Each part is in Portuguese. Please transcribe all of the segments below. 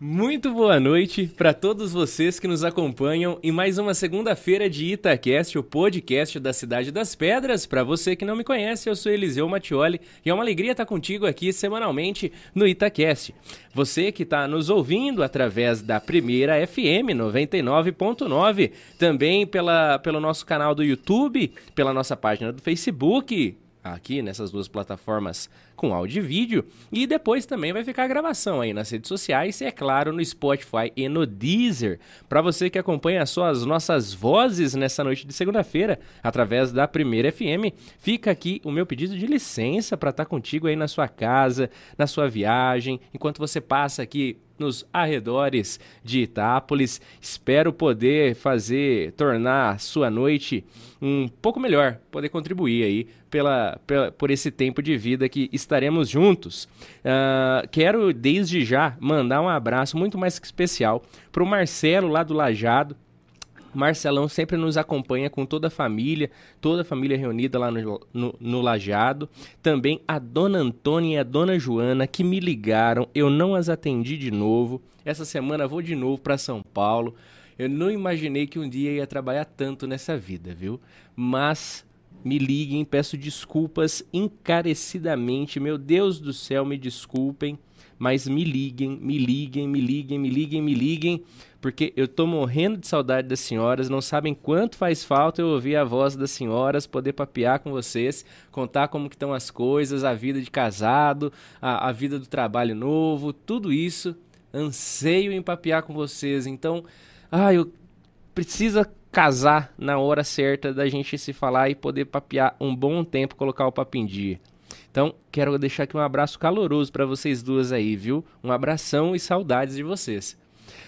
Muito boa noite para todos vocês que nos acompanham em mais uma segunda-feira de Itacast, o podcast da Cidade das Pedras. Para você que não me conhece, eu sou Eliseu Mattioli e é uma alegria estar contigo aqui semanalmente no Itacast. Você que está nos ouvindo através da primeira FM 99.9, também pela, pelo nosso canal do YouTube, pela nossa página do Facebook, aqui nessas duas plataformas com áudio e vídeo. E depois também vai ficar a gravação aí nas redes sociais e, é claro, no Spotify e no Deezer. Para você que acompanha só as nossas vozes nessa noite de segunda-feira, através da Primeira FM, fica aqui o meu pedido de licença para estar tá contigo aí na sua casa, na sua viagem, enquanto você passa aqui nos arredores de Itápolis. Espero poder fazer, tornar sua noite um pouco melhor, poder contribuir aí pela, pela por esse tempo de vida que estaremos juntos. Uh, quero desde já mandar um abraço muito mais especial para o Marcelo lá do Lajado, Marcelão sempre nos acompanha com toda a família, toda a família reunida lá no, no, no Lajeado. Também a dona Antônia e a dona Joana que me ligaram, eu não as atendi de novo. Essa semana vou de novo para São Paulo. Eu não imaginei que um dia ia trabalhar tanto nessa vida, viu? Mas me liguem, peço desculpas encarecidamente. Meu Deus do céu, me desculpem, mas me liguem, me liguem, me liguem, me liguem, me liguem porque eu tô morrendo de saudade das senhoras, não sabem quanto faz falta eu ouvir a voz das senhoras, poder papear com vocês, contar como que estão as coisas, a vida de casado, a, a vida do trabalho novo, tudo isso, anseio em papear com vocês. Então, ah, eu preciso casar na hora certa da gente se falar e poder papear um bom tempo, colocar o papo em dia. Então, quero deixar aqui um abraço caloroso para vocês duas aí, viu? Um abração e saudades de vocês.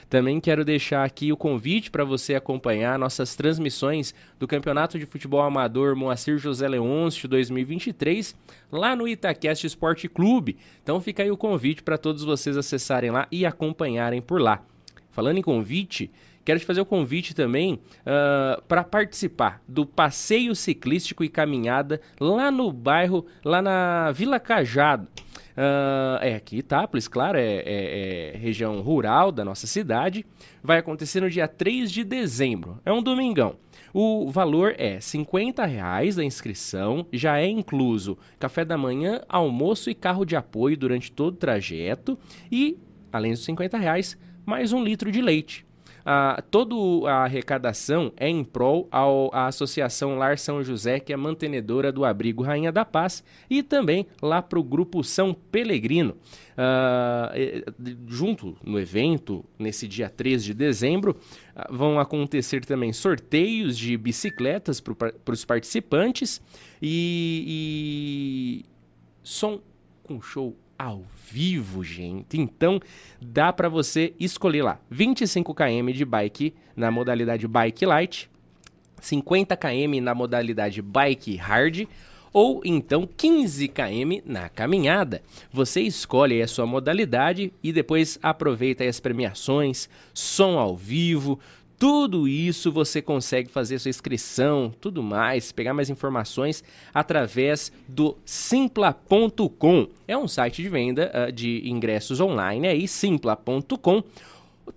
Também quero deixar aqui o convite para você acompanhar nossas transmissões do Campeonato de Futebol Amador Moacir José Leôncio 2023 lá no Itaquest Esporte Clube. Então fica aí o convite para todos vocês acessarem lá e acompanharem por lá. Falando em convite, quero te fazer o convite também uh, ah, para participar do passeio ciclístico e caminhada lá no bairro, lá na Vila Cajado. Uh, é aqui Itápolis, claro, é, é, é, região rural da nossa cidade. Vai acontecer no dia 3 de dezembro. É um domingão. O valor é 50 reais da inscrição, já é incluso café da manhã, almoço e carro de apoio durante todo o trajeto e, além dos 50 reais, mais um litro de leite. Toda a arrecadação é em prol ao, à Associação Lar São José, que é mantenedora do abrigo Rainha da Paz, e também lá para o Grupo São Pelegrino. Ah, junto no evento, nesse dia 3 de dezembro, ah, vão acontecer também sorteios de bicicletas para os participantes e, e som com show ao vivo, gente. Então, dá para você escolher lá 25 km de bike na modalidade bike light, 50 km na modalidade bike hard ou então 15 km na caminhada. Você escolhe a sua modalidade e depois aproveita as premiações, som ao vivo, tudo isso você consegue fazer sua inscrição, tudo mais, pegar mais informações através do simpla.com. É um site de venda uh, de ingressos online aí, simpla.com.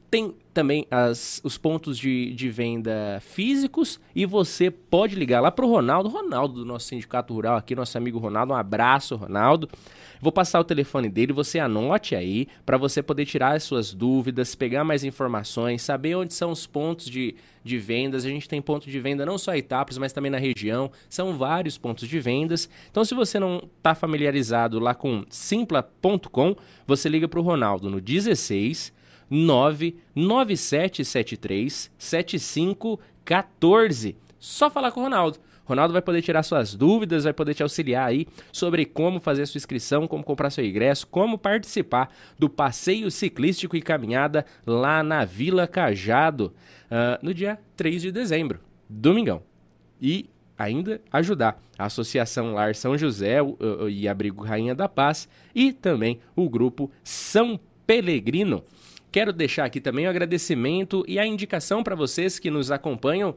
Tem também as, os pontos de, de venda físicos e você pode ligar lá para o Ronaldo, Ronaldo do nosso sindicato rural aqui, nosso amigo Ronaldo, um abraço, Ronaldo. Vou passar o telefone dele, você anote aí para você poder tirar as suas dúvidas, pegar mais informações, saber onde são os pontos de, de vendas. A gente tem ponto de venda não só em Itápolis, mas também na região. São vários pontos de vendas. Então, se você não está familiarizado lá com simpla.com, você liga para o Ronaldo no 16 99773 7514. Só falar com o Ronaldo. Ronaldo vai poder tirar suas dúvidas, vai poder te auxiliar aí sobre como fazer a sua inscrição, como comprar seu ingresso, como participar do passeio ciclístico e caminhada lá na Vila Cajado, uh, no dia 3 de dezembro, domingão. E ainda ajudar a Associação Lar São José e Abrigo Rainha da Paz e também o grupo São Pelegrino. Quero deixar aqui também o agradecimento e a indicação para vocês que nos acompanham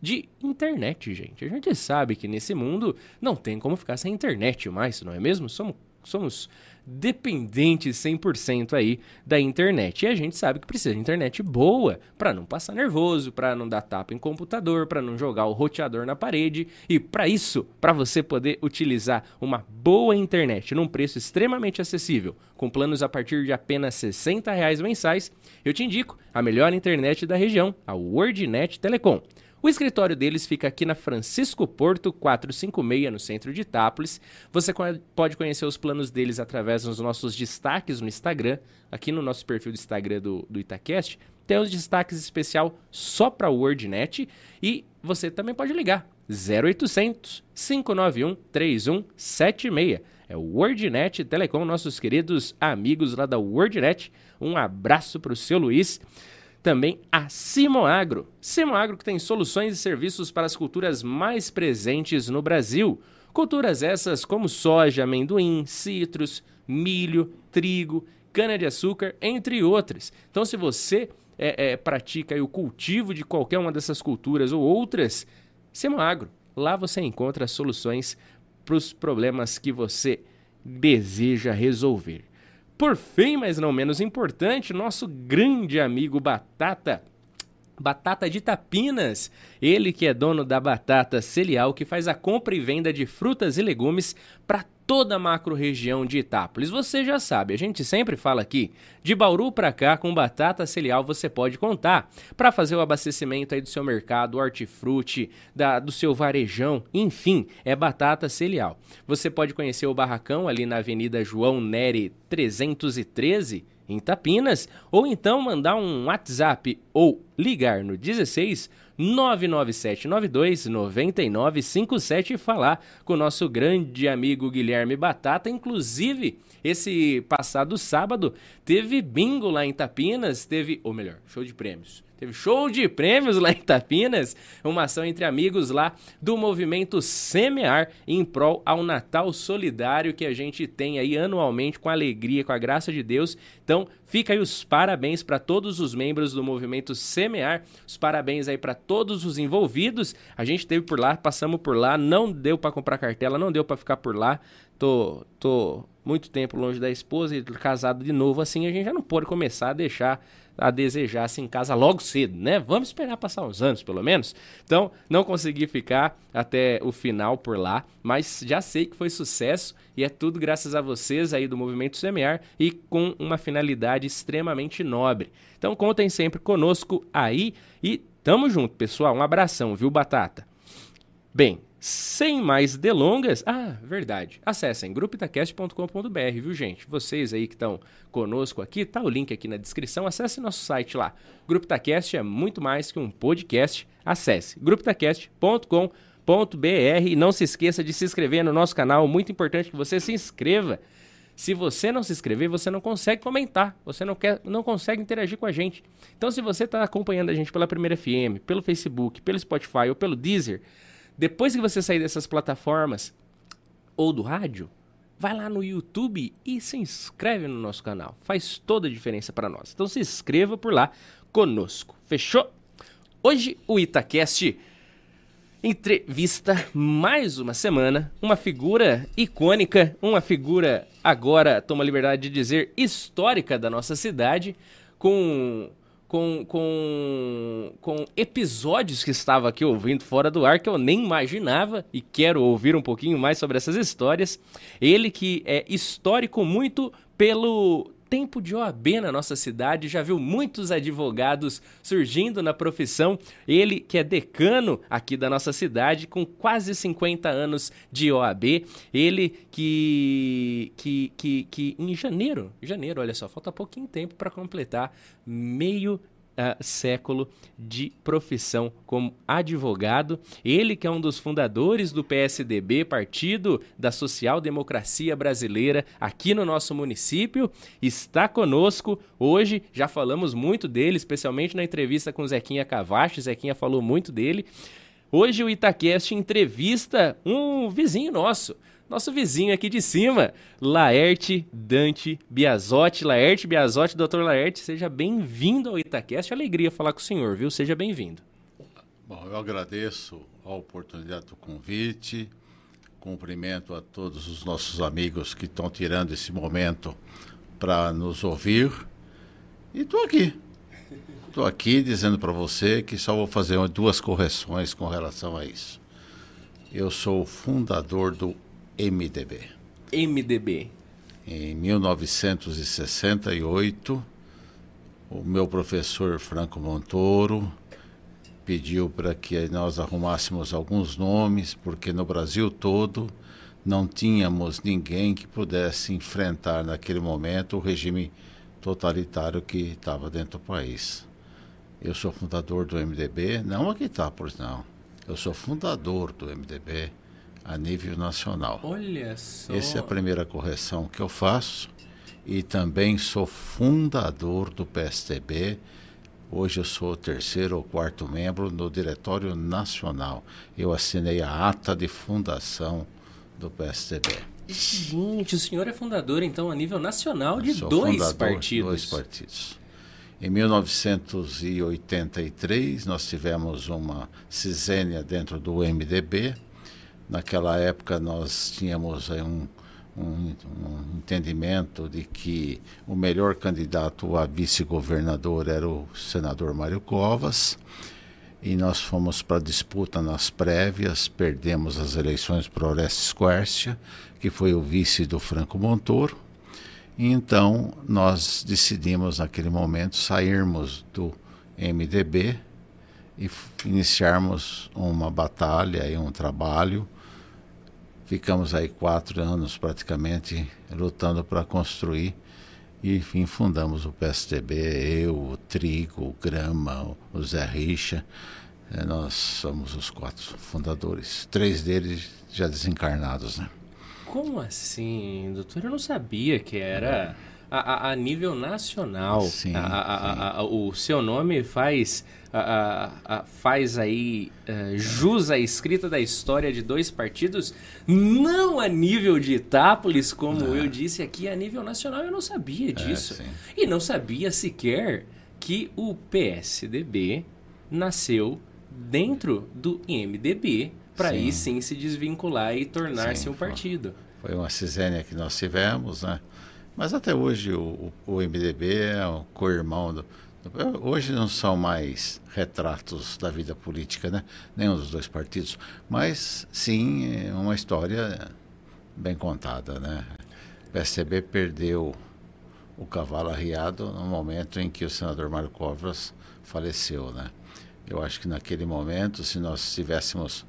de internet, gente. A gente sabe que nesse mundo não tem como ficar sem internet mais, não é mesmo? Somos somos dependentes 100% aí da internet. E a gente sabe que precisa de internet boa para não passar nervoso, para não dar tapa em computador, para não jogar o roteador na parede. E para isso, para você poder utilizar uma boa internet num preço extremamente acessível, com planos a partir de apenas 60 reais mensais, eu te indico a melhor internet da região, a WordNet Telecom. O escritório deles fica aqui na Francisco Porto 456, no centro de Itápolis. Você pode conhecer os planos deles através dos nossos destaques no Instagram. Aqui no nosso perfil do Instagram do, do Itacast, tem os destaques especial só para o WordNet. E você também pode ligar 0800 591 3176. É o WordNet Telecom, nossos queridos amigos lá da WordNet. Um abraço para o seu Luiz também a Simoagro. Simoagro que tem soluções e serviços para as culturas mais presentes no Brasil. Culturas essas como soja, amendoim, citros, milho, trigo, cana-de-açúcar, entre outras. Então, se você é, é, pratica o cultivo de qualquer uma dessas culturas ou outras, Simoagro. Lá você encontra soluções para os problemas que você deseja resolver. Por fim, mas não menos importante, nosso grande amigo Batata. Batata de Tapinas, ele que é dono da Batata Celial, que faz a compra e venda de frutas e legumes para toda a macro-região de Itápolis. Você já sabe, a gente sempre fala aqui, de Bauru para cá, com batata celial você pode contar para fazer o abastecimento aí do seu mercado, hortifruti, da, do seu varejão, enfim, é batata celial. Você pode conhecer o barracão ali na Avenida João Neri 313, em Tapinas, ou então mandar um WhatsApp ou ligar no 16 99792 9957 e falar com o nosso grande amigo Guilherme Batata. Inclusive, esse passado sábado teve bingo lá em Tapinas, teve, ou melhor, show de prêmios Teve show de prêmios lá em Tapinas, uma ação entre amigos lá do movimento Semear em prol ao Natal Solidário que a gente tem aí anualmente com alegria, com a graça de Deus. Então, fica aí os parabéns para todos os membros do movimento Semear, os parabéns aí para todos os envolvidos. A gente teve por lá, passamos por lá, não deu para comprar cartela, não deu para ficar por lá. Tô, tô muito tempo longe da esposa e casado de novo assim, a gente já não pode começar a deixar a desejar assim em casa logo cedo, né? Vamos esperar passar uns anos, pelo menos. Então, não consegui ficar até o final por lá, mas já sei que foi sucesso e é tudo graças a vocês aí do Movimento Semear e com uma finalidade extremamente nobre. Então, contem sempre conosco aí e tamo junto, pessoal. Um abração, viu, Batata? Bem, sem mais delongas, ah, verdade. Acessem grupitacast.com.br, viu, gente? Vocês aí que estão conosco aqui, tá o link aqui na descrição. Acesse nosso site lá. Grupo Itacast é muito mais que um podcast. Acesse grupitacast.com.br e não se esqueça de se inscrever no nosso canal. Muito importante que você se inscreva. Se você não se inscrever, você não consegue comentar, você não, quer, não consegue interagir com a gente. Então, se você está acompanhando a gente pela Primeira FM, pelo Facebook, pelo Spotify ou pelo Deezer, depois que você sair dessas plataformas ou do rádio, vai lá no YouTube e se inscreve no nosso canal. Faz toda a diferença para nós. Então se inscreva por lá conosco. Fechou? Hoje o Itacast entrevista mais uma semana uma figura icônica, uma figura agora, toma liberdade de dizer, histórica da nossa cidade, com com, com, com episódios que estava aqui ouvindo fora do ar que eu nem imaginava e quero ouvir um pouquinho mais sobre essas histórias. Ele que é histórico muito pelo tempo de OAB na nossa cidade, já viu muitos advogados surgindo na profissão. Ele que é decano aqui da nossa cidade, com quase 50 anos de OAB. Ele que, que, que, que em janeiro, janeiro, olha só, falta pouquinho tempo para completar meio uh, século de profissão como advogado. Ele que é um dos fundadores do PSDB, Partido da Social Democracia Brasileira, aqui no nosso município, está conosco hoje. Já falamos muito dele, especialmente na entrevista com Zequinha Cavacho. Zequinha falou muito dele. Hoje o Itaquest entrevista um vizinho nosso, nosso vizinho aqui de cima, Laerte Dante Biazotti. Laerte Biazotti, doutor Laerte, seja bem-vindo ao Itacast. Alegria falar com o senhor, viu? Seja bem-vindo. Bom, eu agradeço a oportunidade do convite. cumprimento a todos os nossos amigos que estão tirando esse momento para nos ouvir. E estou aqui. Estou aqui dizendo para você que só vou fazer duas correções com relação a isso. Eu sou o fundador do MDB. MDB. Em 1968, o meu professor Franco Montoro pediu para que nós arrumássemos alguns nomes, porque no Brasil todo não tínhamos ninguém que pudesse enfrentar naquele momento o regime totalitário que estava dentro do país. Eu sou fundador do MDB, não aqui está, por não. Eu sou fundador do MDB a nível nacional. Olha só. Essa é a primeira correção que eu faço. E também sou fundador do PSTB. Hoje eu sou o terceiro ou quarto membro no Diretório Nacional. Eu assinei a ata de fundação do PSTB. Gente, o senhor é fundador, então, a nível nacional de dois partidos. Dois partidos. Em 1983, nós tivemos uma cisênia dentro do MDB. Naquela época, nós tínhamos um, um, um entendimento de que o melhor candidato a vice-governador era o senador Mário Covas. E nós fomos para a disputa nas prévias, perdemos as eleições para Orestes Quercia, que foi o vice do Franco Montoro e então nós decidimos naquele momento sairmos do MDB e iniciarmos uma batalha e um trabalho. Ficamos aí quatro anos praticamente lutando para construir e enfim fundamos o PSDB, eu, o Trigo, o Grama, o Zé Richa. É, nós somos os quatro fundadores, três deles já desencarnados, né? Como assim, doutor? Eu não sabia que era a, a, a nível nacional. Sim, a, sim. o seu nome faz, faz aí uh, jus à escrita da história de dois partidos, não a nível de Itápolis, como não. eu disse aqui, a nível nacional. Eu não sabia é, disso. É, e não sabia sequer que o PSDB nasceu dentro do MDB para aí sim se desvincular e tornar-se um partido. Foi uma cisênia que nós tivemos, né? Mas até hoje o, o MDB é um co-irmão do, Hoje não são mais retratos da vida política, né? Nenhum dos dois partidos. Mas sim é uma história bem contada, né? O PSDB perdeu o cavalo arriado no momento em que o senador Mário Covas faleceu, né? Eu acho que naquele momento, se nós tivéssemos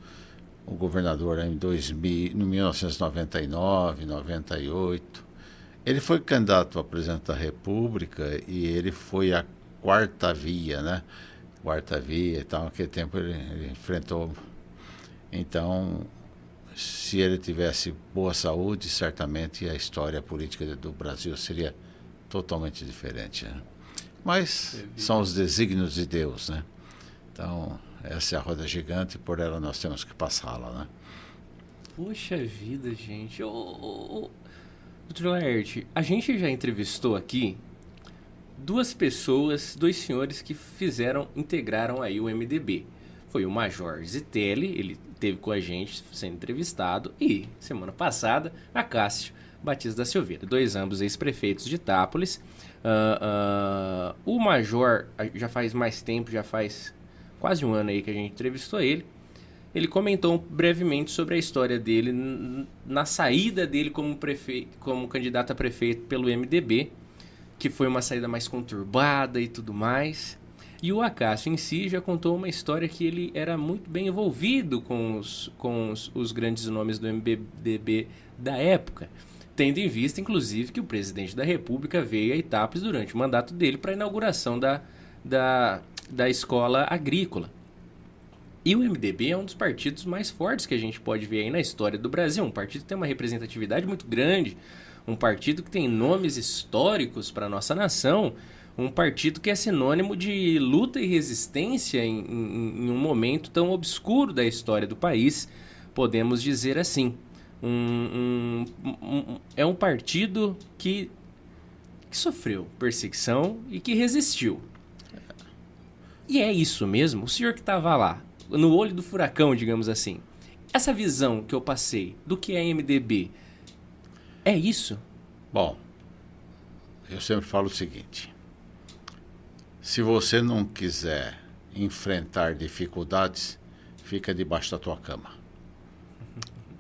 o governador em 2000, 1999, 98. Ele foi candidato a presidente da República e ele foi a quarta via, né? Quarta via e tal. Naquele tempo ele, ele enfrentou. Então, se ele tivesse boa saúde, certamente a história política do Brasil seria totalmente diferente. Né? Mas são os desígnios de Deus, né? Então, essa é a roda gigante e por ela nós temos que passá-la, né? Poxa vida, gente. Ô, ô, Dr. Laerte, a gente já entrevistou aqui duas pessoas, dois senhores que fizeram, integraram aí o MDB. Foi o Major Zitelli, ele teve com a gente sendo entrevistado, e semana passada a Cássio Batista da Silveira, dois ambos ex-prefeitos de Itápolis. Uh, uh, o Major já faz mais tempo, já faz quase um ano aí que a gente entrevistou ele, ele comentou brevemente sobre a história dele na saída dele como, prefeito, como candidato a prefeito pelo MDB, que foi uma saída mais conturbada e tudo mais. E o Acácio em si já contou uma história que ele era muito bem envolvido com os, com os, os grandes nomes do MDB da época, tendo em vista, inclusive, que o presidente da República veio a Itápolis durante o mandato dele para a inauguração da, da, da escola agrícola. E o MDB é um dos partidos mais fortes que a gente pode ver aí na história do Brasil. Um partido que tem uma representatividade muito grande, um partido que tem nomes históricos para a nossa nação, um partido que é sinônimo de luta e resistência em, em, em, um momento tão obscuro da história do país, podemos dizer assim. Um, um, é um partido que, que sofreu perseguição e que resistiu. E é isso mesmo? O senhor que estava lá, no olho do furacão, digamos assim, essa visão que eu passei do que é MDB, é isso? Bom, eu sempre falo o seguinte: se você não quiser enfrentar dificuldades, fica debaixo da tua cama.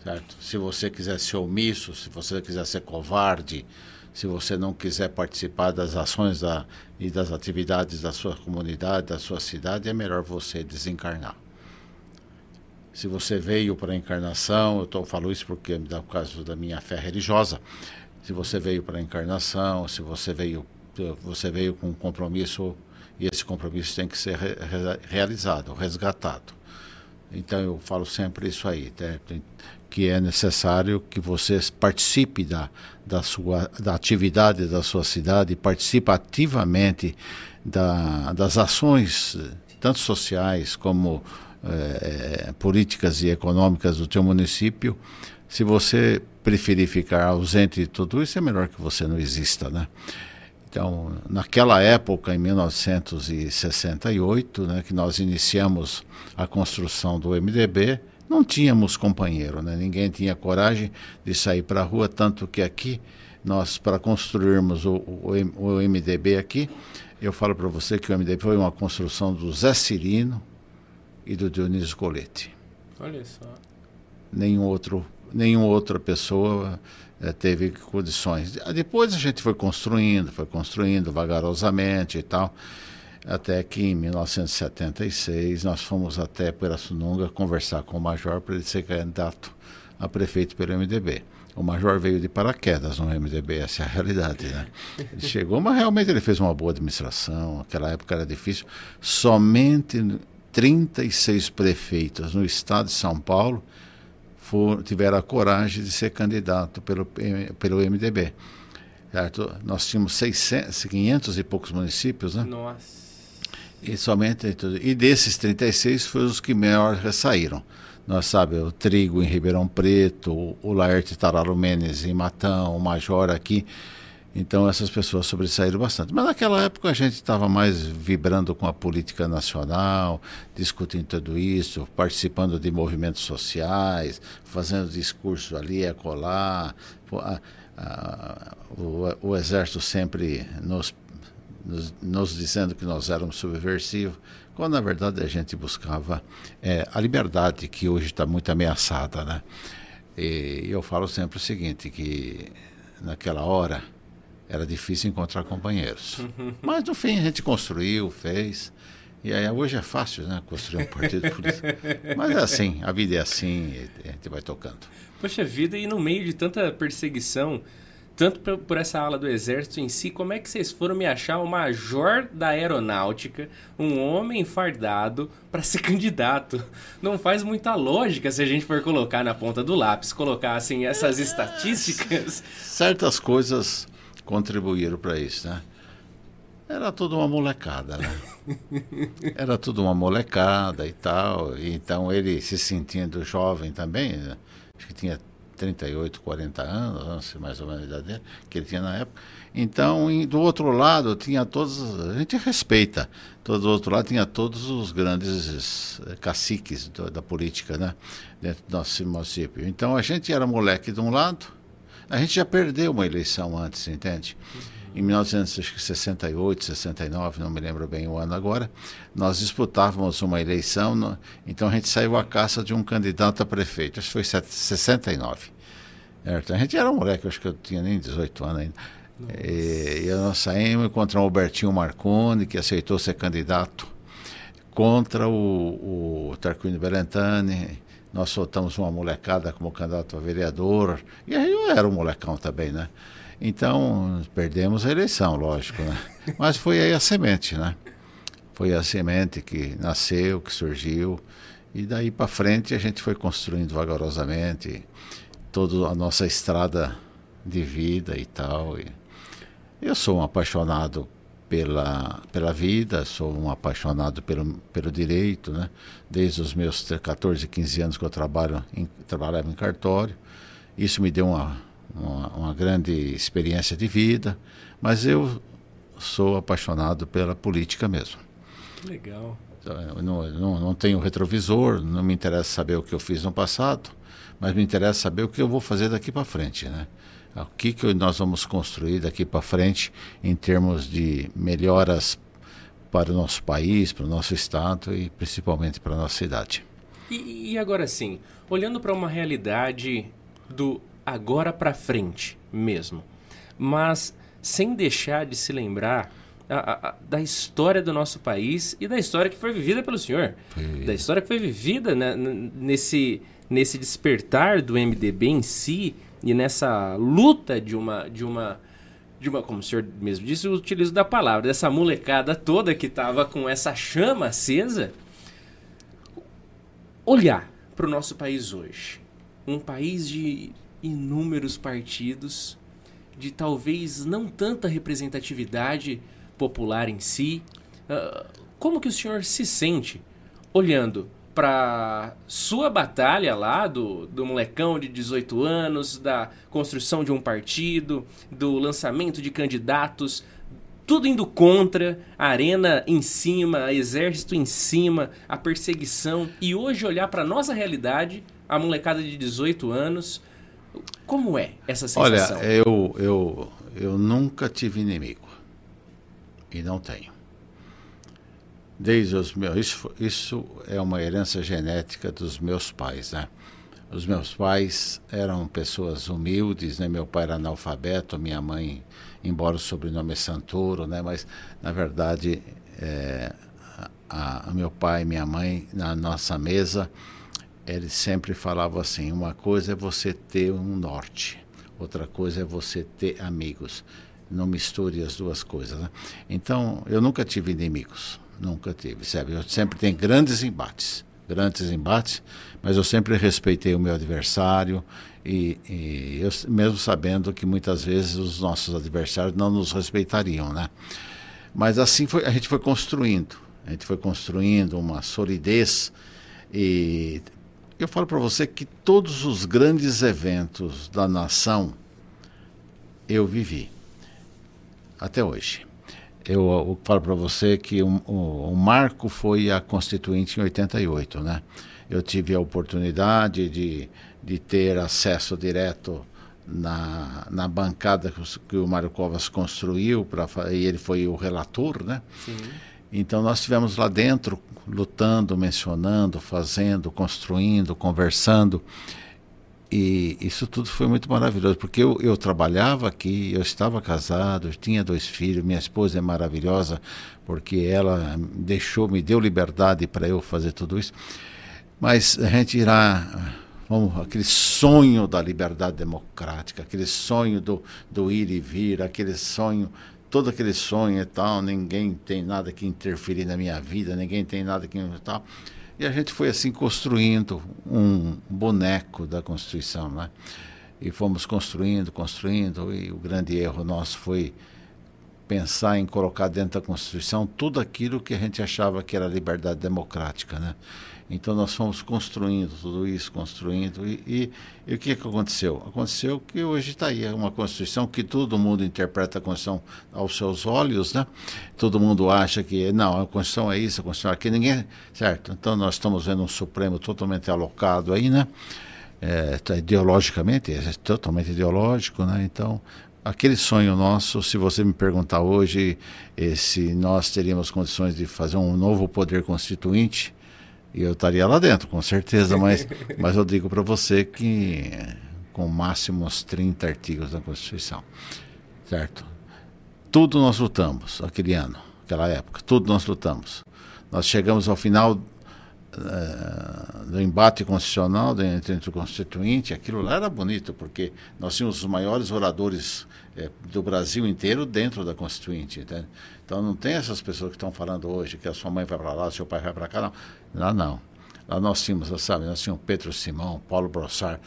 Certo? Se você quiser ser omisso, se você quiser ser covarde, se você não quiser participar das ações da, e das atividades da sua comunidade, da sua cidade, é melhor você desencarnar. Se você veio para a encarnação, eu tô, falo isso porque dá por causa da minha fé religiosa. Se você veio para a encarnação, se você veio, você veio com um compromisso e esse compromisso tem que ser re, realizado, resgatado. Então eu falo sempre isso aí, né? que é necessário que você participe da, da, sua, da atividade da sua cidade, participe ativamente da, das ações, tanto sociais como é, políticas e econômicas do teu município, se você preferir ficar ausente de tudo isso, é melhor que você não exista, né? Então, naquela época, em 1968, né, que nós iniciamos a construção do MDB, não tínhamos companheiro, né? ninguém tinha coragem de sair para a rua, tanto que aqui, nós, para construirmos o, o, o MDB aqui, eu falo para você que o MDB foi uma construção do Zé Cirino, e do Dionísio Colete. Olha só. Nenhum outro, nenhuma outra pessoa é, teve condições. Depois a gente foi construindo, foi construindo vagarosamente e tal, até que em 1976 nós fomos até Pirassununga conversar com o Major para ele ser candidato a prefeito pelo MDB. O Major veio de paraquedas no MDB, essa é a realidade, né? Ele chegou, mas realmente ele fez uma boa administração, aquela época era difícil. Somente 36 prefeitos no estado de São Paulo for, tiveram a coragem de ser candidato pelo, pelo MDB. Certo? Nós tínhamos 600, 500 e poucos municípios, né? Nossa. E somente e desses 36 foram os que melhor ressaíram. Nós sabe, o Trigo em Ribeirão Preto, o Laerte Tararo Menes em Matão, o Major aqui. Então essas pessoas sobressaíram bastante. Mas naquela época a gente estava mais vibrando com a política nacional, discutindo tudo isso, participando de movimentos sociais, fazendo discurso ali acolá. A, o, o, exército sempre nos, nos, nos, dizendo que nós éramos subversivos, quando na verdade a gente buscava é, a liberdade que hoje está muito ameaçada. Né? E eu falo sempre o seguinte, que naquela hora era difícil encontrar companheiros. Mas no fim a gente construiu, fez. E aí hoje é fácil, né? Construir um partido político. Mas é assim, a vida é assim, a gente vai tocando. Poxa vida, e no meio de tanta perseguição, tanto por essa ala do exército em si, como é que vocês foram me achar o major da aeronáutica, um homem fardado, para ser candidato? Não faz muita lógica se a gente for colocar na ponta do lápis, colocar assim essas é, estatísticas. Certas coisas contribuíram para isso, né? Era tudo uma molecada, né? Era tudo uma molecada e tal. E então ele se sentindo jovem também, né? acho que tinha 38, 40 anos, não sei mais ou menos a idade dele, que ele tinha na época. Então, do outro lado, tinha todos. A gente respeita. Todo, do outro lado, tinha todos os grandes eh, caciques do, da política, né? Dentro do nosso município. Então, a gente era moleque de um lado a gente já perdeu uma eleição antes, entende? Em 1968, 69, não me lembro bem o ano agora, nós disputávamos uma eleição, no, então a gente saiu à caça de um candidato a prefeito, acho que foi 69. Certo? A gente era um moleque, acho que eu tinha nem 18 anos ainda. E, e nós saímos contra o Albertinho Marconi, que aceitou ser candidato, contra o, o Tarquínio Belentani, nós soltamos uma molecada como candidato a vereador, e aí eu era um molecão também, né? Então, perdemos a eleição, lógico, né? Mas foi aí a semente, né? Foi a semente que nasceu, que surgiu, e daí para frente a gente foi construindo vagarosamente toda a nossa estrada de vida e tal. E eu sou um apaixonado pela, pela vida, sou um apaixonado pelo, pelo direito, né? Desde os meus 14, 15 anos que eu trabalho em, trabalhava em cartório. Isso me deu uma, uma, uma grande experiência de vida, mas eu sou apaixonado pela política mesmo. Legal. Não, não, não tenho retrovisor, não me interessa saber o que eu fiz no passado, mas me interessa saber o que eu vou fazer daqui para frente, né? O que, que nós vamos construir daqui para frente em termos de melhoras para o nosso país, para o nosso estado e principalmente para a nossa cidade. E, e agora sim, olhando para uma realidade do agora para frente mesmo, mas sem deixar de se lembrar a, a, da história do nosso país e da história que foi vivida pelo senhor, foi. da história que foi vivida né, nesse nesse despertar do MDB em si e nessa luta de uma de uma de uma, como o senhor mesmo disse, o utilizo da palavra, dessa molecada toda que estava com essa chama acesa, olhar para o nosso país hoje. Um país de inúmeros partidos, de talvez não tanta representatividade popular em si. Uh, como que o senhor se sente olhando para sua batalha lá do, do molecão de 18 anos, da construção de um partido, do lançamento de candidatos, tudo indo contra, a arena em cima, exército em cima, a perseguição e hoje olhar para nossa realidade, a molecada de 18 anos, como é essa sensação? Olha, eu eu eu nunca tive inimigo e não tenho desde os meus. Isso, isso é uma herança genética dos meus pais, né? Os meus pais eram pessoas humildes, né? Meu pai era analfabeto, minha mãe, embora o sobrenome é Santoro, né? Mas, na verdade, é, a, a meu pai e minha mãe, na nossa mesa, eles sempre falavam assim: uma coisa é você ter um norte, outra coisa é você ter amigos. Não misture as duas coisas. Né? Então, eu nunca tive inimigos. Nunca tive, sabe? Eu sempre tenho grandes embates, grandes embates, mas eu sempre respeitei o meu adversário e, e eu, mesmo sabendo que muitas vezes os nossos adversários não nos respeitariam, né? Mas assim foi, a gente foi construindo, a gente foi construindo uma solidez e eu falo para você que todos os grandes eventos da nação eu vivi até hoje eu, eu falo para você que o, o, o, marco foi a Constituinte em 88, né? Eu tive a oportunidade de, de ter acesso direto na, na bancada que o Mário Covas construiu, pra, e ele foi o relator, né? Sim. Então nós estivemos lá dentro lutando, mencionando, fazendo, construindo, conversando. E isso tudo foi muito maravilhoso, porque eu, eu trabalhava aqui, eu estava casado, eu tinha dois filhos, minha esposa é maravilhosa, porque ela deixou, me deu liberdade para eu fazer tudo isso. Mas a gente irá, vamos, aquele sonho da liberdade democrática, aquele sonho do, do ir e vir, aquele sonho, todo aquele sonho e tal, ninguém tem nada que interferir na minha vida, ninguém tem nada que tal e a gente foi assim construindo um boneco da Constituição, né? E fomos construindo, construindo, e o grande erro nosso foi pensar em colocar dentro da Constituição tudo aquilo que a gente achava que era liberdade democrática, né? Então nós fomos construindo tudo isso, construindo. E, e, e o que, que aconteceu? Aconteceu que hoje está aí uma Constituição que todo mundo interpreta a Constituição aos seus olhos, né? Todo mundo acha que não, a Constituição é isso, a Constituição é aquilo, ninguém. Certo? Então nós estamos vendo um Supremo totalmente alocado aí, né? É, ideologicamente, é totalmente ideológico, né? Então aquele sonho nosso, se você me perguntar hoje eh, se nós teríamos condições de fazer um novo poder constituinte, eu estaria lá dentro, com certeza, mas, mas eu digo para você que com máximo uns 30 artigos da Constituição. Certo? Tudo nós lutamos aquele ano, aquela época, tudo nós lutamos. Nós chegamos ao final uh, do embate constitucional entre, entre o Constituinte, aquilo lá era bonito, porque nós tínhamos os maiores oradores é, do Brasil inteiro dentro da Constituinte. Entende? Então não tem essas pessoas que estão falando hoje que a sua mãe vai para lá, seu pai vai para cá, não. Lá não. Lá nós tínhamos, sabe, nós tínhamos Pedro Simão, Paulo Brossard,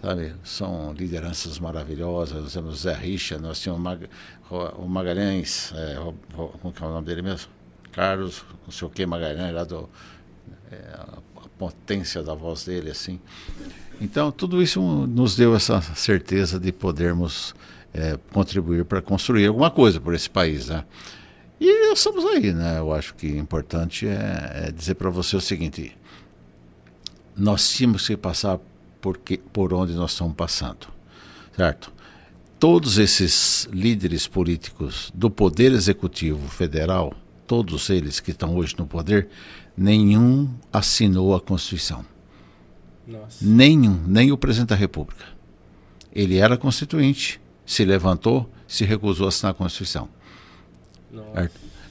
sabe, são lideranças maravilhosas, nós temos Zé Richa, nós tínhamos Mag, o Magalhães, é, como que é o nome dele mesmo? Carlos, não sei o que, Magalhães, lá do, é, a potência da voz dele, assim. Então, tudo isso nos deu essa certeza de podermos é, contribuir para construir alguma coisa por esse país, né? E estamos aí, né? Eu acho que o importante é, é dizer para você o seguinte: nós tínhamos que passar por, que, por onde nós estamos passando, certo? Todos esses líderes políticos do Poder Executivo Federal, todos eles que estão hoje no poder, nenhum assinou a Constituição. Nossa. Nenhum, nem o presidente da República. Ele era constituinte, se levantou, se recusou a assinar a Constituição.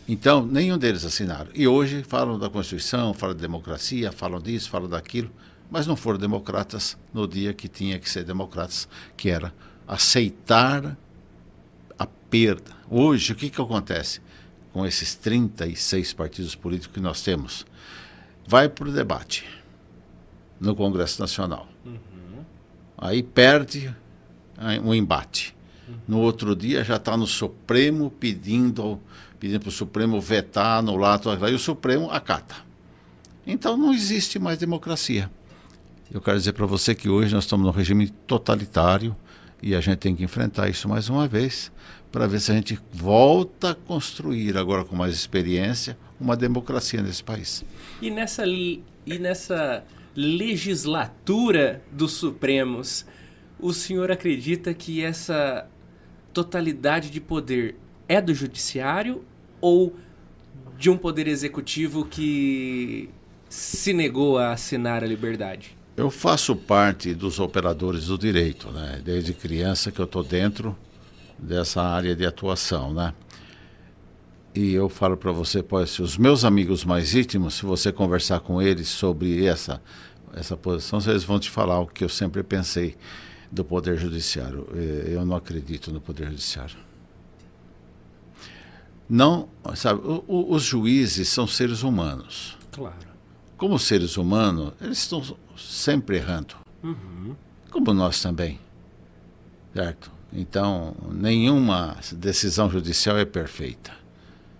Então, nenhum deles assinaram. E hoje falam da Constituição, falam de democracia, falam disso, falam daquilo, mas não foram democratas no dia que tinha que ser democratas, que era aceitar a perda. Hoje, o que, que acontece com esses 36 partidos políticos que nós temos? Vai para o debate no Congresso Nacional. Uhum. Aí perde um embate. No outro dia já está no Supremo pedindo, pedindo para o Supremo vetar, anular, e o Supremo acata. Então não existe mais democracia. Eu quero dizer para você que hoje nós estamos num regime totalitário e a gente tem que enfrentar isso mais uma vez para ver se a gente volta a construir, agora com mais experiência, uma democracia nesse país. E nessa, e nessa legislatura dos Supremos, o senhor acredita que essa totalidade de poder é do judiciário ou de um poder executivo que se negou a assinar a liberdade? Eu faço parte dos operadores do direito, né? Desde criança que eu estou dentro dessa área de atuação, né? E eu falo para você, pode os meus amigos mais íntimos, se você conversar com eles sobre essa essa posição, eles vão te falar o que eu sempre pensei do Poder Judiciário. Eh, eu não acredito no Poder Judiciário. Não, sabe, o, o, os juízes são seres humanos. Claro. Como seres humanos, eles estão sempre errando. Uhum. Como nós também. Certo? Então, nenhuma decisão judicial é perfeita.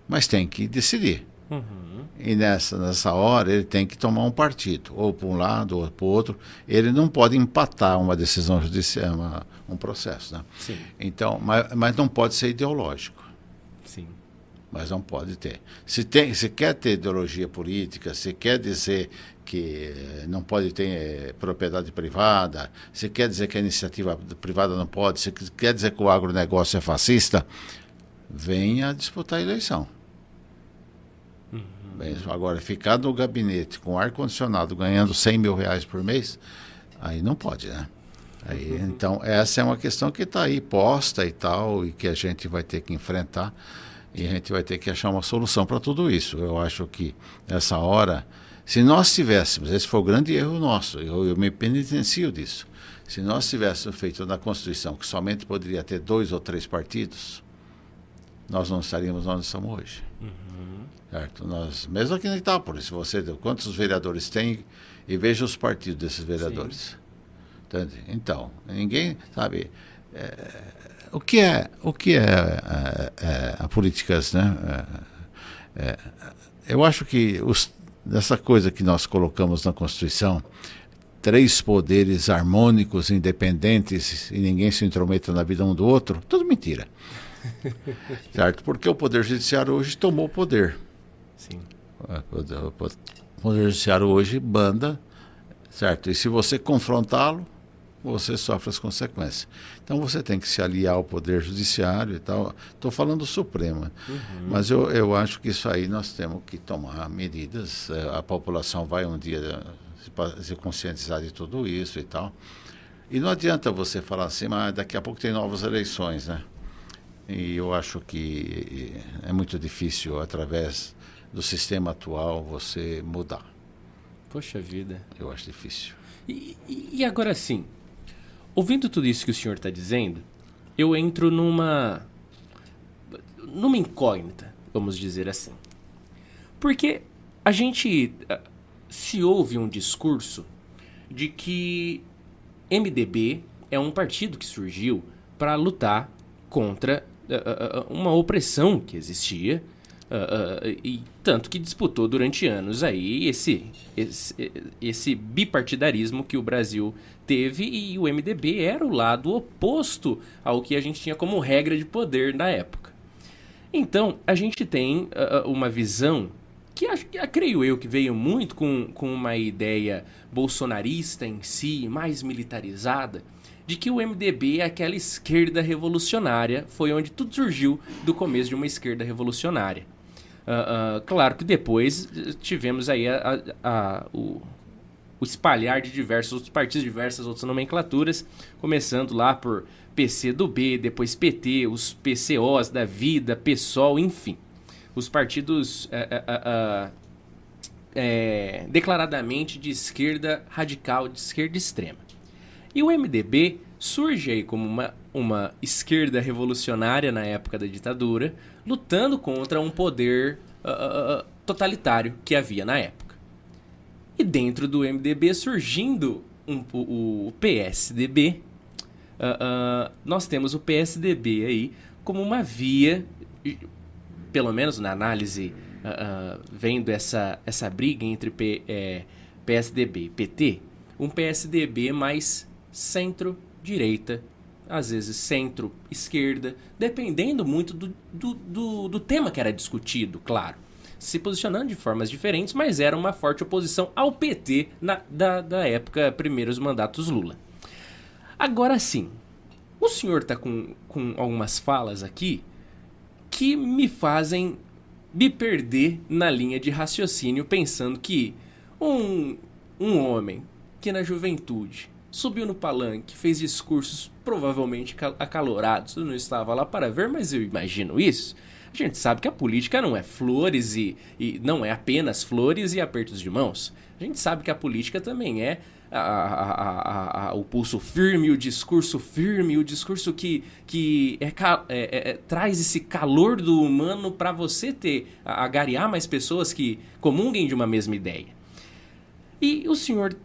Mas tem que decidir. Uhum. E nessa, nessa hora ele tem que tomar um partido, ou para um lado ou para o outro. Ele não pode empatar uma decisão judicial, uma, um processo. Né? Sim. Então, mas, mas não pode ser ideológico. Sim. Mas não pode ter. Se, tem, se quer ter ideologia política, se quer dizer que não pode ter eh, propriedade privada, se quer dizer que a iniciativa privada não pode, se quer dizer que o agronegócio é fascista, venha disputar a eleição. Bem, agora, ficar no gabinete com ar-condicionado ganhando 100 mil reais por mês, aí não pode, né? Aí, uhum. Então, essa é uma questão que está aí posta e tal, e que a gente vai ter que enfrentar, e a gente vai ter que achar uma solução para tudo isso. Eu acho que nessa hora, se nós tivéssemos, esse foi o grande erro nosso, eu, eu me penitencio disso. Se nós tivéssemos feito na Constituição que somente poderia ter dois ou três partidos, nós não estaríamos onde estamos hoje. Uhum. Certo? Nós, mesmo aqui na Itápolis, você quantos vereadores tem e veja os partidos desses vereadores. Entende? Então, ninguém sabe é, o que é o que é, é, é a políticas, né? É, é, eu acho que os, essa coisa que nós colocamos na Constituição, três poderes harmônicos, independentes e ninguém se intrometa na vida um do outro, tudo mentira. certo? Porque o Poder Judiciário hoje tomou poder. Sim. É, o Poder Judiciário hoje banda, certo? E se você confrontá-lo, você sofre as consequências. Então você tem que se aliar ao Poder Judiciário e tal. Estou falando do Supremo. Uhum. Mas eu, eu acho que isso aí nós temos que tomar medidas. É, a população vai um dia se conscientizar de tudo isso e tal. E não adianta você falar assim, mas daqui a pouco tem novas eleições, né? E eu acho que é muito difícil, através do sistema atual, você mudar. Poxa vida. Eu acho difícil. E, e agora sim, ouvindo tudo isso que o senhor está dizendo, eu entro numa. numa incógnita, vamos dizer assim. Porque a gente ah, se ouve um discurso de que MDB é um partido que surgiu para lutar contra uh, uma opressão que existia uh, uh, e tanto que disputou durante anos aí esse, esse, esse bipartidarismo que o Brasil teve e o MDB era o lado oposto ao que a gente tinha como regra de poder na época. Então, a gente tem uh, uma visão que, que creio eu que veio muito com, com uma ideia bolsonarista em si, mais militarizada, de que o MDB é aquela esquerda revolucionária, foi onde tudo surgiu do começo de uma esquerda revolucionária. Uh, uh, claro que depois tivemos aí a, a, a, o, o, espalhar de diversos outros partidos, diversas outras nomenclaturas, começando lá por PC do B, depois PT, os PCOs da vida, PSOL, enfim. Os partidos uh, é, declaradamente de esquerda radical, de esquerda extrema. E o MDB surge aí como uma, uma esquerda revolucionária na época da ditadura, lutando contra um poder uh, totalitário que havia na época. E dentro do MDB surgindo um, o, o, PSDB, uh, nós temos o PSDB aí como uma via, pelo menos na análise, vendo essa, essa briga entre P, é, PSDB e PT, um PSDB mais centro-direita, às vezes centro-esquerda, dependendo muito do, do, do, do, tema que era discutido, claro. Se posicionando de formas diferentes, mas era uma forte oposição ao PT na, da, da época, primeiros mandatos Lula. Agora sim, o senhor está com, com algumas falas aqui que me fazem me perder na linha de raciocínio, pensando que um, um homem que na juventude subiu no palanque, fez discursos provavelmente acalorados. Eu não estava lá para ver, mas eu imagino isso. A gente sabe que a política não é flores e, e não é apenas flores e apertos de mãos. A gente sabe que a política também é a, a, a, o pulso firme, o discurso firme, o discurso que, que é, é, é, é traz esse calor do humano para você ter, agariar mais pessoas que comunguem de uma mesma ideia. E o senhor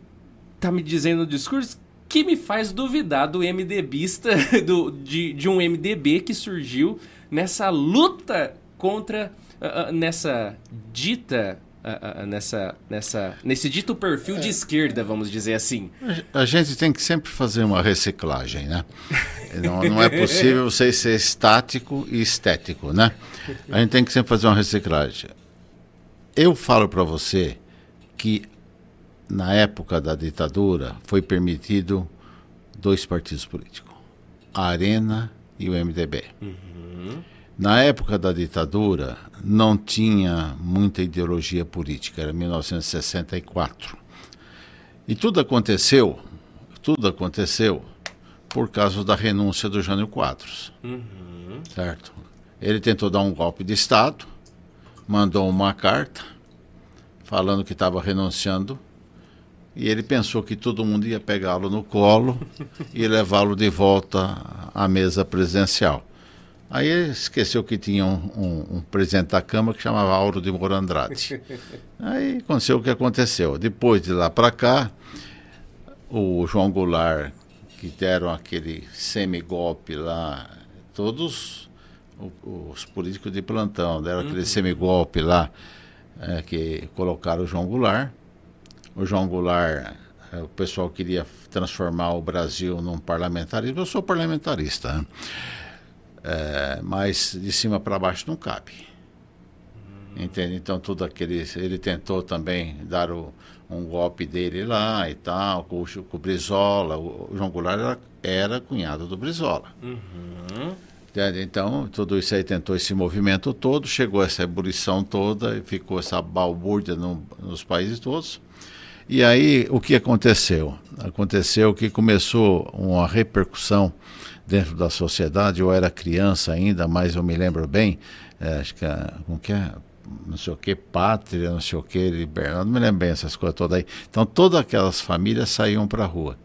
tá me dizendo no discurso que me faz duvidar do MDBista, do, de, de um MDB que surgiu nessa luta contra, uh, uh, nessa dita Uh, uh, nessa, nessa, nesse dito perfil é. de esquerda, vamos dizer assim. A gente tem que sempre fazer uma reciclagem, né? não, não é possível você ser estático e estético, né? A gente tem que sempre fazer uma reciclagem. Eu falo para você que na época da ditadura, foi permitido dois partidos políticos, a Arena e o MDB. Uhum. Na época da ditadura, não tinha muita ideologia política, era 1964. E tudo aconteceu, tudo aconteceu por causa da renúncia do Jânio Quadros. Uhum. Certo? Ele tentou dar um golpe de Estado, mandou uma carta falando que estava renunciando e ele pensou que todo mundo ia pegá-lo no colo e levá-lo de volta à mesa presidencial. Aí ele esqueceu que tinha um, um, um, presidente da Câmara que chamava Auro de Moura Andrade. Aí aconteceu o que aconteceu. Depois de lá para cá, o João Goulart, que deram aquele semigolpe lá, todos os políticos de plantão deram aquele uhum. semigolpe lá, é, que colocaram o João Goulart o João Goulart, é, o pessoal queria transformar o Brasil num parlamentarismo. Eu sou parlamentarista, né? é, mas de cima para baixo não cabe. Entende? Então, tudo aquele. Ele tentou também dar o, um golpe dele lá e tal, com, com o Brizola. O, o João Goulart era, era, cunhado do Brizola. Uhum. Então, tudo isso aí tentou esse movimento todo, chegou essa ebulição toda e ficou essa balbúrdia no, nos países todos. E aí, o que aconteceu? Aconteceu que começou uma repercussão dentro da sociedade. Eu era criança ainda, mas eu me lembro bem, é, acho que, como que é? não sei o que, pátria, não sei o que, liberdade, não me lembro bem essas coisas todas aí. Então, todas aquelas famílias saíam para a rua.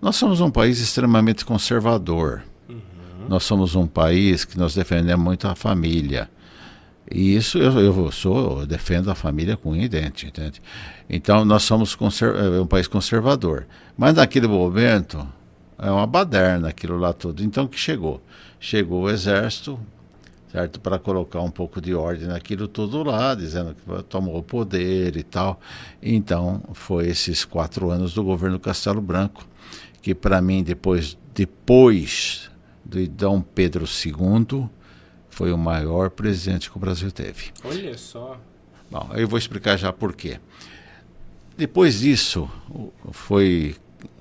Nós somos um país extremamente conservador. Uhum. Nós somos um país que nós defendemos muito a família. E isso eu, eu sou, eu defendo a família com e dente, entende? Então nós somos é, um país conservador. Mas naquele momento é uma baderna aquilo lá tudo. Então que chegou? Chegou o exército, certo? Para colocar um pouco de ordem naquilo tudo lá, dizendo que tomou o poder e tal. Então foi esses quatro anos do governo Castelo Branco, que para mim depois, depois de Dom Pedro II foi o maior presidente que o Brasil teve. Olha só. Bom, eu vou explicar já por quê. Depois disso, foi,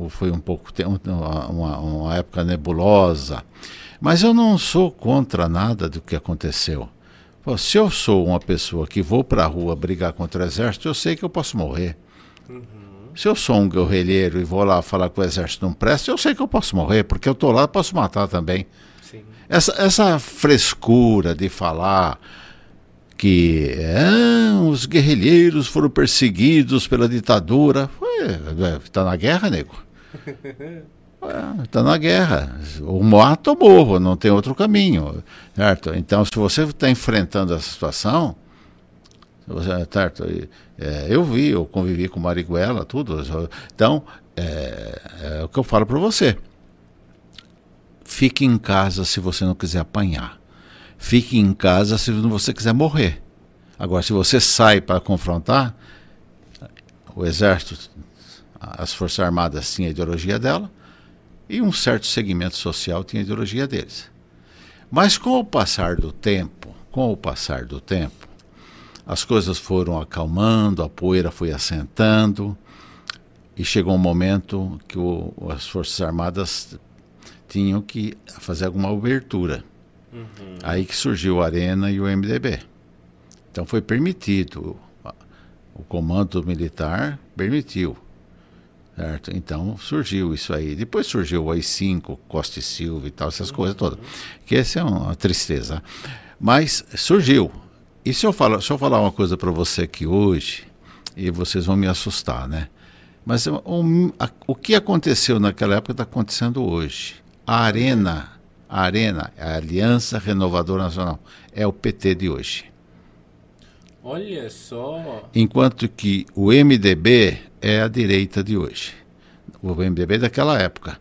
foi um pouco uma, uma época nebulosa, mas eu não sou contra nada do que aconteceu. Pô, se eu sou uma pessoa que vou para a rua brigar contra o exército, eu sei que eu posso morrer. Uhum. Se eu sou um guerrilheiro e vou lá falar que o exército não presta, eu sei que eu posso morrer, porque eu estou lá, posso matar também. Essa, essa frescura de falar que é, os guerrilheiros foram perseguidos pela ditadura, está na guerra, nego. Está na guerra. O mato ou morro, não tem outro caminho. Certo? Então, se você está enfrentando essa situação, você, certo? É, eu vi, eu convivi com Marighella, tudo. Então, é, é o que eu falo para você. Fique em casa se você não quiser apanhar. Fique em casa se você quiser morrer. Agora, se você sai para confrontar, o exército, as forças armadas tinham a ideologia dela, e um certo segmento social tinha a ideologia deles. Mas com o passar do tempo, com o passar do tempo, as coisas foram acalmando, a poeira foi assentando e chegou um momento que o, as Forças Armadas tinham que fazer alguma abertura. Uhum. Aí que surgiu a Arena e o MDB. Então foi permitido, o comando militar permitiu Certo? Então surgiu isso aí. Depois surgiu o AI-5, Costa e Silva e tal, essas uhum. coisas todas. Que essa é uma tristeza. Mas surgiu. E se eu falar, se eu falar uma coisa para você aqui hoje, e vocês vão me assustar, né? Mas a, o que aconteceu naquela época está acontecendo hoje. A Arena, a Arena, a Aliança Renovadora Nacional, é o PT de hoje. Olha só. Enquanto que o MDB é a direita de hoje. O MDB daquela época.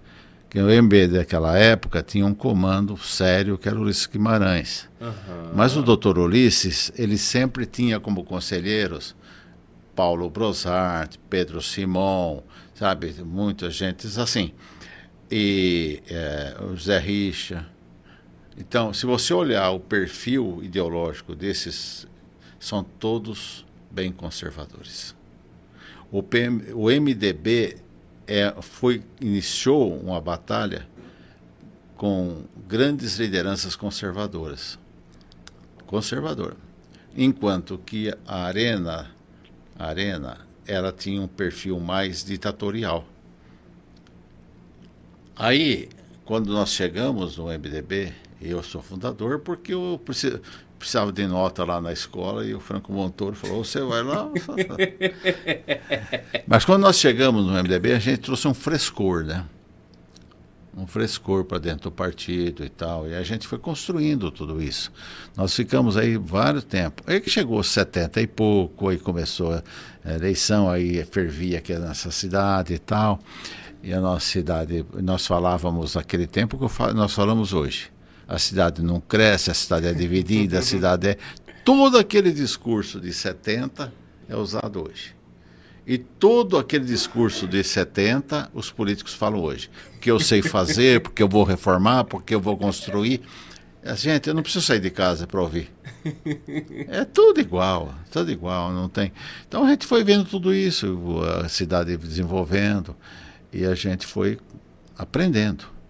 Que o MDB daquela época tinha um comando sério que era o Ulisses Guimarães. Uhum. Mas o doutor Ulisses, ele sempre tinha como conselheiros Paulo Brosart, Pedro Simon, sabe, muita gente assim. E é, o Zé Richa. Então, se você olhar o perfil ideológico desses são todos bem conservadores. O, PM, o MDB é, foi, iniciou uma batalha com grandes lideranças conservadoras. Conservadora. Enquanto que a Arena, a Arena ela tinha um perfil mais ditatorial. Aí, quando nós chegamos no MDB, eu sou fundador porque eu precisava de nota lá na escola e o Franco Montoro falou: você vai lá. Mas quando nós chegamos no MDB, a gente trouxe um frescor, né? Um frescor para dentro do partido e tal. E a gente foi construindo tudo isso. Nós ficamos aí vários tempos. Aí que chegou 70 e pouco, aí começou a eleição, aí fervia aqui nessa cidade e tal. E a nossa cidade, nós falávamos naquele tempo que nós falamos hoje a cidade não cresce, a cidade é dividida, a cidade é. Todo aquele discurso de 70 é usado hoje. E todo aquele discurso de 70, os políticos falam hoje. Que eu sei fazer, porque eu vou reformar, porque eu vou construir. Gente, eu não preciso sair de casa para ouvir. É tudo igual, tudo igual, não tem. Então a gente foi vendo tudo isso, a cidade desenvolvendo, e a gente foi aprendendo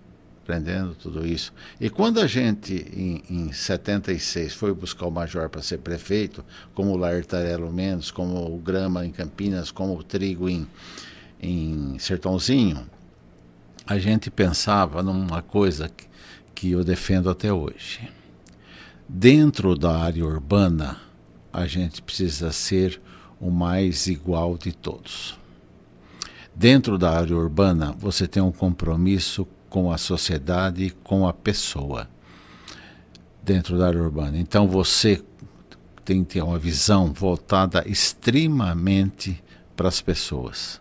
aprendendo tudo isso. E quando a gente, em, em 76, foi buscar o Major para ser prefeito, como o Laertarelo Mendes, como o Grama em Campinas, como o Trigo em, em Sertãozinho, a gente pensava numa coisa que, que eu defendo até hoje. Dentro da área urbana, a gente precisa ser o mais igual de todos. Dentro da área urbana, você tem um compromisso com a sociedade e com a pessoa dentro da área urbana. Então você tem que ter uma visão voltada extremamente para as pessoas.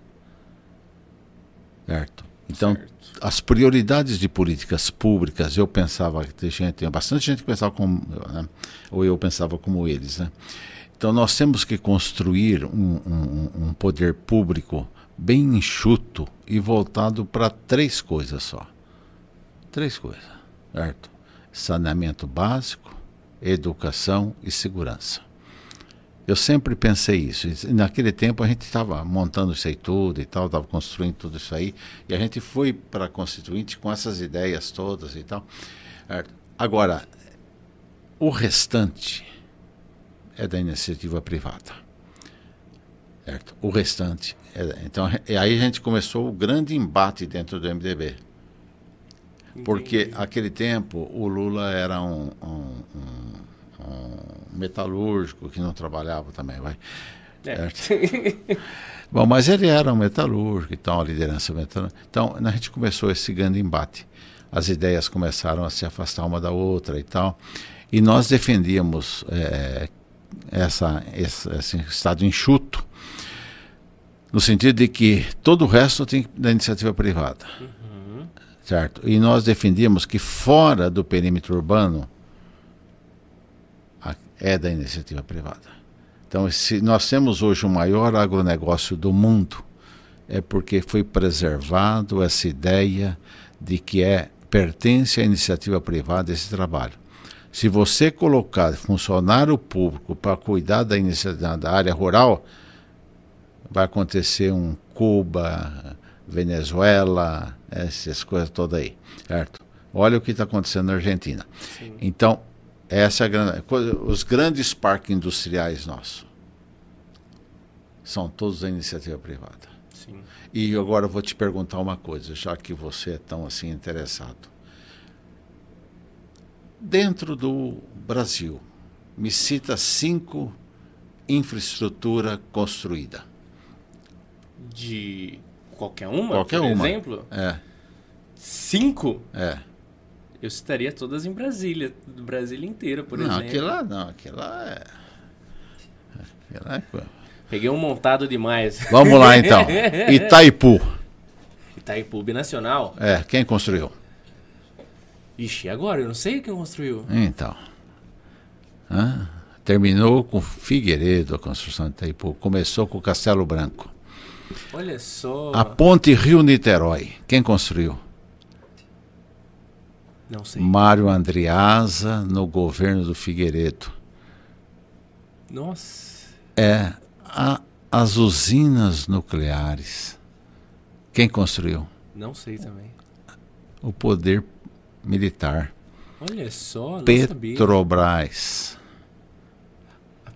Certo? Então, certo. as prioridades de políticas públicas, eu pensava que tem gente, tem bastante gente que pensava como, né? ou eu pensava como eles, né? Então, nós temos que construir um, um, um poder público bem enxuto e voltado para três coisas só. Três coisas, certo? Saneamento básico, educação e segurança. Eu sempre pensei isso. Naquele tempo a gente estava montando isso aí tudo e tal, estava construindo tudo isso aí. E a gente foi para a Constituinte com essas ideias todas e tal. Agora, o restante é da iniciativa privada. Certo? O restante. É, então, aí a gente começou o grande embate dentro do MDB. Porque aquele tempo o Lula era um, um, um, um metalúrgico que não trabalhava também, vai. É. Bom, mas ele era um metalúrgico, então a liderança metalúrgica. Então a gente começou esse grande embate. As ideias começaram a se afastar uma da outra e tal. E nós defendíamos é, essa, esse, esse, estado enxuto, no sentido de que todo o resto tem da iniciativa privada. Uhum. Certo? E nós defendíamos que fora do perímetro urbano é da iniciativa privada. Então, se nós temos hoje o maior agronegócio do mundo, é porque foi preservado essa ideia de que é pertence à iniciativa privada esse trabalho. Se você colocar funcionário público para cuidar da, da área rural, vai acontecer um Cuba, Venezuela, essas coisas todas aí, certo? Olha o que está acontecendo na Argentina. Sim. Então, essa é a grande, os grandes parques industriais nossos são todos da iniciativa privada. Sim. E agora eu vou te perguntar uma coisa, já que você é tão assim interessado. Dentro do Brasil, me cita cinco infraestrutura construída. De qualquer uma? Qualquer por uma. exemplo? É. Cinco? É. Eu citaria todas em Brasília, do Brasil inteiro, por não, exemplo. Aquilo lá não, aquilo lá é. Aquilo lá é. Peguei um montado demais. Vamos lá então. Itaipu. Itaipu Binacional? É, quem construiu? Ixi, agora? Eu não sei quem construiu. Então. Terminou com Figueiredo a construção de Itaipu. Começou com Castelo Branco. Olha só. A ponte Rio-Niterói. Quem construiu? Não sei. Mário Andriasa no governo do Figueiredo. Nossa. É a, as usinas nucleares. Quem construiu? Não sei também. O poder militar. Olha só, Petrobras.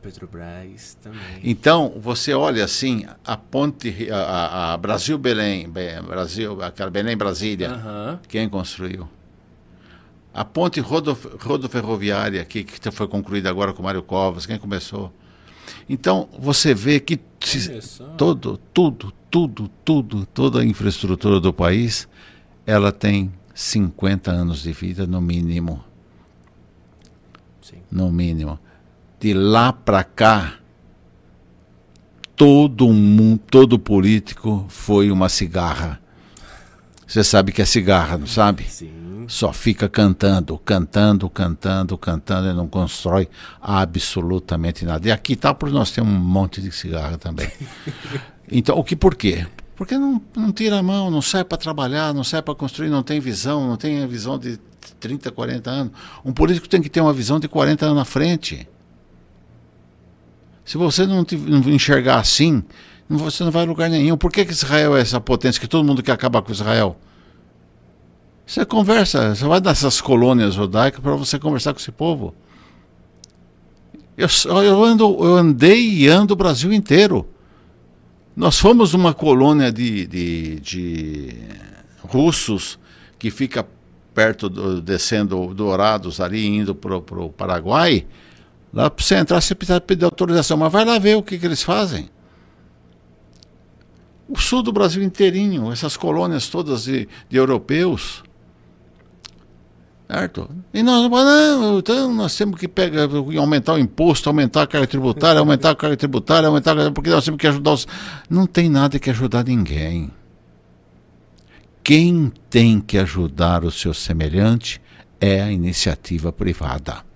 Petrobras também. Então, você olha assim, a ponte, a, a Brasil Belém, Brasil, aquela Belém Brasília, uhum. quem construiu? A ponte rodo, rodoferroviária aqui, que foi concluída agora com Mário Covas, quem começou? Então, você vê que todo, tudo, tudo, tudo, toda a infraestrutura do país, ela tem 50 anos de vida no mínimo. Sim. No mínimo. De lá para cá, todo mundo, todo político foi uma cigarra. Você sabe que é cigarra, não sabe? Sim só fica cantando, cantando, cantando, cantando e não constrói absolutamente nada. E aqui tá por nós temos um monte de cigarro também. Então, o que por quê? Porque não, não tira a mão, não sai para trabalhar, não sai para construir, não tem visão, não tem a visão de 30, 40 anos. Um político tem que ter uma visão de 40 anos na frente. Se você não, te, não enxergar assim, você não vai a lugar nenhum. Por que, que Israel é essa potência que todo mundo quer acabar com Israel? Você conversa, você vai nessas colônias judaicas para você conversar com esse povo. Eu, eu, ando, eu andei e ando o Brasil inteiro. Nós fomos uma colônia de, de, de russos que fica perto, do, descendo Dourados ali, indo para o Paraguai. Lá para você entrar, você precisa pedir autorização, mas vai lá ver o que, que eles fazem. O sul do Brasil inteirinho, essas colônias todas de, de europeus. Certo? E nós, não, então nós temos que pegar, aumentar o imposto, aumentar a carga tributária, aumentar a carga tributária, aumentar a porque nós temos que ajudar os. Não tem nada que ajudar ninguém. Quem tem que ajudar o seu semelhante é a iniciativa privada.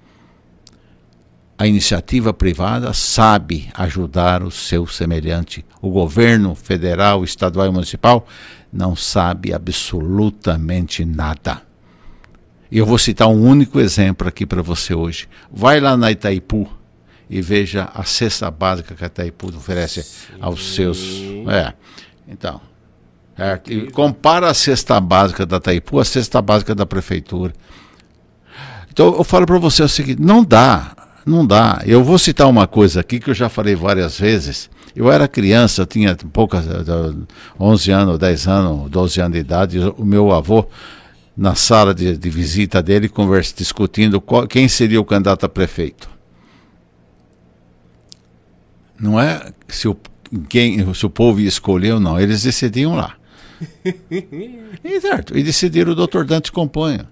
A iniciativa privada sabe ajudar o seu semelhante. O governo federal, estadual e municipal não sabe absolutamente nada. E eu vou citar um único exemplo aqui para você hoje. Vai lá na Itaipu e veja a cesta básica que a Itaipu oferece Sim. aos seus. É. Então. Certo? E compara a cesta básica da Itaipu à cesta básica da prefeitura. Então eu falo para você o seguinte: não dá, não dá. Eu vou citar uma coisa aqui que eu já falei várias vezes. Eu era criança, eu tinha poucas, 11 anos, 10 anos, 12 anos de idade. O meu avô, na sala de, de visita dele, conversa, discutindo qual, quem seria o candidato a prefeito. Não é se o, quem, se o povo ia escolher ou não, eles decidiam lá. e, certo, e decidiram o doutor Dante Companha.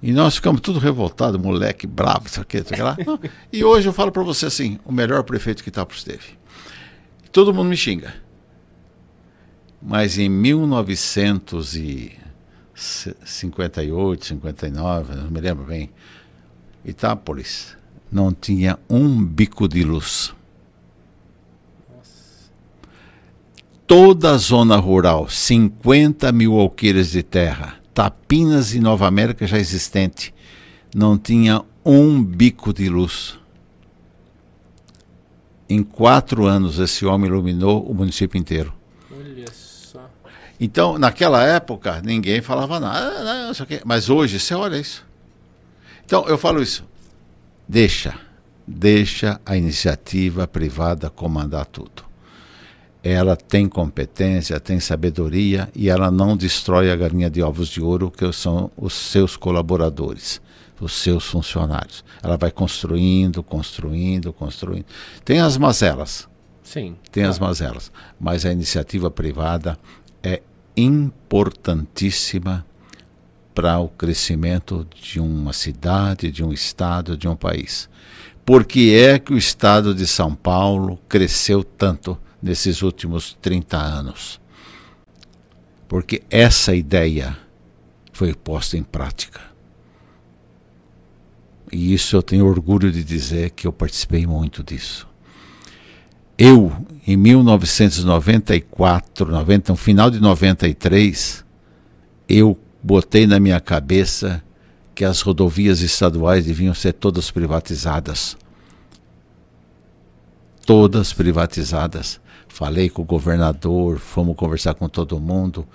E nós ficamos tudo revoltados, moleque bravo, isso aqui, isso aqui lá. E hoje eu falo para você assim, o melhor prefeito que Itapos teve. Todo mundo me xinga. Mas em 1958, 59, não me lembro bem, Itápolis não tinha um bico de luz. Toda a zona rural, 50 mil alqueires de terra, Tapinas e Nova América já existente, não tinha um bico de luz. Em quatro anos, esse homem iluminou o município inteiro. Olha só. Então, naquela época, ninguém falava nada, não, mas hoje, você olha isso. Então, eu falo isso. Deixa, deixa a iniciativa privada comandar tudo ela tem competência, tem sabedoria e ela não destrói a galinha de ovos de ouro, que são os seus colaboradores, os seus funcionários. Ela vai construindo, construindo, construindo. Tem as mazelas. Sim. Tem claro. as mazelas. Mas a iniciativa privada é importantíssima para o crescimento de uma cidade, de um estado, de um país. Por que é que o estado de São Paulo cresceu tanto? Nesses últimos 30 anos. Porque essa ideia foi posta em prática. E isso eu tenho orgulho de dizer que eu participei muito disso. Eu, em 1994, 90, no final de 93, eu botei na minha cabeça que as rodovias estaduais deviam ser todas privatizadas. Todas privatizadas. Falei com o governador, fomos conversar com todo mundo,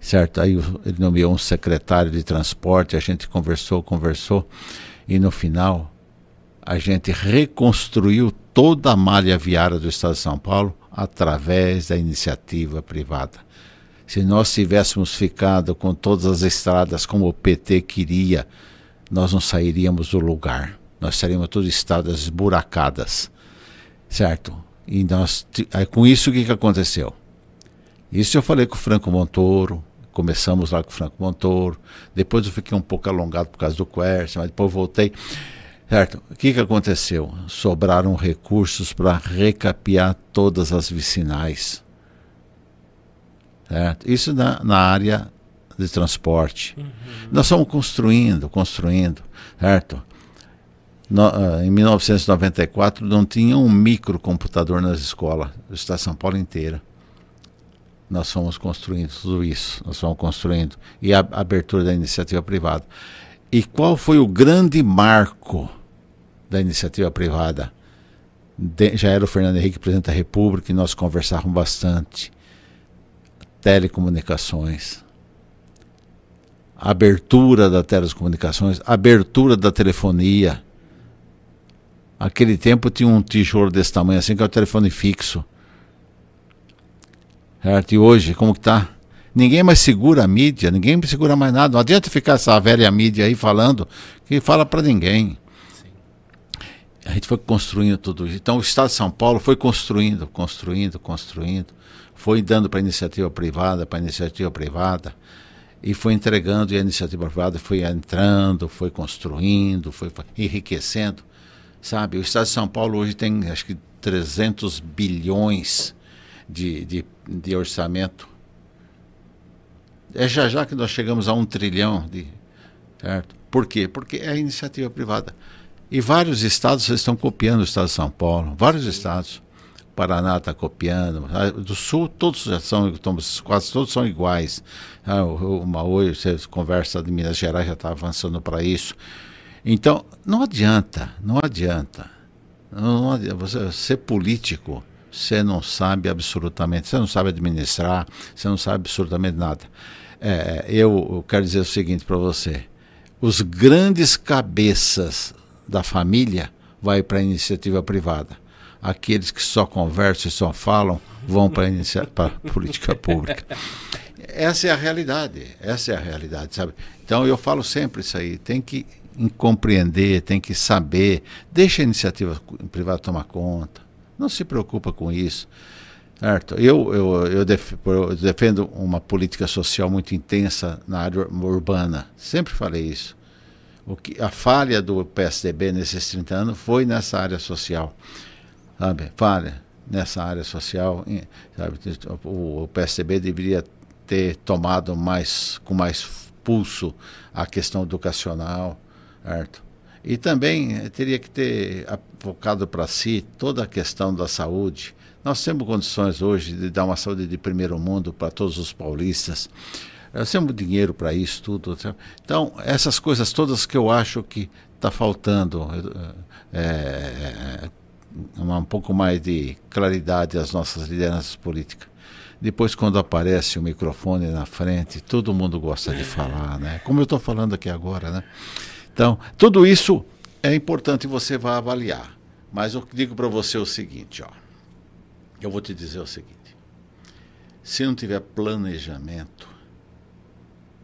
certo? Aí ele nomeou um secretário de transporte, a gente conversou, conversou, e no final a gente reconstruiu toda a malha viária do estado de São Paulo através da iniciativa privada. Se nós tivéssemos ficado com todas as estradas como o PT queria, nós não sairíamos do lugar. Nós teríamos todas estradas esburacadas, certo? E nós, aí, com isso, o que, que aconteceu? Isso eu falei com o Franco Montoro, começamos lá com o Franco Montoro, depois eu fiquei um pouco alongado por causa do Quercia, mas depois voltei. Certo? O que, que aconteceu? Sobraram recursos para recapear todas as vicinais. Certo? Isso na, na área de transporte. Uhum. Nós estamos construindo, construindo, certo? No, uh, em 1994 não tinha um microcomputador nas escolas de São Paulo inteira. Nós fomos construindo tudo isso, nós fomos construindo. E a, a abertura da iniciativa privada. E qual foi o grande marco da iniciativa privada? De, já era o Fernando Henrique, presidente da República, e nós conversávamos bastante. Telecomunicações. Abertura da telecomunicações, abertura da telefonia Aquele tempo tinha um tijolo desse tamanho assim, que é o telefone fixo. Certo? E hoje, como que tá? Ninguém mais segura a mídia, ninguém segura mais nada. Não adianta ficar essa velha mídia aí falando que fala para ninguém. Sim. A gente foi construindo tudo isso. Então o Estado de São Paulo foi construindo, construindo, construindo. Foi dando para iniciativa privada, para iniciativa privada. E foi entregando, e a iniciativa privada foi entrando, foi construindo, foi enriquecendo. Sabe, o Estado de São Paulo hoje tem acho que 300 bilhões de, de, de orçamento. É já já que nós chegamos a um trilhão de. Certo? Por quê? Porque é iniciativa privada. E vários estados estão copiando o Estado de São Paulo, vários estados. Paraná está copiando, do Sul todos já são, quase todos são iguais. Ah, uma hoje você conversa de Minas Gerais já está avançando para isso. Então, não adianta, não adianta. Não adianta você ser político, você não sabe absolutamente, você não sabe administrar, você não sabe absolutamente nada. É, eu, quero dizer o seguinte para você: os grandes cabeças da família vai para a iniciativa privada. Aqueles que só conversam e só falam vão para a política pública. Essa é a realidade, essa é a realidade, sabe? Então eu falo sempre isso aí, tem que compreender, tem que saber, deixa a iniciativa privada tomar conta, não se preocupa com isso. Certo? Eu, eu, eu, defendo uma política social muito intensa na área urbana, sempre falei isso. O que, a falha do PSDB nesses 30 anos foi nessa área social. Sabe? Falha nessa área social. Sabe? O, o PSDB deveria ter tomado mais, com mais pulso a questão educacional. Certo? E também teria que ter focado para si toda a questão da saúde. Nós temos condições hoje de dar uma saúde de primeiro mundo para todos os paulistas. Nós temos dinheiro para isso tudo. Então, essas coisas todas que eu acho que está faltando é, um pouco mais de claridade às nossas lideranças políticas. Depois, quando aparece o microfone na frente, todo mundo gosta de falar, né? Como eu estou falando aqui agora, né? Então, tudo isso é importante você vai avaliar. Mas eu digo para você o seguinte, ó. Eu vou te dizer o seguinte. Se não tiver planejamento,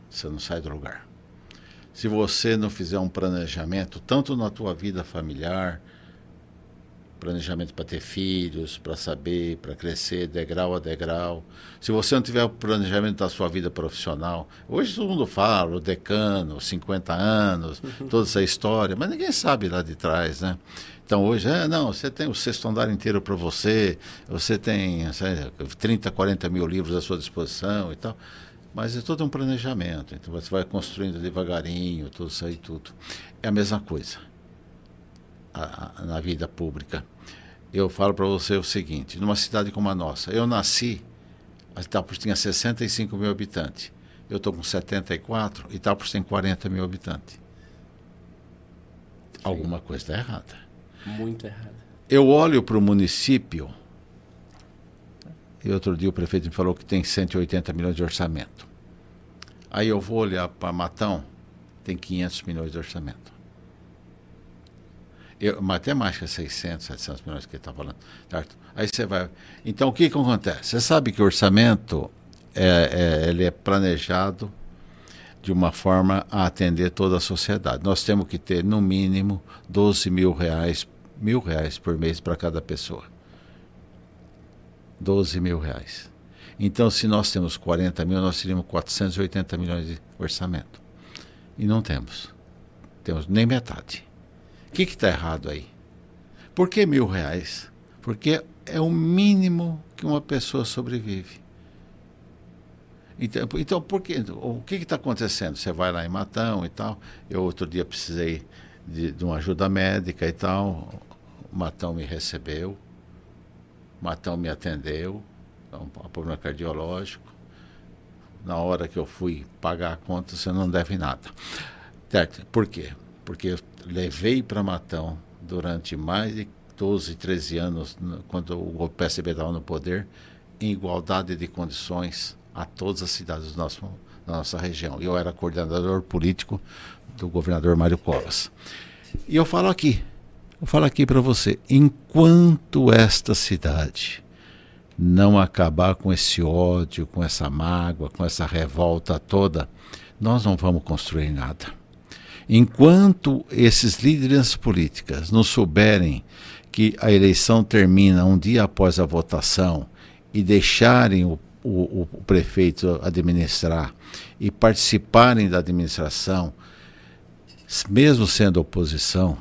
você não sai do lugar. Se você não fizer um planejamento, tanto na tua vida familiar, planejamento para ter filhos, para saber, para crescer degrau a degrau. Se você não tiver o planejamento da sua vida profissional, hoje todo mundo fala, o decano, 50 anos, uhum. toda essa história, mas ninguém sabe lá de trás, né? Então hoje, é, não, você tem o sexto andar inteiro para você, você tem sei, 30, 40 mil livros à sua disposição e tal. Mas é todo um planejamento. Então você vai construindo devagarinho, tudo isso aí, tudo. É a mesma coisa a, na vida pública. Eu falo para você o seguinte: numa cidade como a nossa, eu nasci, Itapos tinha 65 mil habitantes. Eu estou com 74, Itapos tem 40 mil habitantes. Sim. Alguma coisa está errada. Muito errada. Eu olho para o município e outro dia o prefeito me falou que tem 180 milhões de orçamento. Aí eu vou olhar para Matão, tem 500 milhões de orçamento. Eu, matemática, 600, 700 milhões que ele está falando. Certo? Aí você vai. Então, o que, que acontece? Você sabe que o orçamento é, é, ele é planejado de uma forma a atender toda a sociedade. Nós temos que ter, no mínimo, 12 mil reais, mil reais por mês para cada pessoa. 12 mil reais. Então, se nós temos 40 mil, nós teríamos 480 milhões de orçamento. E não temos. Temos nem metade. O que está errado aí? Por que mil reais? Porque é o mínimo que uma pessoa sobrevive. Então, então por que, o que está acontecendo? Você vai lá em Matão e tal. Eu outro dia precisei de, de uma ajuda médica e tal. O Matão me recebeu. Matão me atendeu, é um problema cardiológico. Na hora que eu fui pagar a conta, você não deve nada. Por quê? Porque levei para Matão durante mais de 12, 13 anos, quando o PSB estava no poder, em igualdade de condições a todas as cidades do nosso, da nossa região. Eu era coordenador político do governador Mário Covas. E eu falo aqui, Vou falar aqui para você: enquanto esta cidade não acabar com esse ódio, com essa mágoa, com essa revolta toda, nós não vamos construir nada. Enquanto esses líderes políticas não souberem que a eleição termina um dia após a votação e deixarem o, o, o prefeito administrar e participarem da administração, mesmo sendo oposição,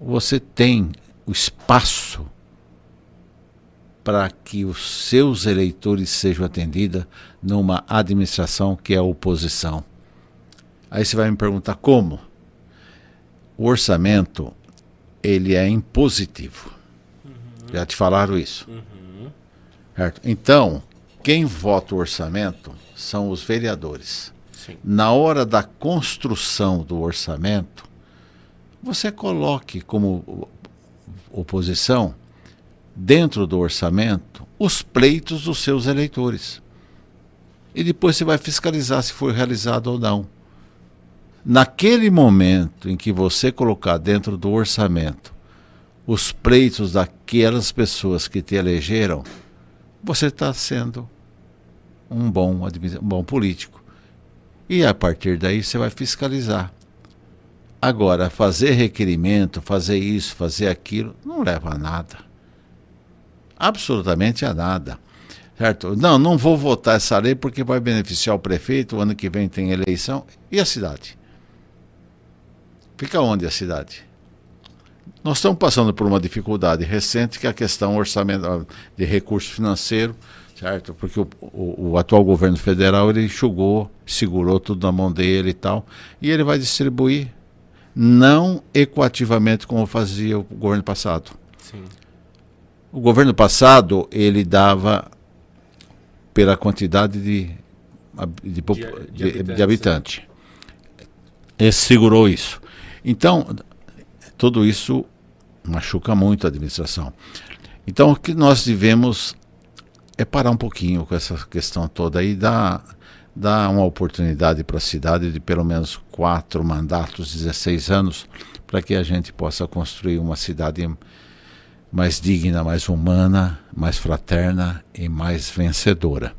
você tem o espaço para que os seus eleitores sejam atendidos numa administração que é oposição. Aí você vai me perguntar como? O orçamento ele é impositivo. Uhum. Já te falaram isso. Uhum. Certo? Então, quem vota o orçamento são os vereadores. Sim. Na hora da construção do orçamento, você coloque como oposição, dentro do orçamento, os pleitos dos seus eleitores. E depois você vai fiscalizar se foi realizado ou não. Naquele momento em que você colocar dentro do orçamento os pleitos daquelas pessoas que te elegeram, você está sendo um bom, um bom político. E a partir daí você vai fiscalizar. Agora, fazer requerimento, fazer isso, fazer aquilo, não leva a nada. Absolutamente a nada. Certo? Não, não vou votar essa lei porque vai beneficiar o prefeito, o ano que vem tem eleição. E a cidade? Fica onde a cidade? Nós estamos passando por uma dificuldade recente que é a questão orçamental de recurso financeiro, certo? Porque o, o, o, atual governo federal ele enxugou, segurou tudo na mão dele e tal, e ele vai distribuir não equativamente como fazia o governo passado. Sim. O governo passado ele dava pela quantidade de, de, de, de, de habitante. Ele segurou isso. Então, tudo isso machuca muito a administração. Então, o que nós devemos é parar um pouquinho com essa questão toda e dar, dar uma oportunidade para a cidade de pelo menos quatro mandatos, 16 anos, para que a gente possa construir uma cidade mais digna, mais humana, mais fraterna e mais vencedora.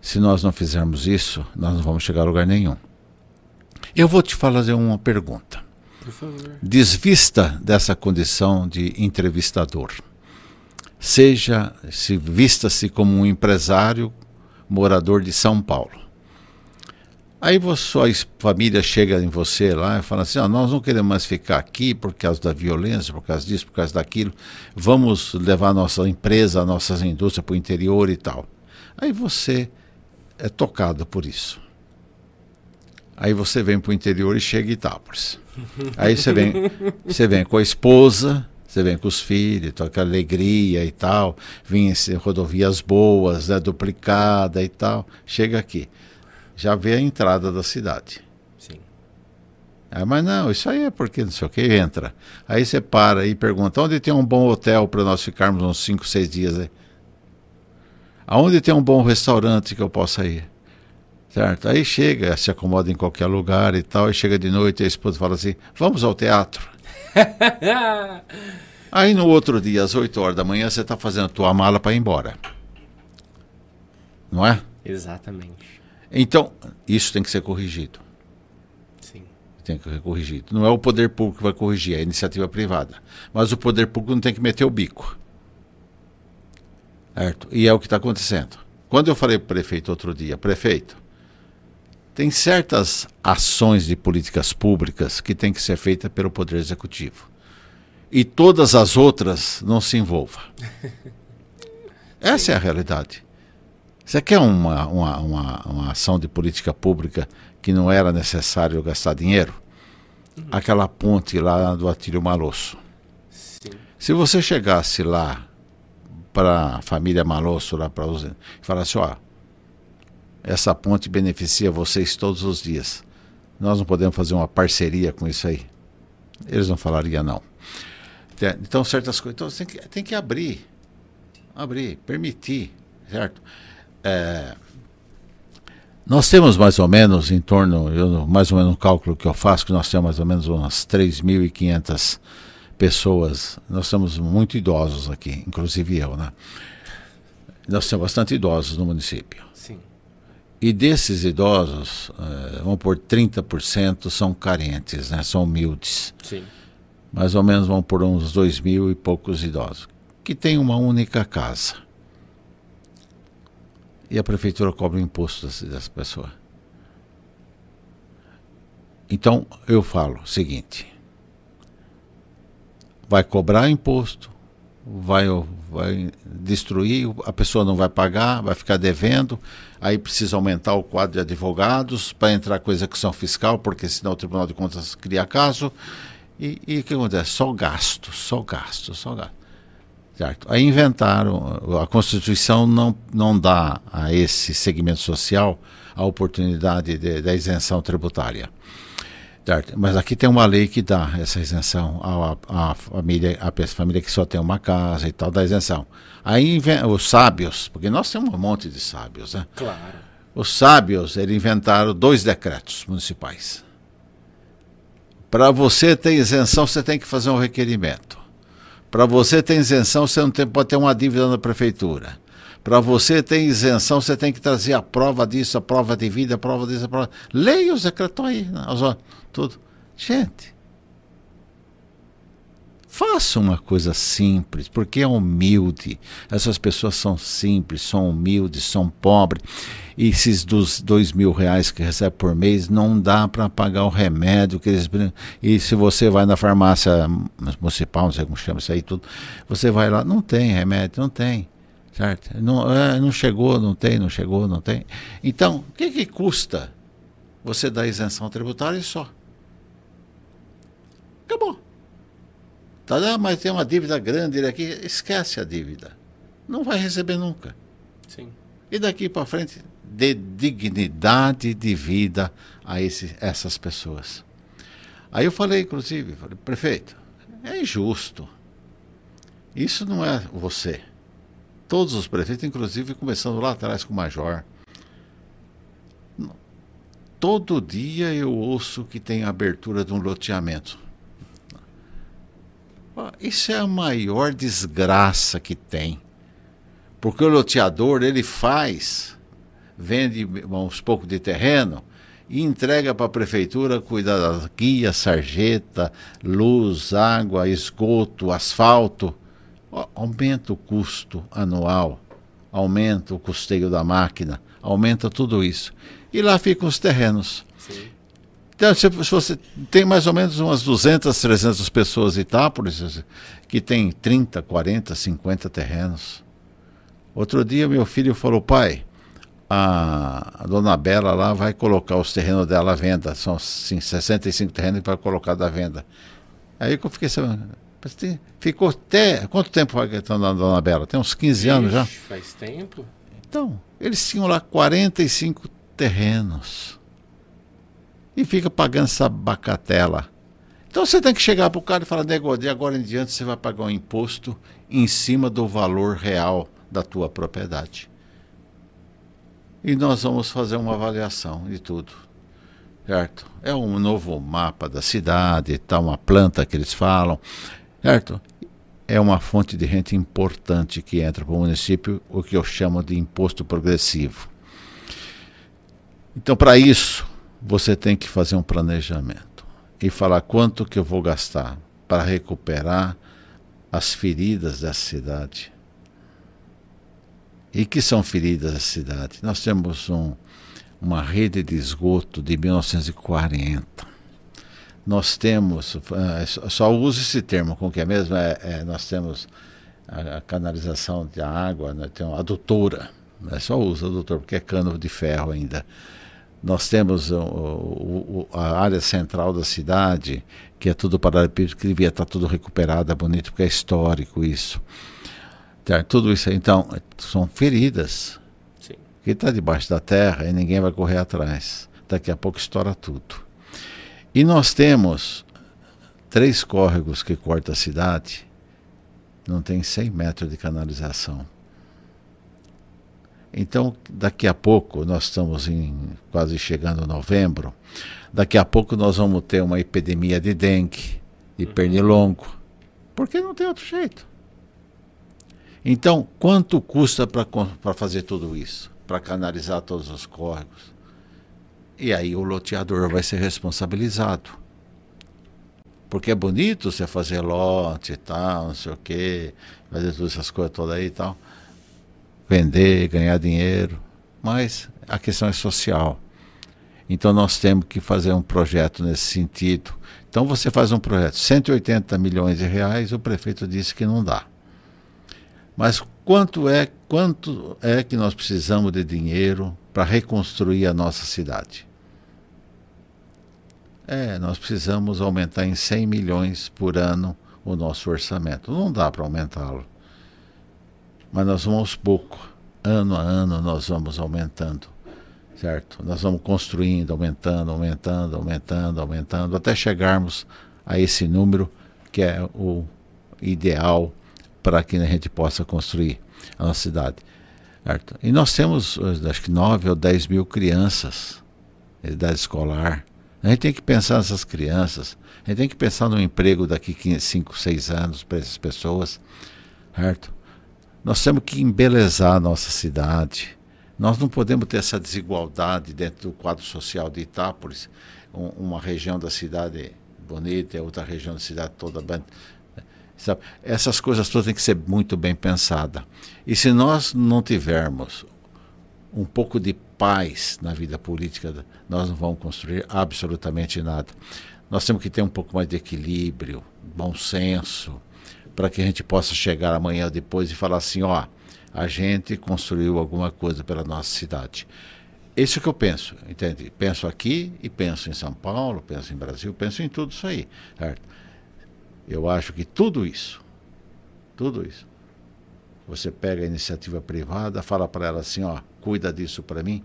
Se nós não fizermos isso, nós não vamos chegar a lugar nenhum. Eu vou te fazer uma pergunta. Desvista dessa condição de entrevistador. Seja, se vista-se como um empresário morador de São Paulo. Aí sua família chega em você lá e fala assim: oh, nós não queremos mais ficar aqui por causa da violência, por causa disso, por causa daquilo. Vamos levar nossa empresa, nossas indústrias para o interior e tal. Aí você é tocado por isso. Aí você vem para o interior e chega em Itápolis. Aí você vem, você vem com a esposa, você vem com os filhos, toca alegria e tal, vem em rodovias boas, né, duplicada e tal. Chega aqui, já vê a entrada da cidade. Sim. Ah, mas não, isso aí é porque não sei o que, entra. Aí você para e pergunta, onde tem um bom hotel para nós ficarmos uns 5, 6 dias aí? Aonde tem um bom restaurante que eu possa ir? Certo? Aí chega, se acomoda em qualquer lugar e tal, e chega de noite e a esposa fala assim: vamos ao teatro. Aí no outro dia, às 8 horas da manhã, você está fazendo a tua mala para ir embora. Não é? Exatamente. Então, isso tem que ser corrigido. Sim. Tem que ser corrigido. Não é o poder público que vai corrigir, é a iniciativa privada. Mas o poder público não tem que meter o bico. Certo? E é o que está acontecendo. Quando eu falei para o prefeito outro dia, prefeito, tem certas ações de políticas públicas que têm que ser feitas pelo Poder Executivo. E todas as outras não se envolvam. Essa Sim. é a realidade. Você quer uma, uma, uma, uma, ação de política pública que não era necessário gastar dinheiro? Uhum. Aquela ponte lá do Atílio Malosso. Sim. Se você chegasse lá para a família Malosso, lá para os. e falasse: ó, essa ponte beneficia vocês todos os dias. Nós não podemos fazer uma parceria com isso aí. Eles não falariam não. Então, certas coisas. Então, tem que, tem que abrir. Abrir, permitir, certo? É, nós temos mais ou menos em torno, eu, mais ou menos um cálculo que eu faço, que nós temos mais ou menos umas 3.500 pessoas. Nós estamos muito idosos aqui, inclusive eu, né? Nós temos bastante idosos no município. E desses idosos, uh, vamos por 30% são carentes, né? são humildes. Sim. Mais ou menos vão por uns dois mil e poucos idosos, que têm uma única casa. E a prefeitura cobra imposto dessa pessoa. Então, eu falo o seguinte: vai cobrar imposto, vai, vai destruir, a pessoa não vai pagar, vai ficar devendo, aí precisa aumentar o quadro de advogados para entrar com execução fiscal, porque senão o Tribunal de Contas cria caso. E, e o que acontece? Só gasto, só gasto, só gasto. Certo? Aí inventaram, a Constituição não, não dá a esse segmento social a oportunidade de, da isenção tributária. Mas aqui tem uma lei que dá essa isenção à, à família, à família que só tem uma casa e tal, da isenção. Aí os sábios, porque nós temos um monte de sábios, né? Claro. Os sábios, eles inventaram dois decretos municipais. Para você ter isenção, você tem que fazer um requerimento. Para você ter isenção, você não tem, pode ter uma dívida na prefeitura. Para você ter isenção, você tem que trazer a prova disso, a prova de vida, a prova disso, a prova. Leia os decretos aí, né? tudo. Gente, faça uma coisa simples, porque é humilde. Essas pessoas são simples, são humildes, são pobres. E esses dos dois mil reais que recebe por mês não dá para pagar o remédio que eles. E se você vai na farmácia municipal, não sei como chama isso aí tudo, você vai lá, não tem remédio, não tem. Certo? Não, é, não chegou, não tem, não chegou, não tem. Então, o que, que custa você dar isenção tributária e só? Acabou. Tá, mas tem uma dívida grande aqui, esquece a dívida. Não vai receber nunca. Sim. E daqui para frente, dê dignidade de vida a esse, essas pessoas. Aí eu falei, inclusive, falei, prefeito, é injusto. Isso não é você. Todos os prefeitos, inclusive começando lá atrás com o Major. Todo dia eu ouço que tem abertura de um loteamento. Isso é a maior desgraça que tem. Porque o loteador, ele faz vende uns poucos de terreno e entrega para a prefeitura cuidar da guia, sarjeta, luz, água, esgoto, asfalto. Aumenta o custo anual, aumenta o custeio da máquina, aumenta tudo isso. E lá ficam os terrenos. Sim. Então, se, você tem mais ou menos umas 200, 300 pessoas em Itápolis que tem 30, 40, 50 terrenos. Outro dia meu filho falou, pai, a, a, dona Bela lá vai colocar os terrenos dela à venda. São assim, 65 terrenos que vai colocar da venda. Aí que eu fiquei sabendo. Ficou até. Quanto tempo vai estão na dona Bela? Tem uns 15 Ixi, anos já? Faz tempo. Então, eles tinham lá 45 terrenos. E fica pagando essa bacatela. Então você tem que chegar para o cara e falar, nego, de agora em diante você vai pagar um imposto em cima do valor real da tua propriedade e nós vamos fazer uma avaliação de tudo. Certo? É um novo mapa da cidade, tá uma planta que eles falam, certo? É uma fonte de renda importante que entra para o município, o que eu chamo de imposto progressivo. Então, para isso, você tem que fazer um planejamento e falar quanto que eu vou gastar para recuperar as feridas dessa cidade e que são feridas da cidade. Nós temos um, uma rede de esgoto de 1940. Nós temos, uh, só uso esse termo, com que é mesmo? É, é nós temos a, a, canalização de água, nós temos a adutora, é só uso adutor, porque é cano de ferro ainda. Nós temos o, o, a área central da cidade, que é tudo paralelepípedo, que devia estar tudo recuperado, é bonito, porque é histórico isso. Tá, tudo isso então, são feridas Sim. que está debaixo da terra e ninguém vai correr atrás. Daqui a pouco estoura tudo. E nós temos três córregos que cortam a cidade, não tem 100 metros de canalização. Então, daqui a pouco, nós estamos em, quase chegando novembro, daqui a pouco nós vamos ter uma epidemia de dengue, de uhum. pernilongo, porque não tem outro jeito. Então, quanto custa para fazer tudo isso? Para canalizar todos os córregos? E aí o loteador vai ser responsabilizado. Porque é bonito você fazer lote e tal, não sei o quê, fazer todas essas coisas todas aí e tal. Vender, ganhar dinheiro. Mas a questão é social. Então nós temos que fazer um projeto nesse sentido. Então você faz um projeto, 180 milhões de reais, o prefeito disse que não dá. Mas quanto é, quanto é que nós precisamos de dinheiro para reconstruir a nossa cidade? É, nós precisamos aumentar em 100 milhões por ano o nosso orçamento. Não dá para aumentá-lo. mas nós vamos aos poucos, ano a ano, nós vamos aumentando, certo? Nós vamos construindo, aumentando, aumentando, aumentando, aumentando, até chegarmos a esse número que é o ideal para que a gente possa construir a nossa cidade. Certo? E nós temos, acho que 9 ou 10 mil crianças de idade escolar. A gente tem que pensar nessas crianças. A gente tem que pensar no emprego daqui 5, 6 anos para essas pessoas. Certo? Nós temos que embelezar a nossa cidade. Nós não podemos ter essa desigualdade dentro do quadro social de Itápolis, um, uma região da cidade bonita e outra região da cidade toda Sabe? Essas coisas todas têm que ser muito bem pensadas. E se nós não tivermos um pouco de paz na vida política, nós não vamos construir absolutamente nada. Nós temos que ter um pouco mais de equilíbrio, bom senso, para que a gente possa chegar amanhã depois e falar assim, ó, a gente construiu alguma coisa pela nossa cidade. Isso que eu penso, entende? Penso aqui e penso em São Paulo, penso em Brasil, penso em tudo isso aí, certo? Eu acho que tudo isso, tudo isso, você pega a iniciativa privada, fala para ela assim, ó, cuida disso para mim,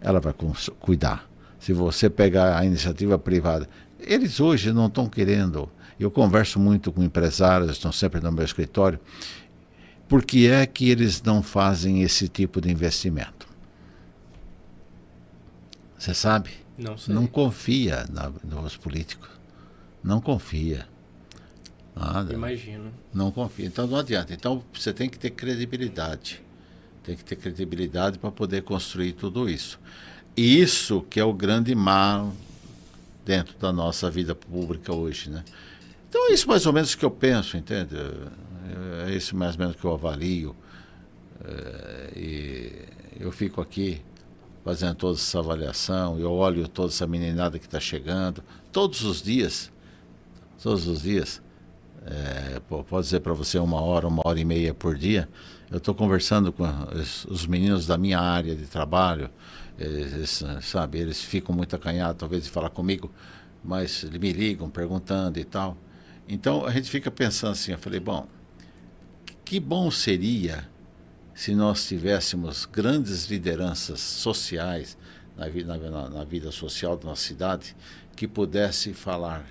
ela vai cuidar. Se você pegar a iniciativa privada, eles hoje não estão querendo. Eu converso muito com empresários, estão sempre no meu escritório. Por que é que eles não fazem esse tipo de investimento? Você sabe? Não sei. Não confia na, nos políticos. Não confia. Nada. Imagino. Não confia. Então não adianta. Então você tem que ter credibilidade. Tem que ter credibilidade para poder construir tudo isso. Isso que é o grande mal dentro da nossa vida pública hoje, né? Então é isso mais ou menos que eu penso, entende? É isso mais ou menos que eu avalio. É, e eu fico aqui fazendo toda essa avaliação, eu olho toda essa meninada que está chegando, todos os dias, todos os dias, é, pode dizer para você uma hora, uma hora e meia por dia, eu estou conversando com os meninos da minha área de trabalho, eles, sabe, eles ficam muito acanhados, talvez, de falar comigo, mas me ligam perguntando e tal. Então a gente fica pensando assim, eu falei, bom, que bom seria se nós tivéssemos grandes lideranças sociais na vida, na, na vida social da nossa cidade que pudesse falar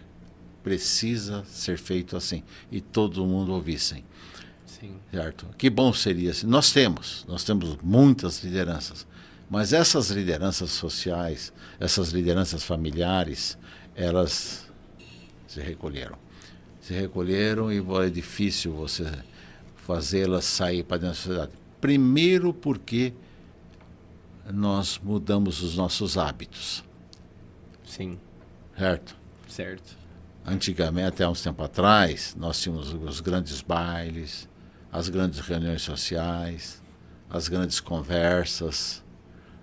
precisa ser feito assim e todo mundo ouvissem. Sim. Certo? Que bom seria se nós temos, nós temos muitas lideranças, mas essas lideranças sociais, essas lideranças familiares, elas se recolheram. Se recolheram e é difícil você fazê-las sair para dentro da sociedade. Primeiro porque nós mudamos os nossos hábitos. Sim. Certo? Certo. Antigamente, até uns tempo atrás, nós tínhamos os grandes bailes, as grandes reuniões sociais, as grandes conversas.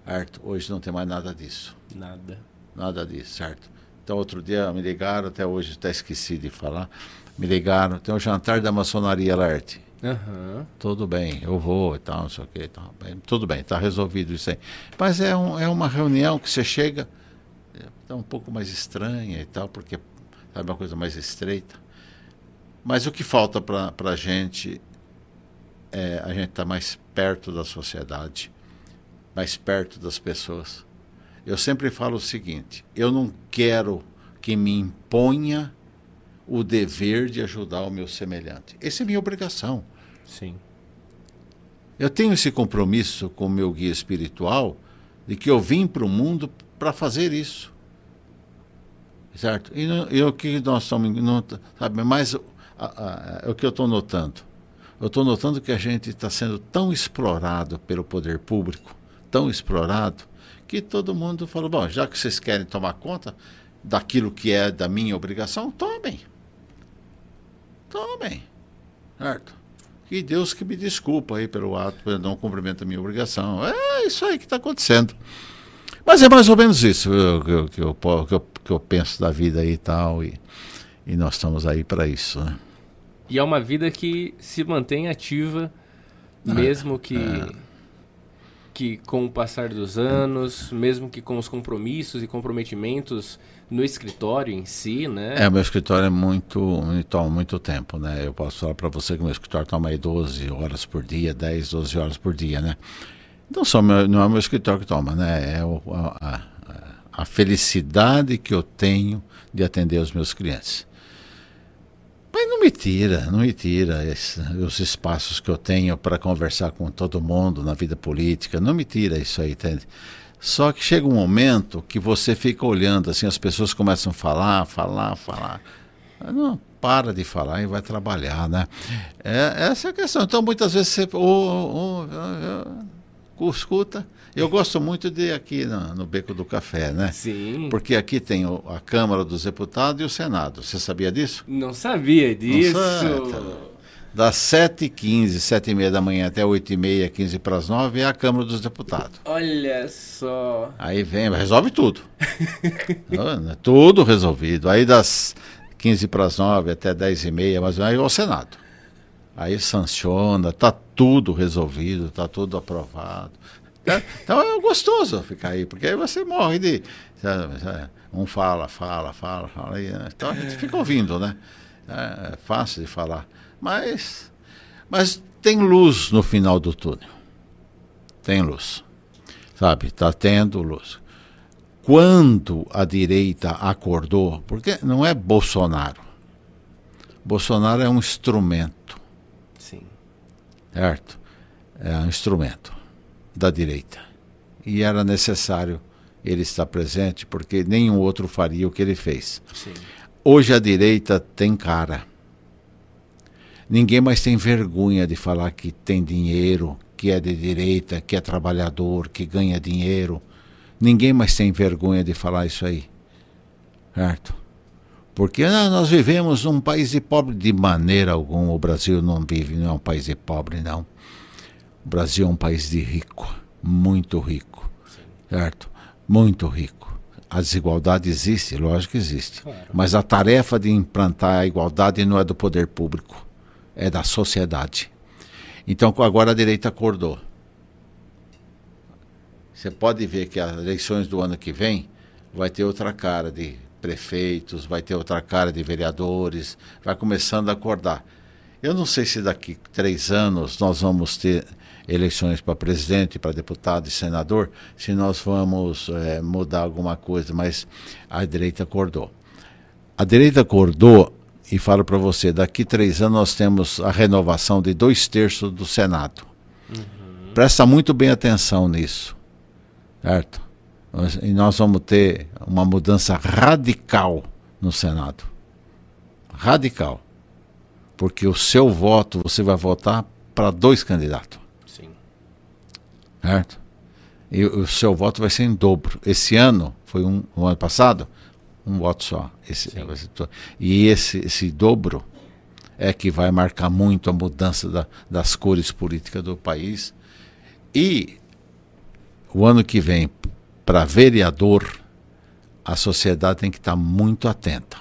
Certo? Hoje não tem mais nada disso. Nada. Nada disso, certo? Então, outro dia me ligaram, até hoje até esqueci de falar, me ligaram, tem o jantar da maçonaria Lerte. Uhum. Tudo bem, eu vou e tal, não sei o que. Tal. Tudo bem, está resolvido isso aí. Mas é, um, é uma reunião que você chega, é um pouco mais estranha e tal, porque sabe, uma coisa mais estreita. Mas o que falta para a gente é a gente estar tá mais perto da sociedade, mais perto das pessoas. Eu sempre falo o seguinte: eu não quero que me imponha o dever de ajudar o meu semelhante. Essa é minha obrigação. Sim. Eu tenho esse compromisso com o meu guia espiritual de que eu vim para o mundo para fazer isso. Certo? E, e o que nós estamos. Não, sabe, mas a, a, a, o que eu estou notando? Eu estou notando que a gente está sendo tão explorado pelo poder público, tão explorado, que todo mundo falou: bom, já que vocês querem tomar conta daquilo que é da minha obrigação, tomem. Tomem. Certo? E Deus que me desculpa aí pelo ato, pelo não cumprimento da minha obrigação. É isso aí que está acontecendo. Mas é mais ou menos isso que eu, que eu, que eu, que eu penso da vida aí e tal. E, e nós estamos aí para isso. Né? E é uma vida que se mantém ativa, mesmo que. É. que com o passar dos anos, mesmo que com os compromissos e comprometimentos no escritório em si, né? É, meu escritório é muito, toma muito tempo, né? Eu posso falar para você que meu escritório toma aí 12 horas por dia, 10, 12 horas por dia, né? Não, só meu, não é meu escritório que toma, né? É o, a, a, a felicidade que eu tenho de atender os meus clientes. Mas não me tira, não me tira esse, os espaços que eu tenho para conversar com todo mundo na vida política, não me tira isso aí, entende? Só que chega um momento que você fica olhando, assim, as pessoas começam a falar, falar, falar. Não, para de falar e vai trabalhar, né? É, essa é a questão. Então, muitas vezes você oh, oh, oh, escuta. Eu gosto muito de aqui no, no, Beco do Café, né? Sim. Porque aqui tem o, a Câmara dos Deputados e o Senado. Você sabia disso? Não sabia disso. Não sabe, das 7h15, 7h30 da manhã até 8h30, 15 para as 9 é a Câmara dos Deputados. Olha só. Aí vem, resolve tudo. tudo resolvido. Aí das 15 para as 9 até 10h30, mas aí é o Senado. Aí sanciona, tá tudo resolvido, tá tudo aprovado. É, então é gostoso ficar aí, porque aí você morre de. Um fala, fala, fala, fala. Então a gente fica ouvindo, né? É fácil de falar. Mas, mas tem luz no final do túnel. Tem luz. Sabe? Está tendo luz. Quando a direita acordou, porque não é Bolsonaro. Bolsonaro é um instrumento. Certo? É um instrumento da direita. E era necessário ele estar presente, porque nenhum outro faria o que ele fez. Sim. Hoje a direita tem cara. Ninguém mais tem vergonha de falar que tem dinheiro, que é de direita, que é trabalhador, que ganha dinheiro. Ninguém mais tem vergonha de falar isso aí. Certo? Porque ah, nós vivemos num país de pobre de maneira alguma. O Brasil não vive, não é um país de pobre, não. O Brasil é um país de rico, muito rico. Certo? Muito rico. A desigualdade existe, lógico que existe. Claro. Mas a tarefa de implantar a igualdade não é do poder público é da sociedade. Então agora a direita acordou. Você pode ver que as eleições do ano que vem vai ter outra cara de prefeitos, vai ter outra cara de vereadores, vai começando a acordar. Eu não sei se daqui três anos nós vamos ter eleições para presidente, para deputado e senador, se nós vamos é, mudar alguma coisa, mas a direita acordou. A direita acordou e falo para você, daqui três anos nós temos a renovação de dois terços do Senado. Uhum. Presta muito bem atenção nisso, certo? E nós vamos ter uma mudança radical no Senado. Radical. Porque o seu voto, você vai votar para dois candidatos. Sim. Certo? E o seu voto vai ser em dobro. Esse ano, foi um, um ano passado, um voto só. Esse, e esse, esse dobro é que vai marcar muito a mudança da, das cores políticas do país. E o ano que vem, para vereador, a sociedade tem que estar muito atenta.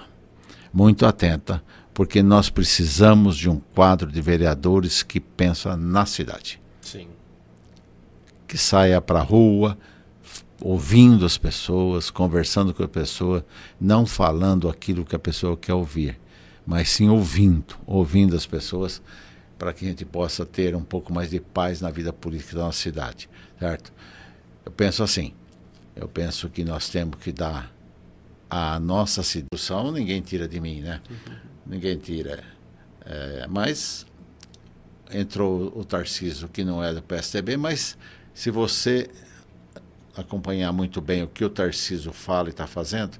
Muito atenta, porque nós precisamos de um quadro de vereadores que pensa na cidade. Sim. Que saia para a rua, ouvindo as pessoas, conversando com a pessoa, não falando aquilo que a pessoa quer ouvir, mas sim ouvindo, ouvindo as pessoas, para que a gente possa ter um pouco mais de paz na vida política da nossa cidade, certo? Eu penso assim, eu penso que nós temos que dar a nossa sedução, ninguém tira de mim, né? Uhum. Ninguém tira. É, mas entrou o Tarciso, que não é do PSDB, mas se você acompanhar muito bem o que o Tarciso fala e está fazendo,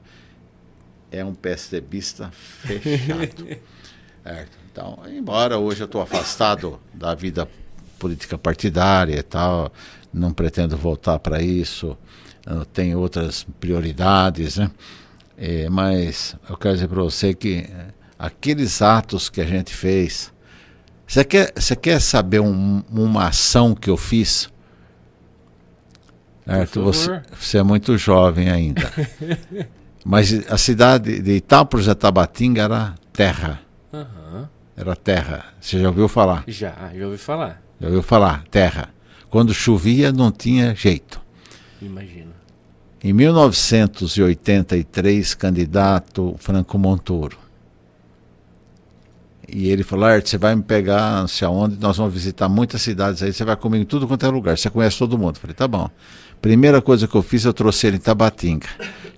é um PSDBista fechado. é, então, embora hoje eu estou afastado da vida política partidária e tal, não pretendo voltar para isso, eu tenho outras prioridades, né? É, mas eu quero dizer para você que é, aqueles atos que a gente fez. Você quer, você quer saber um, uma ação que eu fiz? Arthur, você, você, é muito jovem ainda. Mas a cidade de Itápolis de Tabatinga era terra. Uhum. Era terra. Você já ouviu falar? Já, já ouvi falar. Já ouviu falar? Terra. Quando chovia, não tinha jeito. Imagina. Em 1983, candidato Franco Montoro. E ele falou: Arte, você vai me pegar, não sei aonde, nós vamos visitar muitas cidades aí, você vai comigo em tudo quanto é lugar, você conhece todo mundo. Eu falei: tá bom. Primeira coisa que eu fiz, eu trouxe ele em Tabatinga.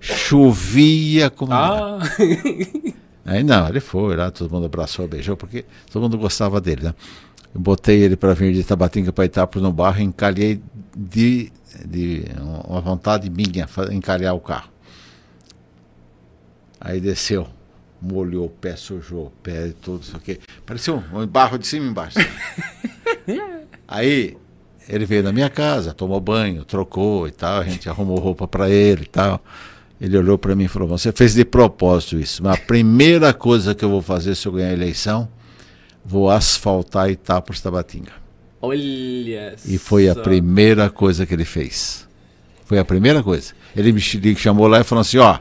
Chovia como. Ah! Aí não, ele foi lá, todo mundo abraçou, beijou, porque todo mundo gostava dele, né? Eu botei ele para vir de Tabatinga para Itapro no barro, encalhei de, de uma vontade minha, encalhar o carro. Aí desceu, molhou o pé, sujou o pé e tudo isso aqui. Pareceu um barro de cima e embaixo. Aí ele veio na minha casa, tomou banho, trocou e tal, a gente arrumou roupa para ele e tal. Ele olhou para mim e falou: Você fez de propósito isso, mas a primeira coisa que eu vou fazer se eu ganhar a eleição, vou asfaltar Itapos Tabatinga. Olha E foi a primeira coisa que ele fez. Foi a primeira coisa. Ele me chamou lá e falou assim: Ó,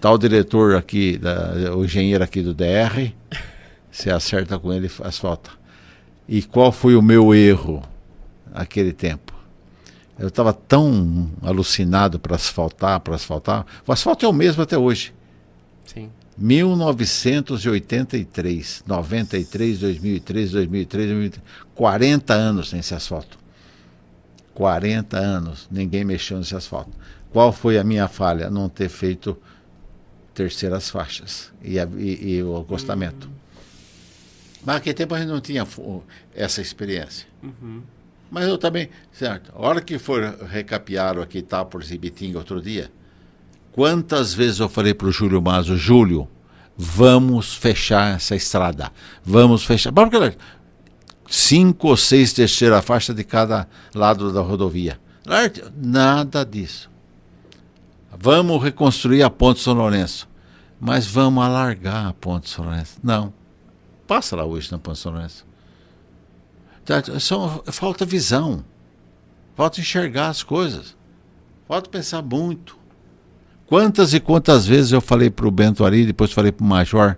tal diretor aqui, da, o engenheiro aqui do DR, você acerta com ele asfalta. E qual foi o meu erro naquele tempo? Eu estava tão alucinado para asfaltar, para asfaltar. O asfalto é o mesmo até hoje. Sim. 1983, 93, 2003, 2003, 2003, 40 anos nesse asfalto. 40 anos, ninguém mexeu nesse asfalto. Qual foi a minha falha? Não ter feito terceiras faixas e, e, e o acostamento. Uhum. Mas naquele tempo a gente não tinha essa experiência. Uhum. Mas eu também, certo, a hora que for recapear aqui Itápolis e Bitinga outro dia, quantas vezes eu falei para o Júlio Mazo, Júlio, vamos fechar essa estrada, vamos fechar, cinco ou seis terceira faixa de cada lado da rodovia. Nada disso. Vamos reconstruir a Ponte São Lourenço, mas vamos alargar a Ponte São Lourenço. Não. Passa lá hoje na Ponte São Lourenço. Tá, falta visão. Falta enxergar as coisas. Falta pensar muito. Quantas e quantas vezes eu falei para o Bento Ari, depois falei para o Major,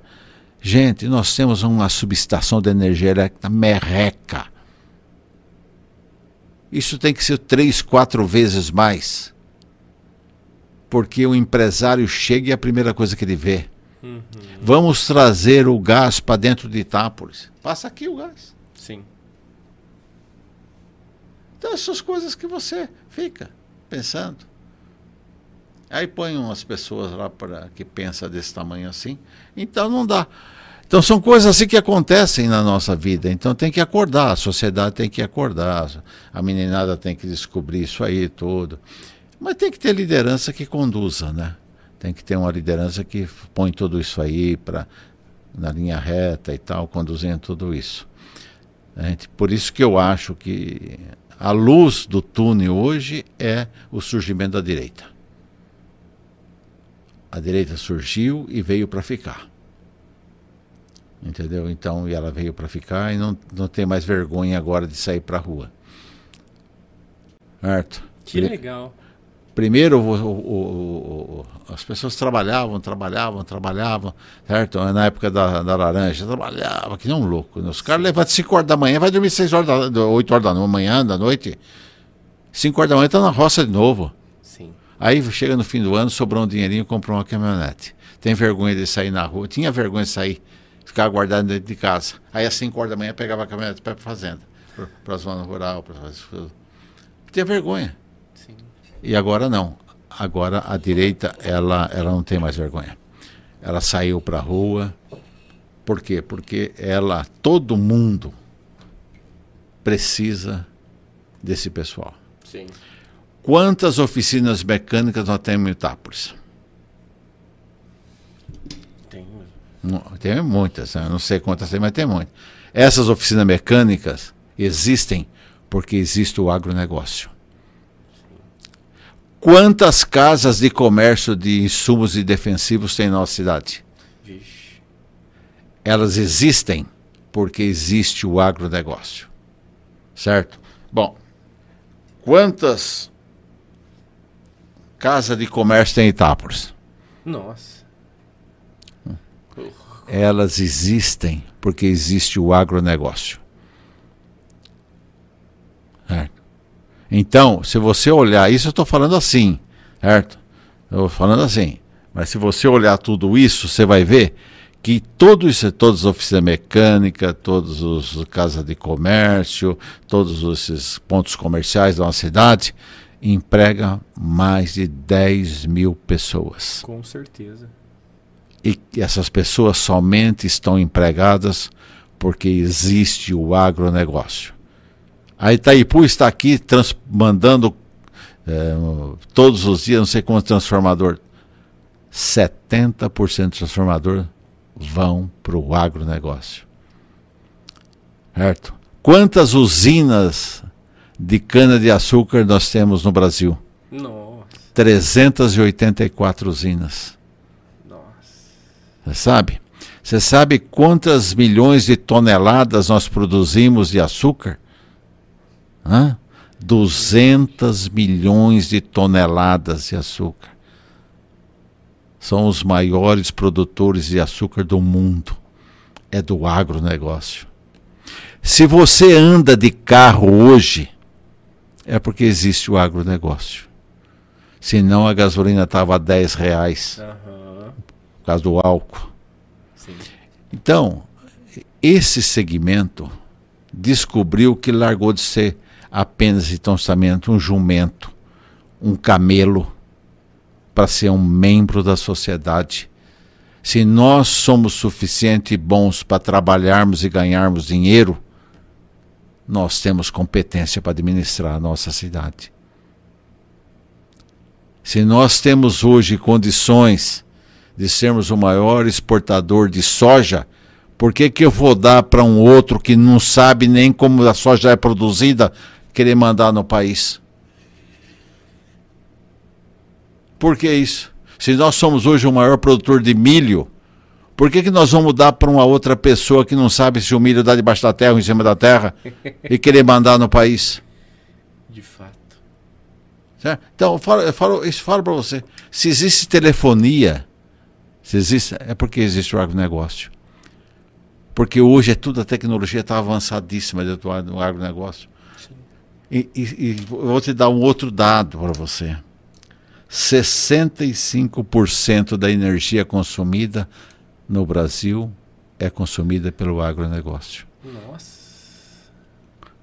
gente, nós temos uma subestação de energia elétrica merreca. Isso tem que ser três, quatro vezes mais. Porque o empresário chega e é a primeira coisa que ele vê. Uhum. Vamos trazer o gás para dentro de Itápolis. Passa aqui o gás. Sim. Então, essas coisas que você fica pensando. Aí põe umas pessoas lá para que pensa desse tamanho assim. Então não dá. Então são coisas assim que acontecem na nossa vida. Então tem que acordar, a sociedade tem que acordar, a meninada tem que descobrir isso aí tudo. Mas tem que ter liderança que conduza, né? Tem que ter uma liderança que põe tudo isso aí para na linha reta e tal, conduzindo tudo isso. Gente, por isso que eu acho que a luz do túnel hoje é o surgimento da direita. A direita surgiu e veio para ficar. Entendeu? Então, e ela veio para ficar e não, não tem mais vergonha agora de sair para a rua. Certo? Que legal. Primeiro, o, o, o, as pessoas trabalhavam, trabalhavam, trabalhavam, certo? Na época da, da laranja, trabalhava que nem um louco. Os caras levantam 5 horas da manhã, vai dormir 6 horas, da, 8 horas da manhã, da noite. 5 horas da manhã, está na roça de novo. Sim. Aí chega no fim do ano, sobrou um dinheirinho, comprou uma caminhonete. Tem vergonha de sair na rua, tinha vergonha de sair, ficar guardado dentro de casa. Aí às 5 horas da manhã pegava a caminhonete para a fazenda, para a zona rural, para fazer Tinha vergonha. E agora não. Agora a direita ela, ela não tem mais vergonha. Ela saiu para a rua. Por quê? Porque ela, todo mundo precisa desse pessoal. Sim. Quantas oficinas mecânicas nós temos em Itápolis? Tem. Tem muitas, né? não sei quantas tem, mas tem muitas. Essas oficinas mecânicas existem porque existe o agronegócio. Quantas casas de comércio de insumos e defensivos tem na nossa cidade? Vixe. Elas existem porque existe o agronegócio. Certo? Bom, quantas casas de comércio tem em Itápolis? Nossa. Elas existem porque existe o agronegócio. Certo? Então, se você olhar, isso eu estou falando assim, certo? Eu falando assim. Mas se você olhar tudo isso, você vai ver que todo isso, todas as oficinas mecânicas, todas as casas de comércio, todos esses pontos comerciais da nossa cidade, emprega mais de 10 mil pessoas. Com certeza. E essas pessoas somente estão empregadas porque existe o agronegócio. A Itaipu está aqui mandando é, todos os dias, não sei quantos transformador, 70% do transformador vão para o agronegócio. Certo? Quantas usinas de cana-de-açúcar nós temos no Brasil? Nossa. 384 usinas. Nossa. Você sabe? Você sabe quantas milhões de toneladas nós produzimos de açúcar? Hã? 200 milhões de toneladas de açúcar. São os maiores produtores de açúcar do mundo. É do agronegócio. Se você anda de carro hoje, é porque existe o agronegócio. Senão a gasolina estava a 10 reais. Aham. Por causa do álcool. Sim. Então, esse segmento descobriu que largou de ser apenas então somente um jumento, um camelo, para ser um membro da sociedade. Se nós somos suficiente bons para trabalharmos e ganharmos dinheiro, nós temos competência para administrar a nossa cidade. Se nós temos hoje condições de sermos o maior exportador de soja, por que, que eu vou dar para um outro que não sabe nem como a soja é produzida querer mandar no país? Por que isso? Se nós somos hoje o maior produtor de milho, por que, que nós vamos dar para uma outra pessoa que não sabe se o milho dá debaixo da terra ou em cima da terra e querer mandar no país? De fato. Certo? Então, eu falo, eu falo, isso falo para você. Se existe telefonia, se existe, é porque existe o agronegócio. Porque hoje é tudo, a tecnologia está avançadíssima dentro do agronegócio. E, e, e vou te dar um outro dado para você. 65% da energia consumida no Brasil é consumida pelo agronegócio. Nossa.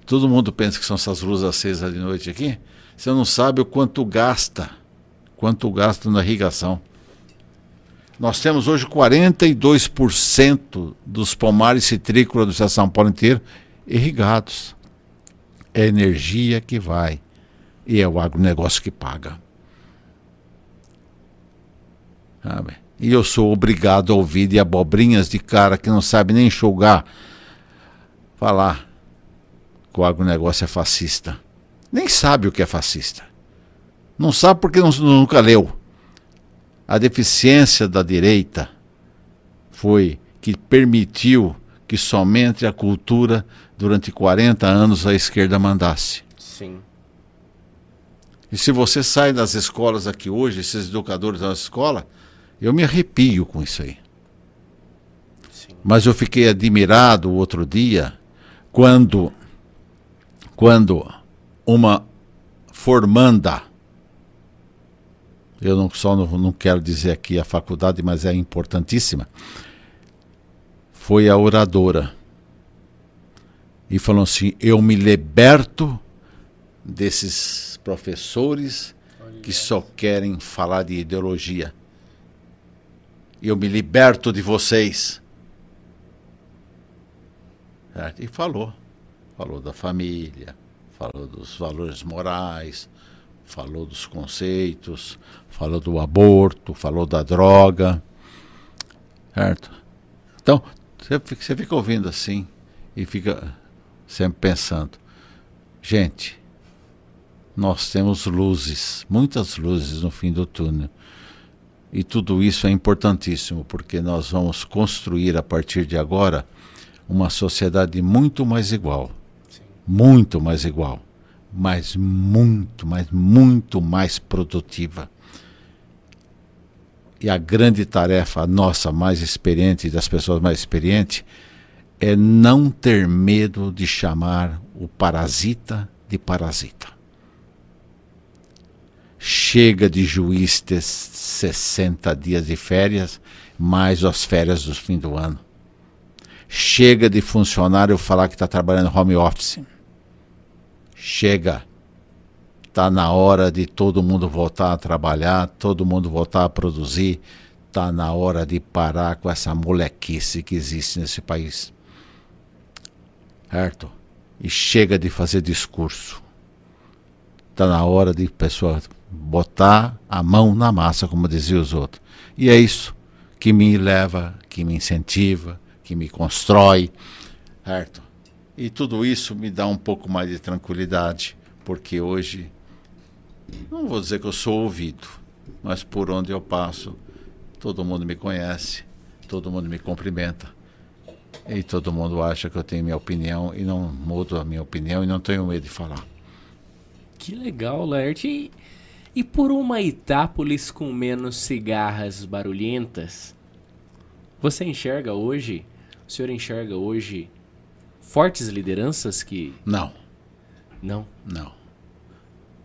Todo mundo pensa que são essas luzes acesas de noite aqui. Você não sabe o quanto gasta, quanto gasta na irrigação. Nós temos hoje 42% dos pomares citrícolas do estado de São Paulo inteiro irrigados. É energia que vai e é o agronegócio que paga. Sabe? E eu sou obrigado a ouvir de abobrinhas de cara que não sabe nem enxugar falar que o agronegócio é fascista. Nem sabe o que é fascista. Não sabe porque não, nunca leu. A deficiência da direita foi que permitiu que somente a cultura, durante 40 anos, a esquerda mandasse. Sim. E se você sai das escolas aqui hoje, esses educadores da escola, eu me arrepio com isso aí. Sim. Mas eu fiquei admirado o outro dia quando quando uma formanda eu não só não, não quero dizer aqui a faculdade, mas é importantíssima. Foi a oradora e falou assim: "Eu me liberto desses professores que só querem falar de ideologia. Eu me liberto de vocês." Certo? E falou. Falou da família, falou dos valores morais, falou dos conceitos, falou do aborto, falou da droga. Certo? Então, você fica, ouvindo assim e fica sempre pensando: gente, nós temos luzes, muitas luzes no fim do túnel. E tudo isso é importantíssimo, porque nós vamos construir a partir de agora uma sociedade muito mais igual. Sim. Muito mais igual. Mas muito, mas muito mais produtiva. E a grande tarefa nossa, mais experiente, das pessoas mais experientes, é não ter medo de chamar o parasita de parasita. Chega de juiz ter 60 dias de férias, mais as férias do fim do ano. Chega de funcionário falar que está trabalhando home office. Chega. Está na hora de todo mundo voltar a trabalhar, todo mundo voltar a produzir. Está na hora de parar com essa molequice que existe nesse país. Certo? E chega de fazer discurso. Está na hora de pessoa botar a mão na massa, como diziam os outros. E é isso que me leva, que me incentiva, que me constrói, certo? E tudo isso me dá um pouco mais de tranquilidade, porque hoje, não vou dizer que eu sou ouvido, mas por onde eu passo, todo mundo me conhece, todo mundo me cumprimenta. E todo mundo acha que eu tenho minha opinião e não mudo a minha opinião e não tenho medo de falar. Que legal, Laerte. E, por uma Itápolis com menos cigarras barulhentas, você enxerga hoje o senhor enxerga hoje fortes lideranças que. Não. Não? Não.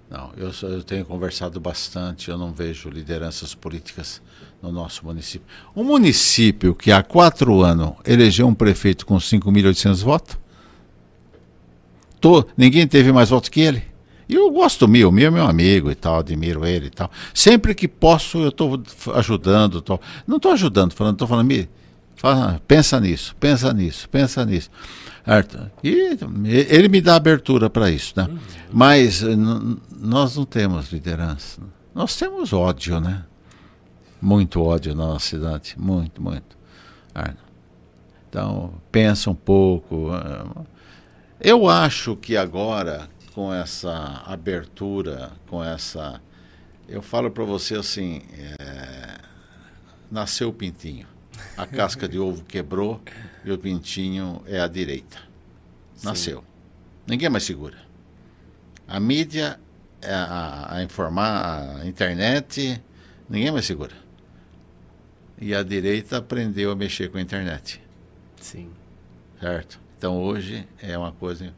Não, eu, eu tenho conversado bastante, eu não vejo lideranças políticas no nosso município. Um município que há quatro anos elegeu um prefeito com 5.800 votos, tô, ninguém teve mais votos que ele. E eu gosto do Mil, Mil é meu amigo e tal, admiro ele e tal. Sempre que posso, eu estou ajudando. Tô, não estou ajudando, falando, estou falando, Mil, pensa nisso, pensa nisso, pensa nisso. E ele me dá abertura para isso, né? Uhum. Mas nós não temos liderança. Nós temos ódio, né? Muito ódio na nossa cidade, muito, muito. Então, pensa um pouco. Eu acho que agora, com essa abertura, com essa. Eu falo para você assim: é, nasceu o pintinho a casca de ovo quebrou e o pintinho é à direita. Nasceu. Sim. Ninguém mais segura. A mídia, a, a, a, informar, a internet, ninguém mais segura. E a direita aprendeu a mexer com a internet. Sim. Certo? Então hoje é uma coisa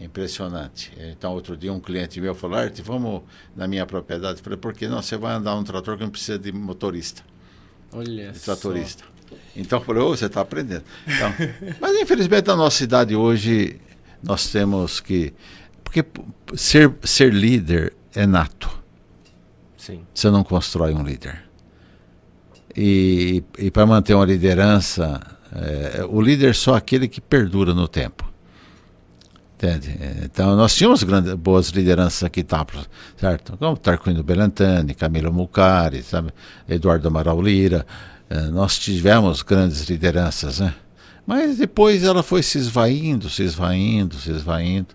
impressionante. Então, outro dia, um cliente meu falou: Arte, vamos na minha propriedade. Eu falei: por que não? Você vai andar um trator que não precisa de motorista. Olha de tratorista. Só. Então eu falei, oh, você está aprendendo. Então, mas infelizmente na nossa cidade hoje nós temos que. Porque ser, ser líder é nato. Sim. Você não constrói um líder. E, e para manter uma liderança, é, o líder é só aquele que perdura no tempo. Entende? Então, nós tínhamos grandes, boas lideranças aqui, tá, certo? Como Tarquino Belantani, Camilo Mucari, sabe? Eduardo Amaral Lira. É, nós tivemos grandes lideranças, né? Mas depois ela foi se esvaindo, se esvaindo, se esvaindo.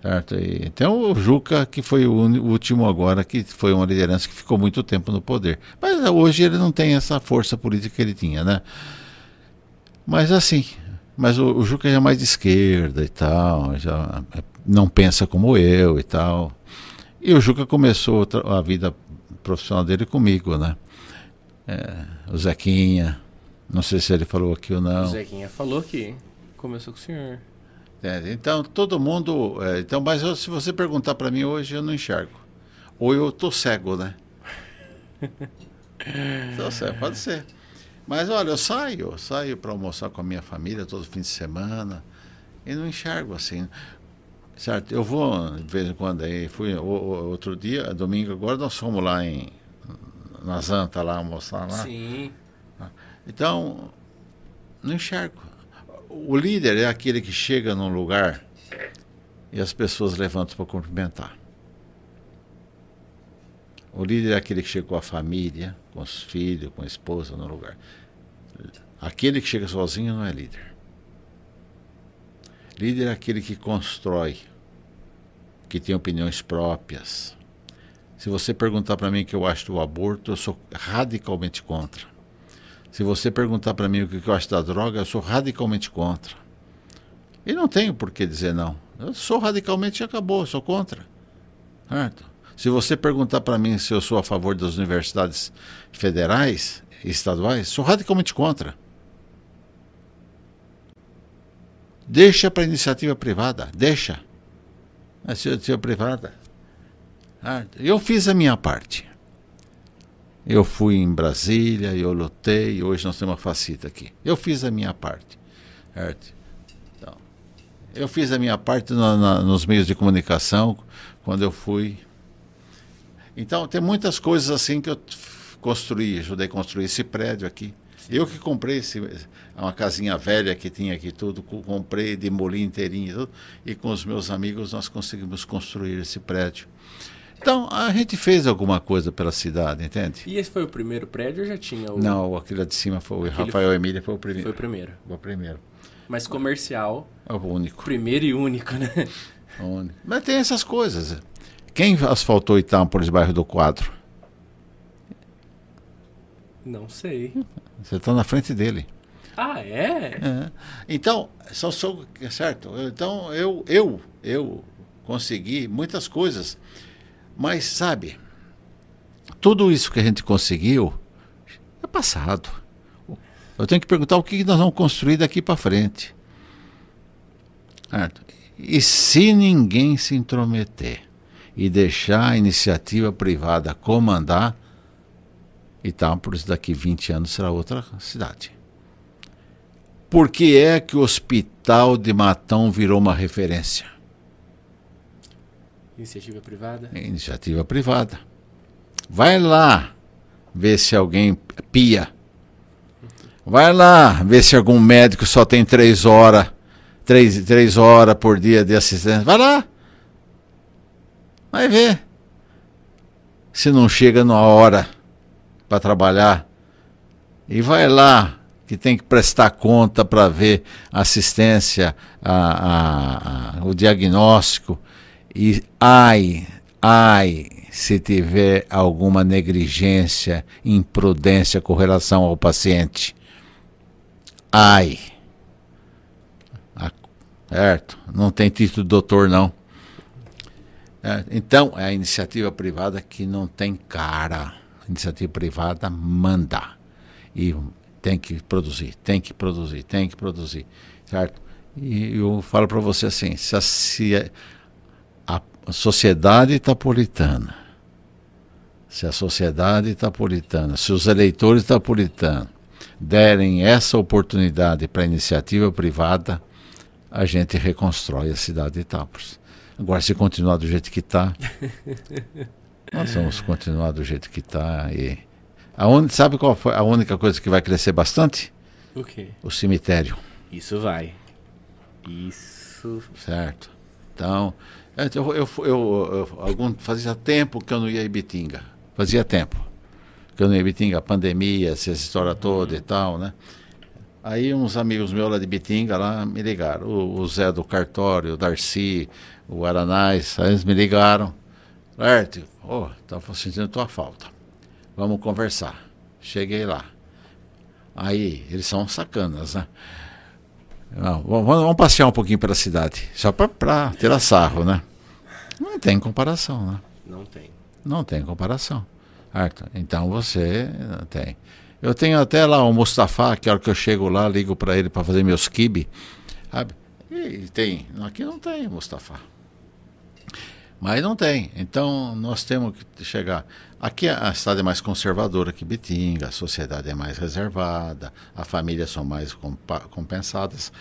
Certo? E, então o Juca, que foi o último agora, que foi uma liderança que ficou muito tempo no poder. Mas hoje ele não tem essa força política que ele tinha, né? Mas assim, mas o, o Juca já é mais de esquerda e tal, já não pensa como eu e tal. E o Juca começou a vida profissional dele comigo, né? É, o Zequinha. Não sei se ele falou aqui ou não. O Zequinha falou que começou com o senhor. É, então, todo mundo. É, então, mas eu, se você perguntar para mim hoje, eu não enxergo. Ou eu tô cego, né? cego, pode ser. Mas olha, eu saio, eu saio para almoçar com a minha família todo fim de semana e não enxergo assim. Certo? Eu vou de vez em quando aí. Fui outro dia, domingo agora, nós fomos lá em na Zanta lá almoçar lá. Sim. Então, não enxergo. O líder é aquele que chega num lugar e as pessoas levantam para cumprimentar. O líder é aquele que chega com a família, com os filhos, com a esposa no lugar. Aquele que chega sozinho não é líder. Líder é aquele que constrói, que tem opiniões próprias, se você perguntar para mim o que eu acho do aborto, eu sou radicalmente contra. Se você perguntar para mim o que eu acho da droga, eu sou radicalmente contra. E não tenho por que dizer não. Eu sou radicalmente e acabou, sou contra. Certo? Se você perguntar para mim se eu sou a favor das universidades federais e estaduais, sou radicalmente contra. Deixa para iniciativa privada, deixa. A iniciativa privada Eu fiz a minha parte. Eu fui em Brasília, eu lutei, hoje nós temos uma facita aqui. Eu fiz a minha parte. Certo? Então, eu fiz a minha parte no, na, nos meios de comunicação, quando eu fui. Então, tem muitas coisas assim que eu construí, ajudei a construir esse prédio aqui. Eu que comprei esse, uma casinha velha que tinha aqui tudo, comprei, demoli inteirinho tudo, e com os meus amigos nós conseguimos construir esse prédio. Então, a gente fez alguma coisa pela cidade, entende? E esse foi o primeiro prédio ou já tinha o... Não, aquele de cima foi o Rafael foi... Emília, foi o primeiro. Foi o primeiro. Foi o primeiro. Mas comercial... É o único. Primeiro e único, né? O único. Mas tem essas coisas. Quem asfaltou Itápolis, bairro do Quadro? Não sei. Você está na frente dele. Ah, é? é. Então, só sou certo. Então eu eu eu consegui muitas coisas mas, sabe, tudo isso que a gente conseguiu é passado. Eu tenho que perguntar o que nós vamos construir daqui para frente. Certo? E se ninguém se intrometer e deixar a iniciativa privada comandar, Itápolis daqui 20 anos será outra cidade. Por que é que o hospital de Matão virou uma referência? Iniciativa privada? Iniciativa privada. Vai lá ver se alguém pia. Vai lá ver se algum médico só tem três horas, três, três horas por dia de assistência. Vai lá. Vai ver. Se não chega na hora para trabalhar. E vai lá, que tem que prestar conta para ver assistência, a, a, a, o diagnóstico e ai, ai, se tiver alguma negligência, imprudência com relação ao paciente. Ai. Certo? Não tem título de doutor, não. É, então, é a iniciativa privada que não tem cara. A iniciativa privada manda. E tem que produzir, tem que produzir, tem que produzir. Certo? E eu falo para você assim: se a, se a sociedade itapolitana, se a sociedade itapolitana, se os eleitores itapolitanos derem essa oportunidade para a iniciativa privada, a gente reconstrói a cidade de Itápolis. Agora, se continuar do jeito que está, nós vamos continuar do jeito que está. E a un... Sabe qual foi a única coisa que vai crescer bastante? O quê? O cemitério. Isso vai. Isso. Certo. Então, eu, eu, eu, eu, algum, fazia tempo que eu não ia em Bitinga. Fazia tempo que eu não ia em Bitinga, pandemia, essa história toda e tal, né? Aí uns amigos meus lá de Bitinga lá me ligaram. O, o Zé do Cartório, o Darcy, o Aranais, aí eles me ligaram. Certo, oh, estava sentindo tua falta. Vamos conversar. Cheguei lá. Aí, eles são sacanas, né? Não, vamos, vamos, passear um pouquinho pela cidade, só para tirar sarro, né? Não tem comparação, né? Não tem. Não tem comparação. Certo? Então você tem. Eu tenho até lá o Mustafa, que a hora que eu chego lá, ligo para ele para fazer meus kibe, sabe? E tem. Aqui não tem Mustafa. Mas não tem. Então nós temos que chegar. Aqui a cidade é mais conservadora que Bitinga, a sociedade é mais reservada, as famílias são mais compensadas.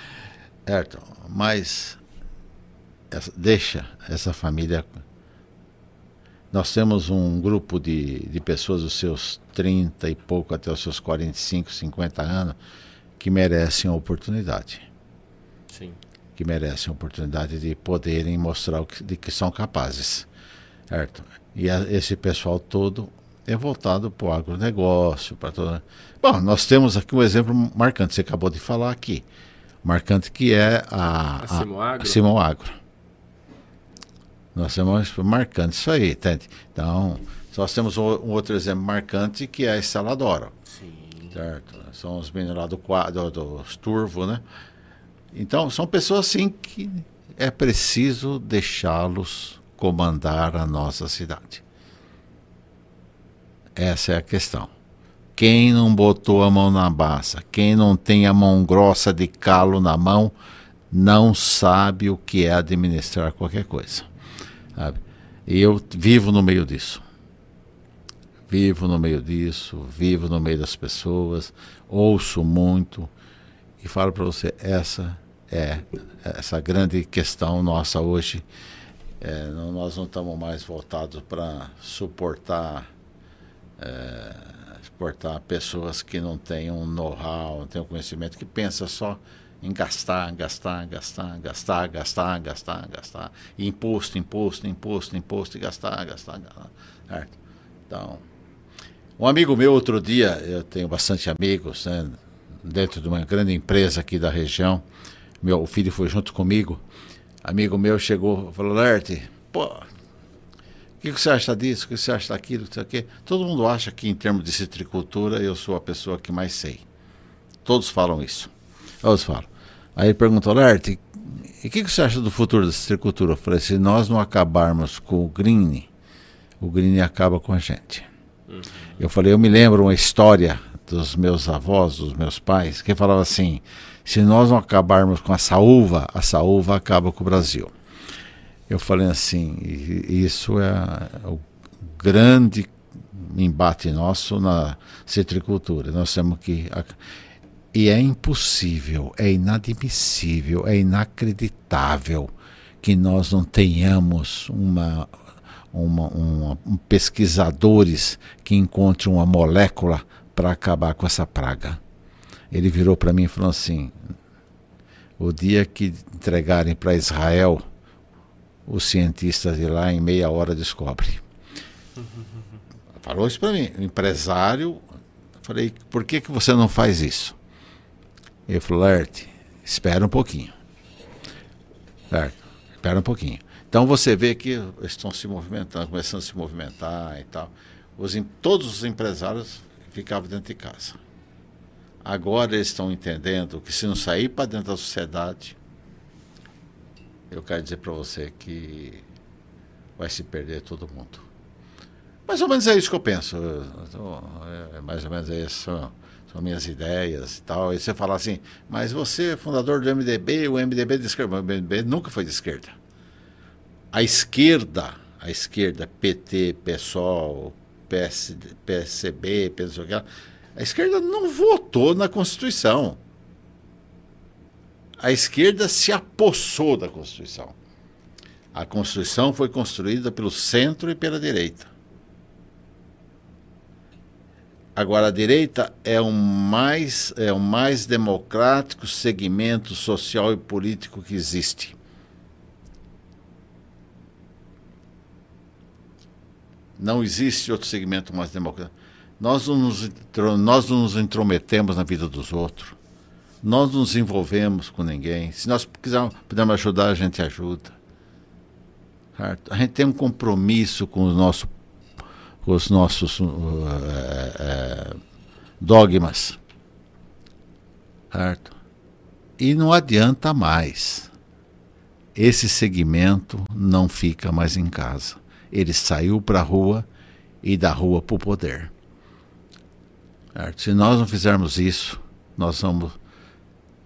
Certo? Mas essa, deixa essa família. Nós temos um grupo de, de pessoas dos seus 30 e pouco até os seus 45, 50 anos que merecem a oportunidade. Que merecem a oportunidade de poderem mostrar o que, de que são capazes. Certo? E a, esse pessoal todo é voltado para o agronegócio, para toda. Bom, nós temos aqui um exemplo marcante, você acabou de falar aqui. Marcante que é a, a, a Simoagro. Nós temos marcante isso aí, entende? Então, nós temos um, um outro exemplo marcante que é a Instaladora. Sim. Certo? São os meninos lá do quadro, dos Turvo, né? Então, são pessoas assim que é preciso deixá-los comandar a nossa cidade. Essa é a questão. Quem não botou a mão na baça, quem não tem a mão grossa de calo na mão, não sabe o que é administrar qualquer coisa. Sabe? E eu vivo no meio disso. Vivo no meio disso, vivo no meio das pessoas, ouço muito e falo para você, essa é essa grande questão nossa hoje. É, não, nós não estamos mais voltados para suportar é, suportar pessoas que não têm um know-how, não têm um conhecimento, que pensa só em gastar, gastar, gastar, gastar, gastar, gastar, gastar. Imposto, imposto, imposto, imposto, e gastar, gastar, gastar. Certo? Então, um amigo meu outro dia, eu tenho bastante amigos, né, dentro de uma grande empresa aqui da região. Meu filho foi junto comigo. Amigo meu chegou e falou: Lerte, pô, o que, você acha disso? O que você acha daquilo? Não sei Todo mundo acha que, em termos de citricultura, eu sou a pessoa que mais sei. Todos falam isso. Todos falam. Aí ele perguntou, Lerte, e o que, que, você acha do futuro da citricultura? Eu falei, se nós não acabarmos com o green, o green acaba com a gente. Uhum. Eu falei, eu me lembro uma história dos meus avós, dos meus pais, que falava assim, se nós não acabarmos com a saúva, a saúva acaba com o Brasil. Eu falei assim, isso é o grande embate nosso na citricultura. Nós temos que e é impossível, é inadmissível, é inacreditável que nós não tenhamos uma, uma, uma um pesquisadores que encontrem uma molécula para acabar com essa praga. Ele virou para mim e falou assim: o dia que entregarem para Israel, os cientistas de lá em meia hora descobrem. Falou isso para mim, empresário. Falei, por que, que você não faz isso? Ele falou, Lert, espera um pouquinho. Certo? Espera um pouquinho. Então você vê que estão se movimentando, começando a se movimentar e tal. Os, todos os empresários ficavam dentro de casa. Agora eles estão entendendo que se não sair para dentro da sociedade, eu quero dizer para você que vai se perder todo mundo. Mais ou menos é isso que eu penso. É mais ou menos é isso são minhas ideias e tal. E você fala assim, mas você é fundador do MDB, o MDB é de esquerda. O MDB nunca foi de esquerda. A esquerda, a esquerda, PT, PSOL, PS, PSB, PSOL, a esquerda não votou na Constituição. A esquerda se apossou da Constituição. A Constituição foi construída pelo centro e pela direita. Agora, a direita é o mais, é o mais democrático segmento social e político que existe. Não existe outro segmento mais democrático. Nós não nos, nós não nos intrometemos na vida dos outros. Nós não nos envolvemos com ninguém. Se nós quisermos, pudermos ajudar, a gente ajuda. A gente tem um compromisso com o nosso os nossos uh, uh, dogmas. Certo? E não adianta mais. Esse segmento não fica mais em casa. Ele saiu para a rua e da rua para o poder. Certo? Se nós não fizermos isso, nós vamos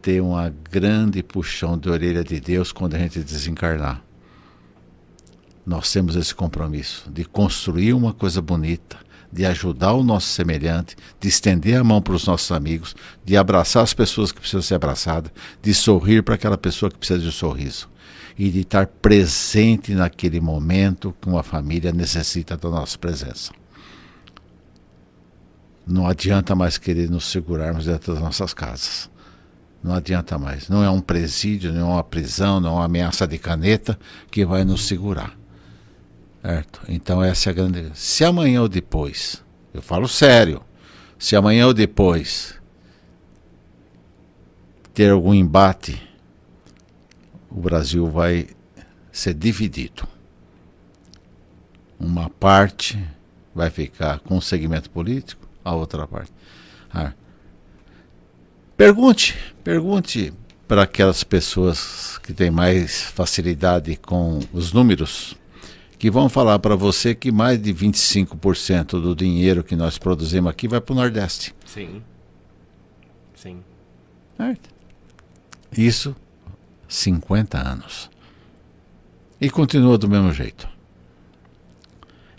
ter uma grande puxão de orelha de Deus quando a gente desencarnar nós temos esse compromisso de construir uma coisa bonita, de ajudar o nosso semelhante, de estender a mão para os nossos amigos, de abraçar as pessoas que precisam ser abraçadas, de sorrir para aquela pessoa que precisa de um sorriso e de estar presente naquele momento que uma família necessita da nossa presença. Não adianta mais querer nos segurarmos dentro das nossas casas. Não adianta mais. Não é um presídio, não é uma prisão, não é uma ameaça de caneta que vai nos segurar. Certo? Então essa é a grande. Se amanhã ou depois, eu falo sério, se amanhã ou depois ter algum embate, o Brasil vai ser dividido. Uma parte vai ficar com o segmento político, a outra parte. Ah. Pergunte, pergunte para aquelas pessoas que têm mais facilidade com os números que vão falar para você que mais de 25% do dinheiro que nós produzimos aqui vai para o Nordeste. Sim. Sim. Certo? Isso, 50 anos. E continua do mesmo jeito.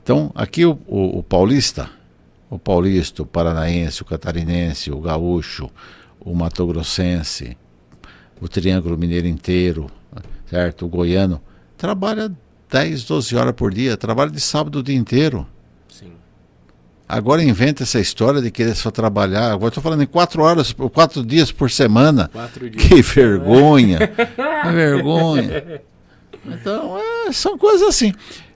Então, aqui o, o, o paulista, o paulista, o paranaense, o catarinense, o gaúcho, o matogrossense, o triângulo mineiro inteiro, certo? O goiano, trabalha 10, 12 horas por dia, trabalha de sábado o dia inteiro. Sim. Agora inventa essa história de querer só trabalhar. Agora estou falando em quatro horas, quatro dias por semana. Quatro dias. Que vergonha! que vergonha! Então, é, são coisas assim.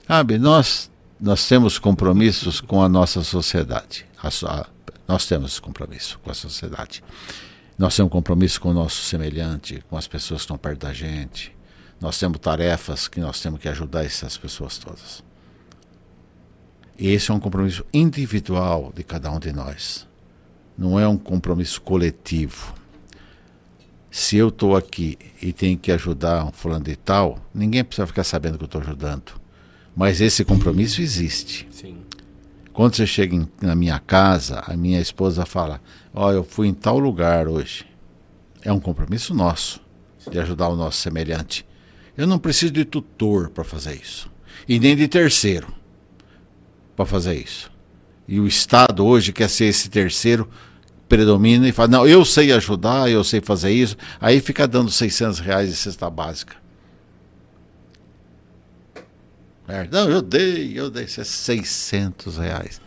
Sabe, nós, nós temos compromissos com a nossa sociedade. A, a, nós temos compromisso com a sociedade. Nós temos compromisso com o nosso semelhante, com as pessoas que estão perto da gente. Nós temos tarefas que nós temos que ajudar essas pessoas todas. E esse é um compromisso individual de cada um de nós. Não é um compromisso coletivo. Se eu estou aqui e tenho que ajudar um fulano de tal, ninguém precisa ficar sabendo que eu estou ajudando. Mas esse compromisso existe. Sim. Quando você chega em, na minha casa, a minha esposa fala: Ó, oh, eu fui em tal lugar hoje. É um compromisso nosso de ajudar o nosso semelhante. Eu não preciso de tutor para fazer isso. E nem de terceiro para fazer isso. E o Estado hoje quer ser esse terceiro, predomina e fala: não, eu sei ajudar, eu sei fazer isso. Aí fica dando 600 reais de cesta básica. É, não, eu dei, eu dei 600 reais.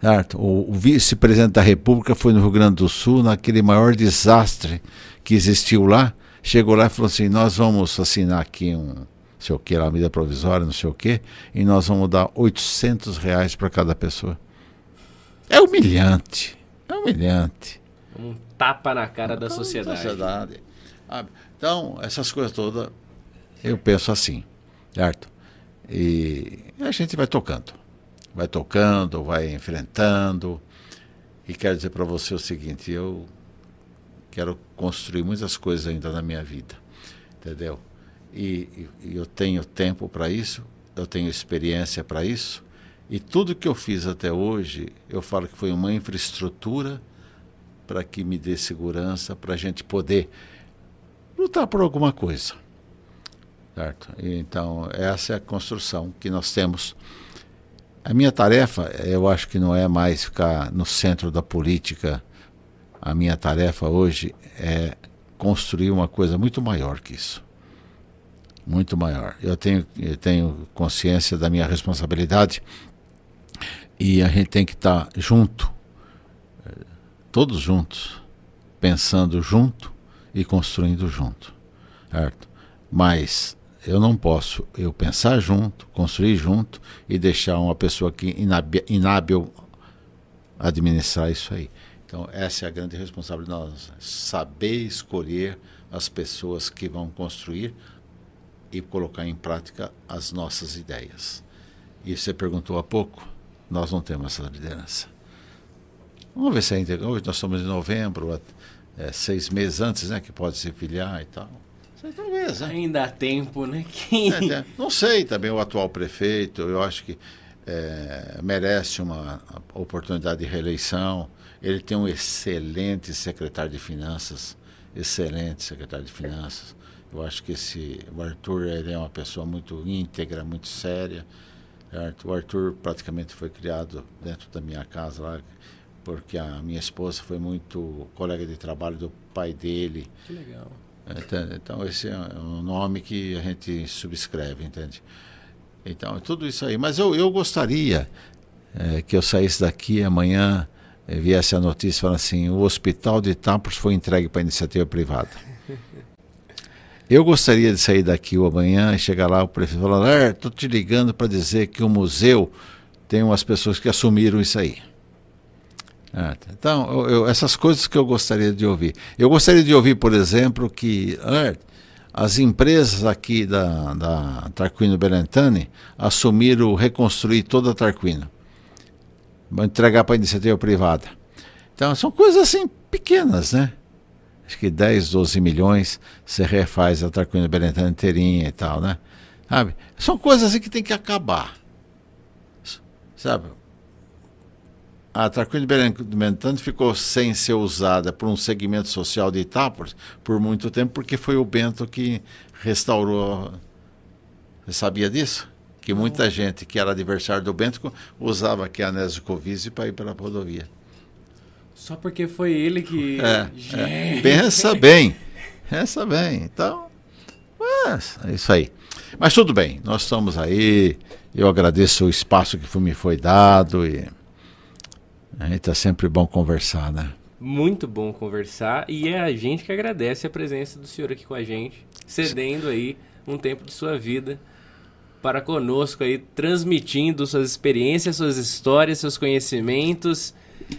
Certo? O, o vice-presidente da República foi no Rio Grande do Sul, naquele maior desastre que existiu lá. Chegou lá e falou assim: Nós vamos assinar aqui um, sei o que, lá, medida provisória, não sei o que, e nós vamos dar 800 reais para cada pessoa. É humilhante. É humilhante. Um tapa na cara da sociedade. sociedade. Então, essas coisas todas, eu penso assim, certo? E a gente vai tocando. Vai tocando, vai enfrentando. E quero dizer para você o seguinte: eu quero construir muitas coisas ainda na minha vida. Entendeu? E, e eu tenho tempo para isso, eu tenho experiência para isso. E tudo que eu fiz até hoje, eu falo que foi uma infraestrutura para que me dê segurança, para a gente poder lutar por alguma coisa. Certo? Então, essa é a construção que nós temos. A minha tarefa, eu acho que não é mais ficar no centro da política. A minha tarefa hoje é construir uma coisa muito maior que isso muito maior. Eu tenho, eu tenho consciência da minha responsabilidade e a gente tem que estar junto, todos juntos, pensando junto e construindo junto, certo? Mas eu não posso eu pensar junto, construir junto e deixar uma pessoa que inábil, administrar isso aí. Então essa é a grande responsabilidade nós, saber escolher as pessoas que vão construir e colocar em prática as nossas ideias. E você perguntou há pouco, nós não temos essa liderança. Vamos ver se ainda. Hoje nós estamos em novembro, é, seis meses antes, né? Que pode se filiar e tal. Talvez, né? Ainda há tempo, né? Que... É, não sei também o atual prefeito, eu acho que é, merece uma oportunidade de reeleição. Ele tem um excelente secretário de finanças, excelente secretário de finanças. Eu acho que esse, o Arthur ele é uma pessoa muito íntegra, muito séria. Certo? O Arthur praticamente foi criado dentro da minha casa lá, porque a minha esposa foi muito colega de trabalho do pai dele. Que legal. Então, esse é um nome que a gente subscreve, entende? Então, tudo isso aí. Mas eu, eu gostaria é, que eu saísse daqui amanhã, é, viesse a notícia falando assim: o hospital de Tampos foi entregue para iniciativa privada. Eu gostaria de sair daqui amanhã e chegar lá, o prefeito falar, estou te ligando para dizer que o museu tem umas pessoas que assumiram isso aí. Ah, tá. então, eu, eu, essas coisas que eu gostaria de ouvir. Eu gostaria de ouvir, por exemplo, que as empresas aqui da, da Tarquino Belentani assumiram reconstruir toda a Tarquino. Vão entregar para a iniciativa privada. Então, são coisas assim pequenas, né? acho que 10, 12 milhões, você refaz a Tarquino Belentano inteirinha e tal, né? Sabe? São coisas assim que tem que acabar. Sabe? A Tarquino Belentano ficou sem ser usada por um segmento social de Itápolis por muito tempo, porque foi o Bento que restaurou. Você sabia disso? que muita gente que era adversário do Bento usava aqui a Nescovise para ir para a rodovia. Só porque foi ele que. É, é. Pensa bem. Pensa bem. Então, mas, é isso aí. Mas tudo bem, nós estamos aí. Eu agradeço o espaço que me foi dado e a gente é sempre bom conversar, né? Muito bom conversar e é a gente que agradece a presença do senhor aqui com a gente, cedendo aí um tempo de sua vida para conosco aí, transmitindo suas experiências, suas histórias, seus conhecimentos,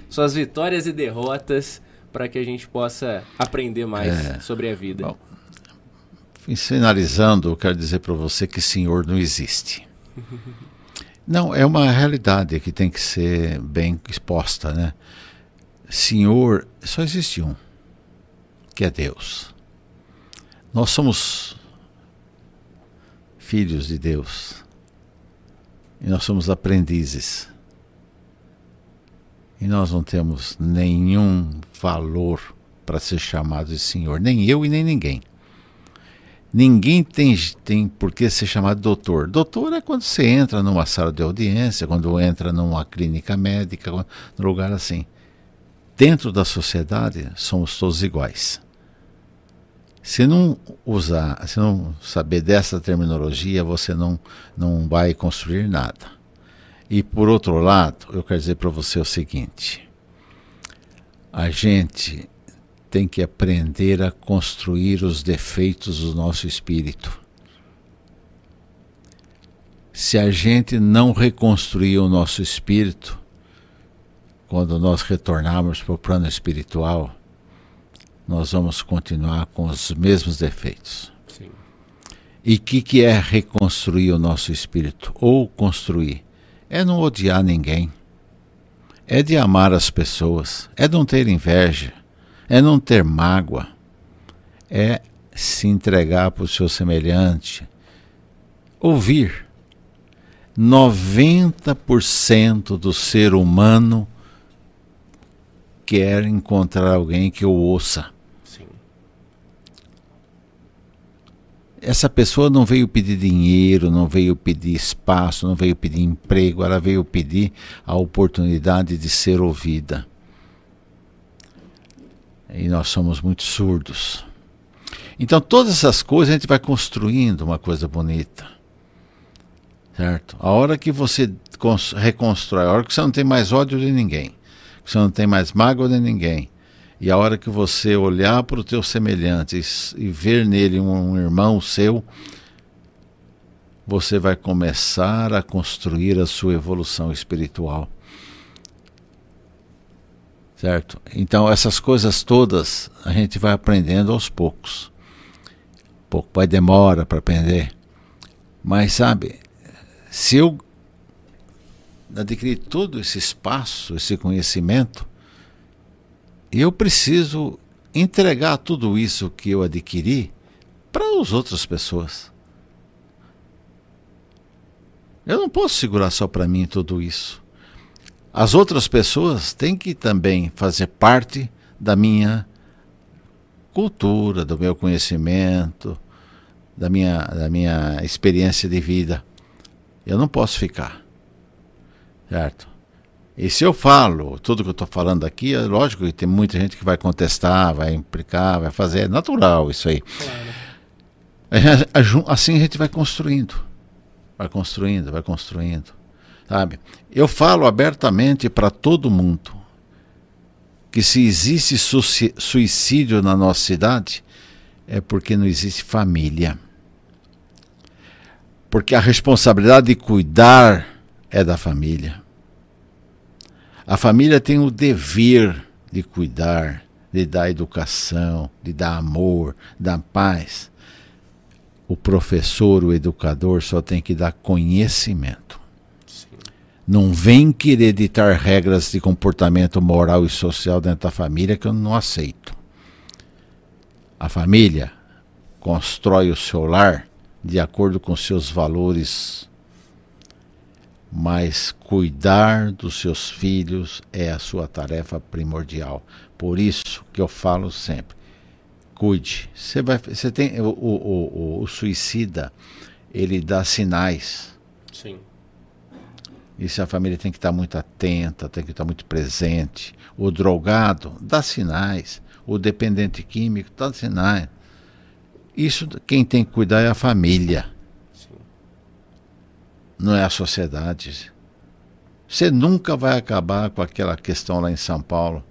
suas vitórias e derrotas, para que a gente possa aprender mais é, sobre a vida. Bom, finalizando, eu quero dizer para você que Senhor não existe. não, é uma realidade que tem que ser bem exposta, né? Senhor, só existe um, que é Deus. Nós somos filhos de Deus e nós somos aprendizes. E nós não temos nenhum valor para ser chamado de Senhor, nem eu e nem ninguém. Ninguém tem, tem por que ser chamado doutor. Doutor é quando você entra numa sala de audiência, quando entra numa clínica médica, num lugar assim. Dentro da sociedade, somos todos iguais. Se não usar, se não saber dessa terminologia, você não, não vai construir nada. E por outro lado, eu quero dizer para você o seguinte: a gente tem que aprender a construir os defeitos do nosso espírito. Se a gente não reconstruir o nosso espírito, quando nós retornarmos para o plano espiritual, nós vamos continuar com os mesmos defeitos. Sim. E o que, que é reconstruir o nosso espírito? Ou construir? É não odiar ninguém. É de amar as pessoas. É não ter inveja é não ter mágoa, é se entregar para o seu semelhante, ouvir. 90% do ser humano quer encontrar alguém que o ouça. Sim. Essa pessoa não veio pedir dinheiro, não veio pedir espaço, não veio pedir emprego, ela veio pedir a oportunidade de ser ouvida e nós somos muito surdos. Então, todas essas coisas a gente vai construindo uma coisa bonita. Certo? A hora que você reconstrói, a hora que você não tem mais ódio de ninguém, que você não tem mais mágoa de ninguém, e a hora que você olhar para o teu semelhante e, ver nele um, um irmão seu, você vai começar a construir a sua evolução espiritual certo? Então essas coisas todas a gente vai aprendendo aos poucos. pouco vai demora para aprender, mas sabe, se eu adquirir todo esse espaço, esse conhecimento, eu preciso entregar tudo isso que eu adquiri para as outras pessoas. Eu não posso segurar só para mim tudo isso as outras pessoas têm que também fazer parte da minha cultura, do meu conhecimento, da minha, da minha experiência de vida. Eu não posso ficar. Certo? E se eu falo tudo que eu estou falando aqui, é lógico que tem muita gente que vai contestar, vai implicar, vai fazer. É natural isso aí. Claro. Assim a gente vai construindo. Vai construindo, vai construindo. Sabe? Eu falo abertamente para todo mundo que se existe suicídio na nossa cidade é porque não existe família. Porque a responsabilidade de cuidar é da família. A família tem o dever de cuidar, de dar educação, de dar amor, dar paz. O professor, o educador, só tem que dar conhecimento. Não vem querer ditar regras de comportamento moral e social dentro da família que eu não aceito. A família constrói o seu lar de acordo com seus valores, mas cuidar dos seus filhos é a sua tarefa primordial. Por isso que eu falo sempre: cuide. Você vai, você tem o, o, o, o suicida, ele dá sinais. Isso a família tem que estar muito atenta, tem que estar muito presente. O drogado dá sinais, o dependente químico dá sinais. Isso quem tem que cuidar é a família. Sim. Não é a sociedade. Você nunca vai acabar com aquela questão lá em São Paulo.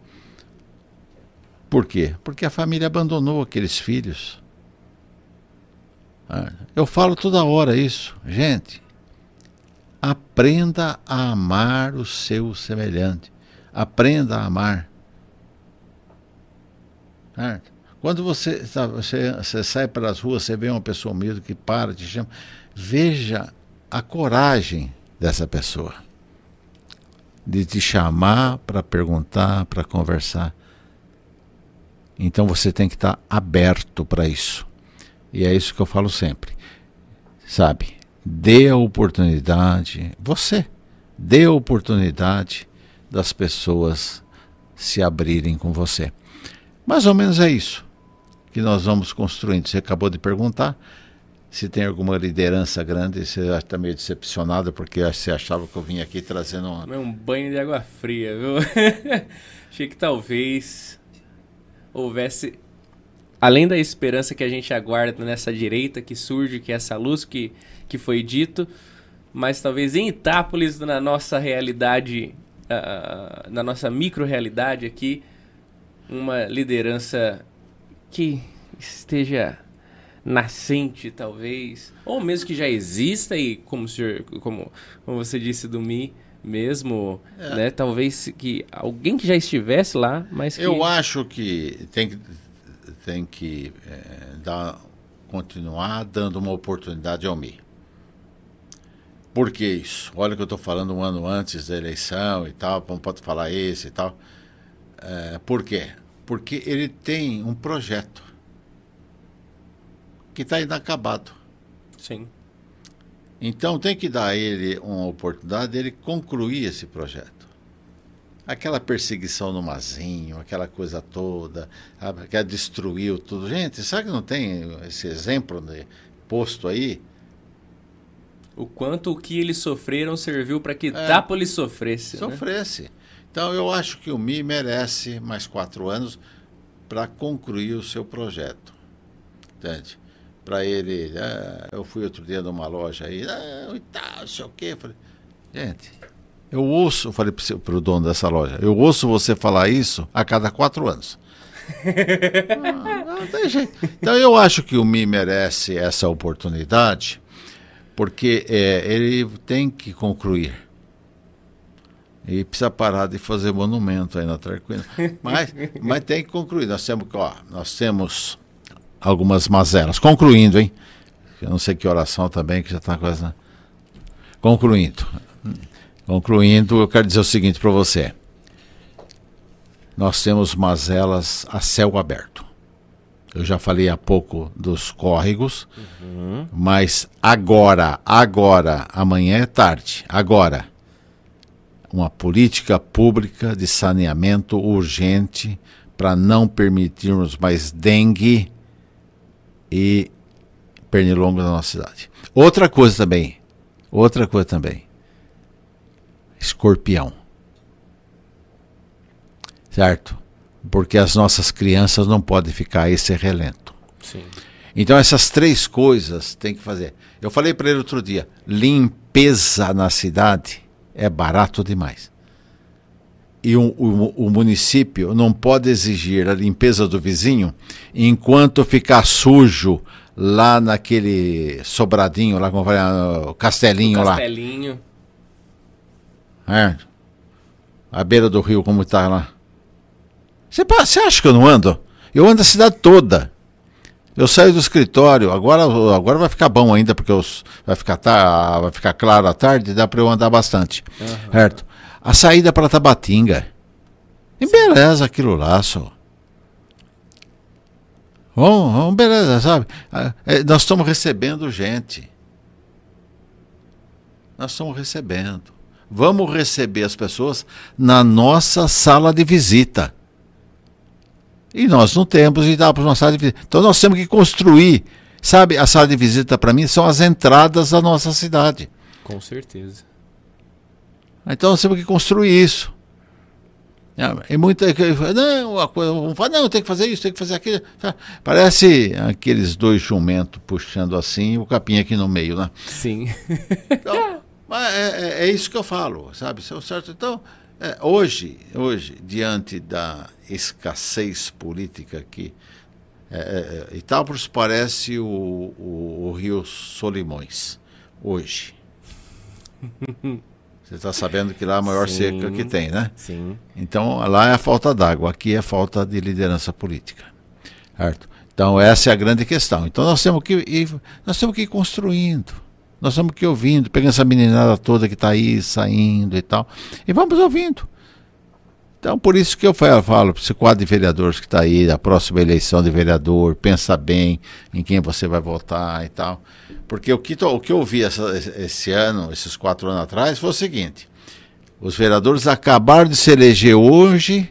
Por quê? Porque a família abandonou aqueles filhos. Ah, eu falo toda hora isso. Gente, aprenda a amar o seu semelhante. Aprenda a amar. Certo? Quando você, você, você sai pelas ruas, você vê uma pessoa humilde que para, te chama, veja a coragem dessa pessoa de te chamar para perguntar, para conversar. Então você tem que estar aberto para isso. E é isso que eu falo sempre. Sabe? Dê a oportunidade, você, dê a oportunidade das pessoas se abrirem com você. Mais ou menos é isso que nós vamos construindo. Você acabou de perguntar se tem alguma liderança grande, você está meio decepcionado porque você achava que eu vim aqui trazendo uma... um banho de água fria, viu? Achei que talvez houvesse além da esperança que a gente aguarda nessa direita que surge, que é essa luz que, que foi dito, mas talvez em Itápolis, na nossa realidade, uh, na nossa micro-realidade aqui, uma liderança que esteja nascente, talvez, ou mesmo que já exista e como, senhor, como, como você disse do Mi mesmo, é. né? Talvez que alguém que já estivesse lá, mas que... Eu acho que tem que, tem que é, dar, continuar dando uma oportunidade ao Mi. Por que isso? Olha que eu estou falando um ano antes da eleição e tal, não pode falar esse e tal. É, por quê? Porque ele tem um projeto que está inacabado. Sim. Então tem que dar a ele uma oportunidade de ele concluir esse projeto. Aquela perseguição no Mazinho, aquela coisa toda, que destruiu tudo. Gente, sabe que não tem esse exemplo né, posto aí? O quanto o que eles sofreram serviu para que é, Tápolis sofresse. Sofresse. Né? Então eu acho que o Mi merece mais quatro anos para concluir o seu projeto. Entende? para ele. Ah, eu fui outro dia numa loja aí, ah, e tal, não sei o quê. Falei, gente, eu ouço, eu falei para o dono dessa loja, eu ouço você falar isso a cada quatro anos. ah, não jeito. Então eu acho que o Mi merece essa oportunidade, porque é, ele tem que concluir. E precisa parar de fazer monumento aí na Tarquina. Mas, mas tem que concluir. Nós temos, ó, nós temos algumas mazelas. Concluindo, hein? Eu não sei que oração também, que já está quase. Concluindo. Concluindo, eu quero dizer o seguinte para você. Nós temos mazelas a céu aberto. Eu já falei há pouco dos córregos, uhum. mas agora, agora, amanhã é tarde, agora, uma política pública de saneamento urgente para não permitirmos mais dengue e pernilongo na nossa cidade. Outra coisa também, outra coisa também, escorpião. Certo? Porque as nossas crianças não podem ficar esse relento. Sim. Então essas três coisas tem que fazer. Eu falei para ele outro dia, limpeza na cidade é barato demais. E o, o, o, município não pode exigir a limpeza do vizinho enquanto ficar sujo lá naquele sobradinho, lá como fala, o castelinho, o castelinho lá. É. A beira do rio, como está lá. Você acha que eu não ando? Eu ando a cidade toda. Eu saio do escritório, agora, agora vai ficar bom ainda, porque vai, ficar tá, vai ficar claro à tarde, dá para eu andar bastante. Uhum. Certo? A saída para Tabatinga. E beleza aquilo lá, só. Bom, bom, beleza, sabe? Ah, é, nós estamos recebendo gente. Nós estamos recebendo. Vamos receber as pessoas na nossa sala de visita. E nós não temos e dá para uma sala de visita. Então nós temos que construir. Sabe, a sala de visita para mim são as entradas da nossa cidade. Com certeza. Então nós temos que construir isso. E muita não, coisa, não, tem que fazer isso, tem que fazer aquilo. Parece aqueles dois jumentos puxando assim, o capim aqui no meio, né? Sim. Então, é, é, é, isso que eu falo, sabe? Certo? Então, é, hoje, hoje, diante da escassez política que é, é, é Itápolis parece o, o, o Rio Solimões, hoje. Você está sabendo que lá é a maior sim, seca que tem, né? Sim. Então lá é a falta d'água, aqui é a falta de liderança política. Certo? Então essa é a grande questão. Então nós temos que ir, nós temos que ir construindo. Nós que ir ouvindo, pegando essa meninada toda que está aí saindo e tal. E vamos ouvindo. Então, por isso que eu falo para esse quadro de vereadores que está aí, a próxima eleição de vereador, pensa bem em quem você vai votar e tal. Porque o que, o que eu vi essa, esse ano, esses quatro anos atrás, foi o seguinte: os vereadores acabaram de se eleger hoje,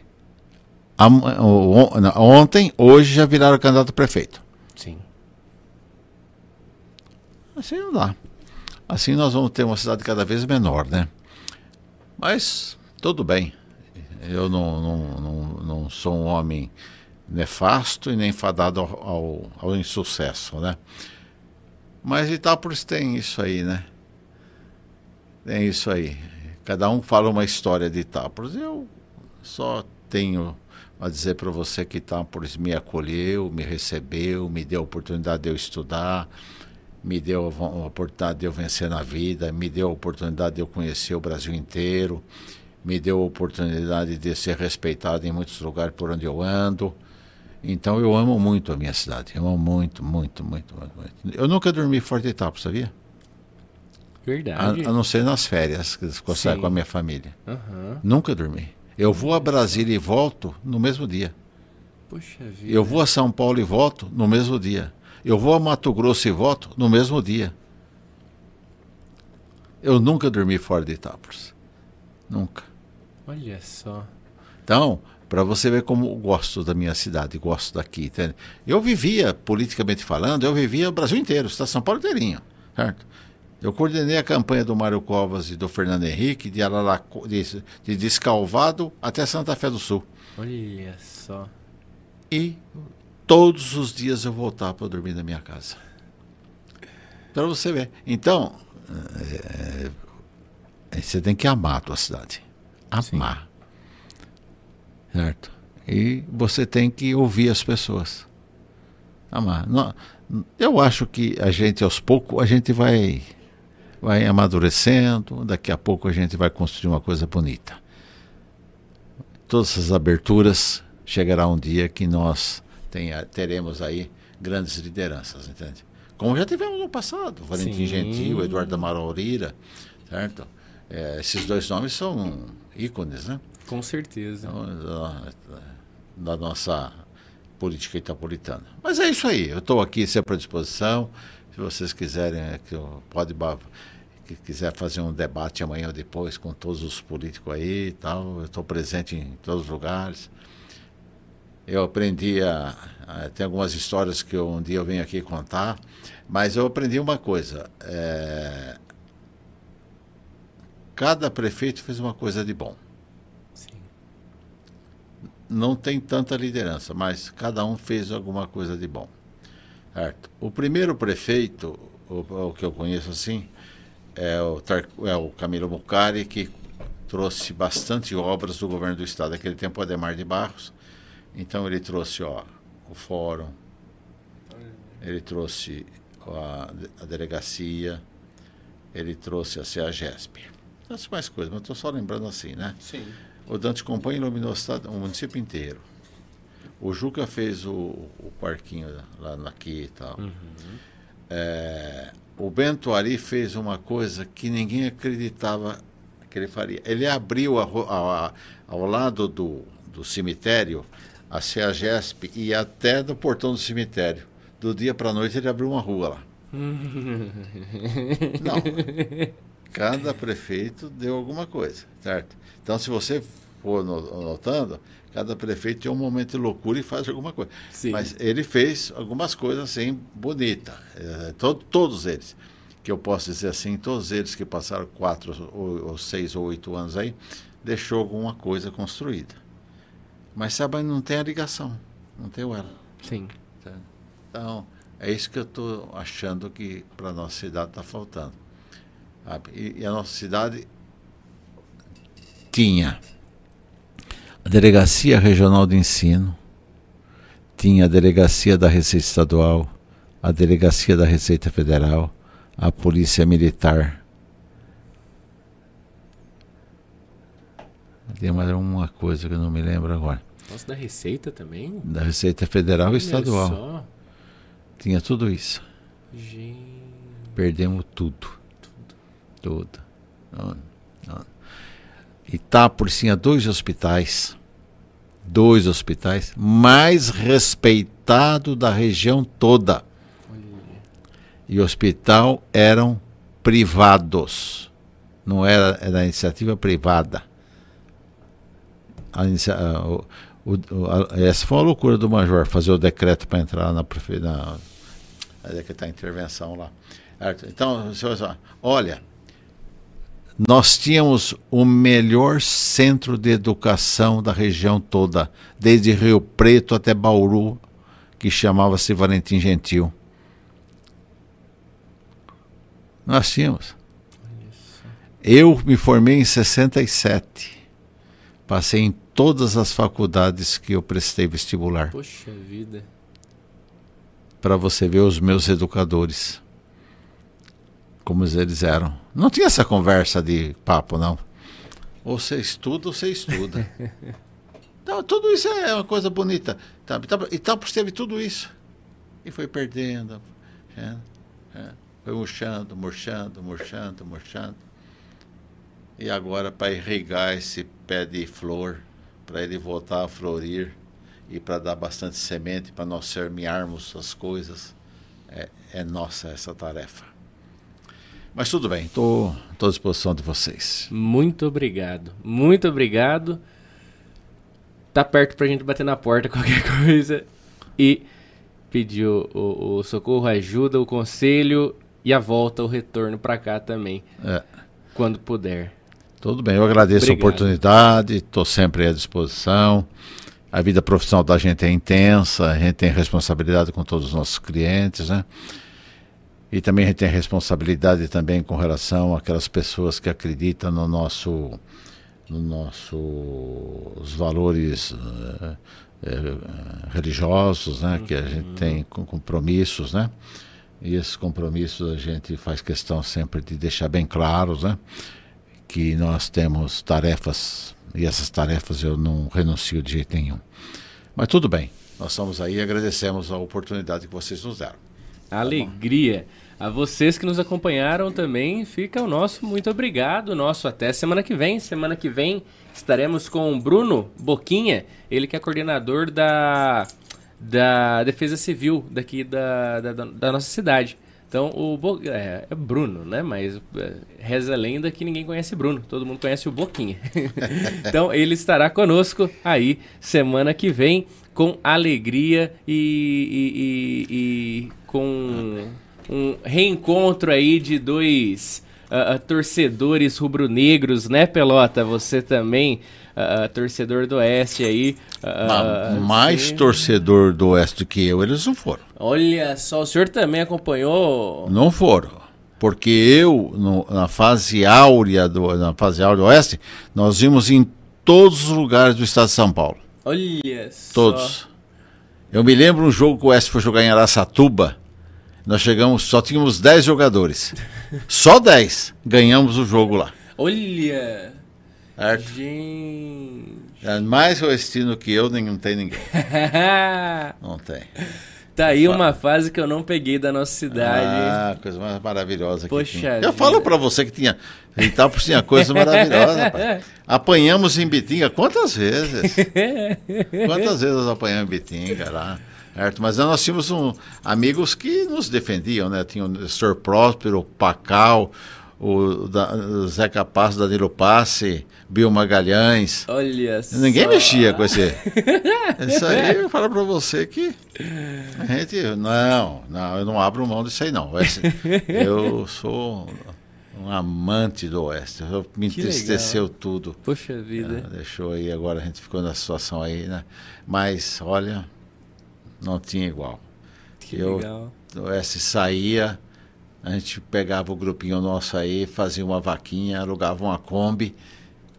ontem, hoje já viraram candidato a prefeito. Sim. Assim não dá. Assim nós vamos ter uma cidade cada vez menor, né? Mas tudo bem. Eu não, não, não, não sou um homem nefasto e nem fadado ao, ao, ao insucesso, né? Mas Itápolis tem isso aí, né? Tem isso aí. Cada um fala uma história de Itápolis. Eu só tenho a dizer para você que Itápolis me acolheu, me recebeu, me deu a oportunidade de eu estudar, me deu a oportunidade de eu vencer na vida, me deu a oportunidade de eu conhecer o Brasil inteiro me deu a oportunidade de ser respeitado em muitos lugares por onde eu ando. Então eu amo muito a minha cidade. Eu amo muito, muito, muito, muito. Eu nunca dormi fora de Itapo, sabia? Verdade. A, a não ser nas férias, que eu saio com a minha família. Uhum. Nunca dormi. Eu vou a Brasília e volto no mesmo dia. Puxa vida. Eu vou a São Paulo e volto no mesmo dia. Eu vou a Mato Grosso e volto no mesmo dia. Eu nunca dormi fora de Itápolis. Nunca. Olha só. Então, para você ver como eu gosto da minha cidade, gosto daqui. Entende? Eu vivia, politicamente falando, eu vivia o Brasil inteiro, está São Paulo inteirinho, certo? Eu coordenei a campanha do Mário Covas e do Fernando Henrique de, Araraco, de, de Descalvado até Santa Fé do Sul. Olha só. E todos os dias eu voltava para dormir na minha casa. Para você ver. Então, é, é, você tem que amar a tua cidade amar. Sim. Certo? E você tem que ouvir as pessoas. Amar. eu acho que a gente, aos poucos, a gente vai, vai amadurecendo, daqui a pouco a gente vai construir uma coisa bonita. Todas essas aberturas, chegará um dia que nós tenha, teremos aí grandes lideranças, entende? Como já tivemos no passado, Valentim Sim. Gentil, Eduardo Amaral certo? É, esses dois nomes são ícones, né? Com certeza. Então, da, da, nossa política itapolitana. Mas é isso aí, eu estou aqui sempre à disposição. Se vocês quiserem, é que eu pode que quiser fazer um debate amanhã ou depois com todos os políticos aí e tal, eu estou presente em todos os lugares. Eu aprendi a, a, tem algumas histórias que eu, um dia eu venho aqui contar, mas eu aprendi uma coisa. É, cada prefeito fez uma coisa de bom. Sim. Não tem tanta liderança, mas cada um fez alguma coisa de bom. Certo? O primeiro prefeito, o, o que eu conheço assim, é o, é o Camilo Mucari, que trouxe bastante obras do governo do estado. Naquele tempo, o Ademar de Barros. Então, ele trouxe ó, o fórum, ele trouxe a, a delegacia, ele trouxe a CEAGESP tantas mais coisas, mas estou só lembrando assim, né? Sim. O Dante Companhia iluminou o, estado, o município inteiro. O Juca fez o, o parquinho lá aqui e tal. Uhum. É, o Bento Ari fez uma coisa que ninguém acreditava que ele faria. Ele abriu a, a, ao lado do, do cemitério a CEAGESP e até do portão do cemitério. Do dia para a noite ele abriu uma rua lá. Não. cada prefeito deu alguma coisa, certo? Então, se você for notando, cada prefeito tem um momento de loucura e faz alguma coisa. Sim. Mas ele fez algumas coisas assim bonitas, é, to todos eles. que eu posso dizer assim, todos eles que passaram quatro ou, ou seis ou oito anos aí, deixou alguma coisa construída. Mas sabe, não tem a ligação, não tem o ela. Sim. Então, é isso que eu estou achando que para a nossa cidade está faltando. E, e a nossa cidade tinha a Delegacia Regional de Ensino, tinha a Delegacia da Receita Estadual, a Delegacia da Receita Federal, a Polícia Militar. Tem mais uma coisa que eu não me lembro agora. Nossa, da Receita também? Da Receita Federal Olha e Estadual. Só. Tinha tudo isso. Gente. Perdemos tudo. Tudo. tudo. Não, não. Itápolis tinha dois hospitais. Dois hospitais mais respeitado da região toda. E o hospital eram privados. Não era, era iniciativa privada. A inicia, o, a, essa foi uma loucura do Major, fazer o decreto para entrar na prefeitura. Aí é que está a intervenção lá. Então, olha, nós tínhamos o melhor centro de educação da região toda, desde Rio Preto até Bauru, que chamava-se Valentim Gentil. Nós tínhamos. Eu me formei em 67. Passei em todas as faculdades que eu prestei vestibular. Poxa vida. Para você ver os meus educadores. Como eles eram. Não tinha essa conversa de papo, não. Ou você estuda ou você estuda. então, tudo isso é uma coisa bonita. E tal, teve tudo isso. E foi perdendo. É, é. Foi murchando, murchando, murchando, murchando. E agora, para irrigar esse pé de flor, para ele voltar a florir e para dar bastante semente, para nós semearmos as coisas, é, é nossa essa tarefa. Mas tudo bem, estou à disposição de vocês. Muito obrigado, muito obrigado. Tá perto para a gente bater na porta qualquer coisa e pedir o, o, o socorro, a ajuda, o conselho e a volta, o retorno para cá também. É. Quando puder. Tudo bem, eu agradeço Obrigado. a oportunidade, estou sempre à disposição. A vida profissional da gente é intensa, a gente tem responsabilidade com todos os nossos clientes, né? E também a gente tem responsabilidade também com relação àquelas pessoas que acreditam no nosso, no nosso os valores uh, uh, religiosos, né? Que a gente uhum. tem com compromissos, né? E esses compromissos a gente faz questão sempre de deixar bem claros, né? Que nós temos tarefas e essas tarefas eu não renuncio de jeito nenhum. Mas tudo bem, nós estamos aí e agradecemos a oportunidade que vocês nos deram. Alegria. A vocês que nos acompanharam também, fica o nosso muito obrigado. Nosso até semana que vem. Semana que vem estaremos com o Bruno Boquinha, ele que é coordenador da da Defesa Civil daqui da, da, da nossa cidade. Então, o Bo... é, é, Bruno, né? Mas é, reza a lenda que ninguém conhece Bruno. Todo mundo conhece o Boquinha. então, ele estará conosco aí semana que vem com alegria e, e, e, e com um reencontro aí de dois uh, torcedores rubro-negros, né, Pelota? Você também uh, torcedor do Oeste aí. Uh, mais sim. torcedor do Oeste que eu, eles não foram. Olha só, o senhor também acompanhou? Não foram. Porque eu, no, na fase áurea do, na fase áurea do Oeste, nós vimos em todos os lugares do estado de São Paulo. Olha Todos. Só. Eu me lembro um jogo que o Oeste foi jogar em Araçatuba. Nós chegamos, só tínhamos 10 jogadores. só 10. Ganhamos o jogo lá. Olha! Certo? Gente. É mais oestino que eu, não tem ninguém. não tem. Tá aí uma fase que eu não peguei da nossa cidade. Ah, coisa mais maravilhosa Poxa que tinha. Eu falo para você que tinha. Itápolis tinha coisa maravilhosa. Apanhamos em Bitinga quantas vezes? quantas vezes nós apanhamos em Bitinga lá? Certo? Mas nós tínhamos um, amigos que nos defendiam, né? Tinha o Sr. Próspero, o Pacal, o, da, o Zeca Passo, Danilo Passe, Bill Magalhães. Olha Ninguém só. mexia com esse. Isso aí eu falo pra você que. A gente. Não, não, eu não abro mão disso aí, não. Eu sou um amante do Oeste. Eu- Me Que entristeceu legal. tudo. Poxa vida. Ah, deixou aí, agora a gente ficou na situação aí, né? Mas, olha, não tinha igual. Que eu- legal. O Oeste saía, a gente pegava o grupinho nosso aí, fazia uma vaquinha, alugava uma Kombi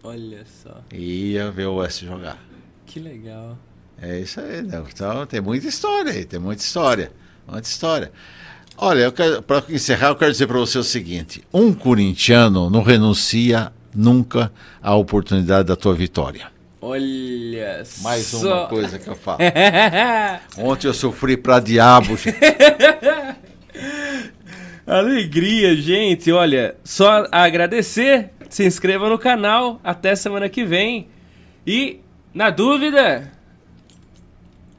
Olha só. e ia ver o Oeste jogar. Que legal. É isso aí, né? Então tem muita história aí, tem muita história. Muita história. Olha, para encerrar, eu quero dizer para você o seguinte: um corintiano não renuncia nunca à oportunidade da tua vitória. Olha Mais só. uma coisa que eu falo. Ontem eu sofri pra diabo, gente. Alegria, gente. Olha, só agradecer. Se inscreva no canal. Até semana que vem. E, na dúvida,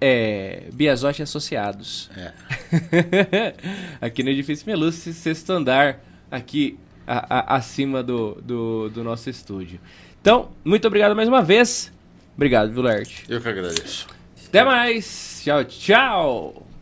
é. Biazote Associados. É. aqui no Edifício Meluce, sexto andar. Aqui a- a- acima do, do, do nosso estúdio. Então, muito obrigado mais uma vez. Obrigado, Vilarte. Eu que agradeço. Até mais. Tchau, tchau.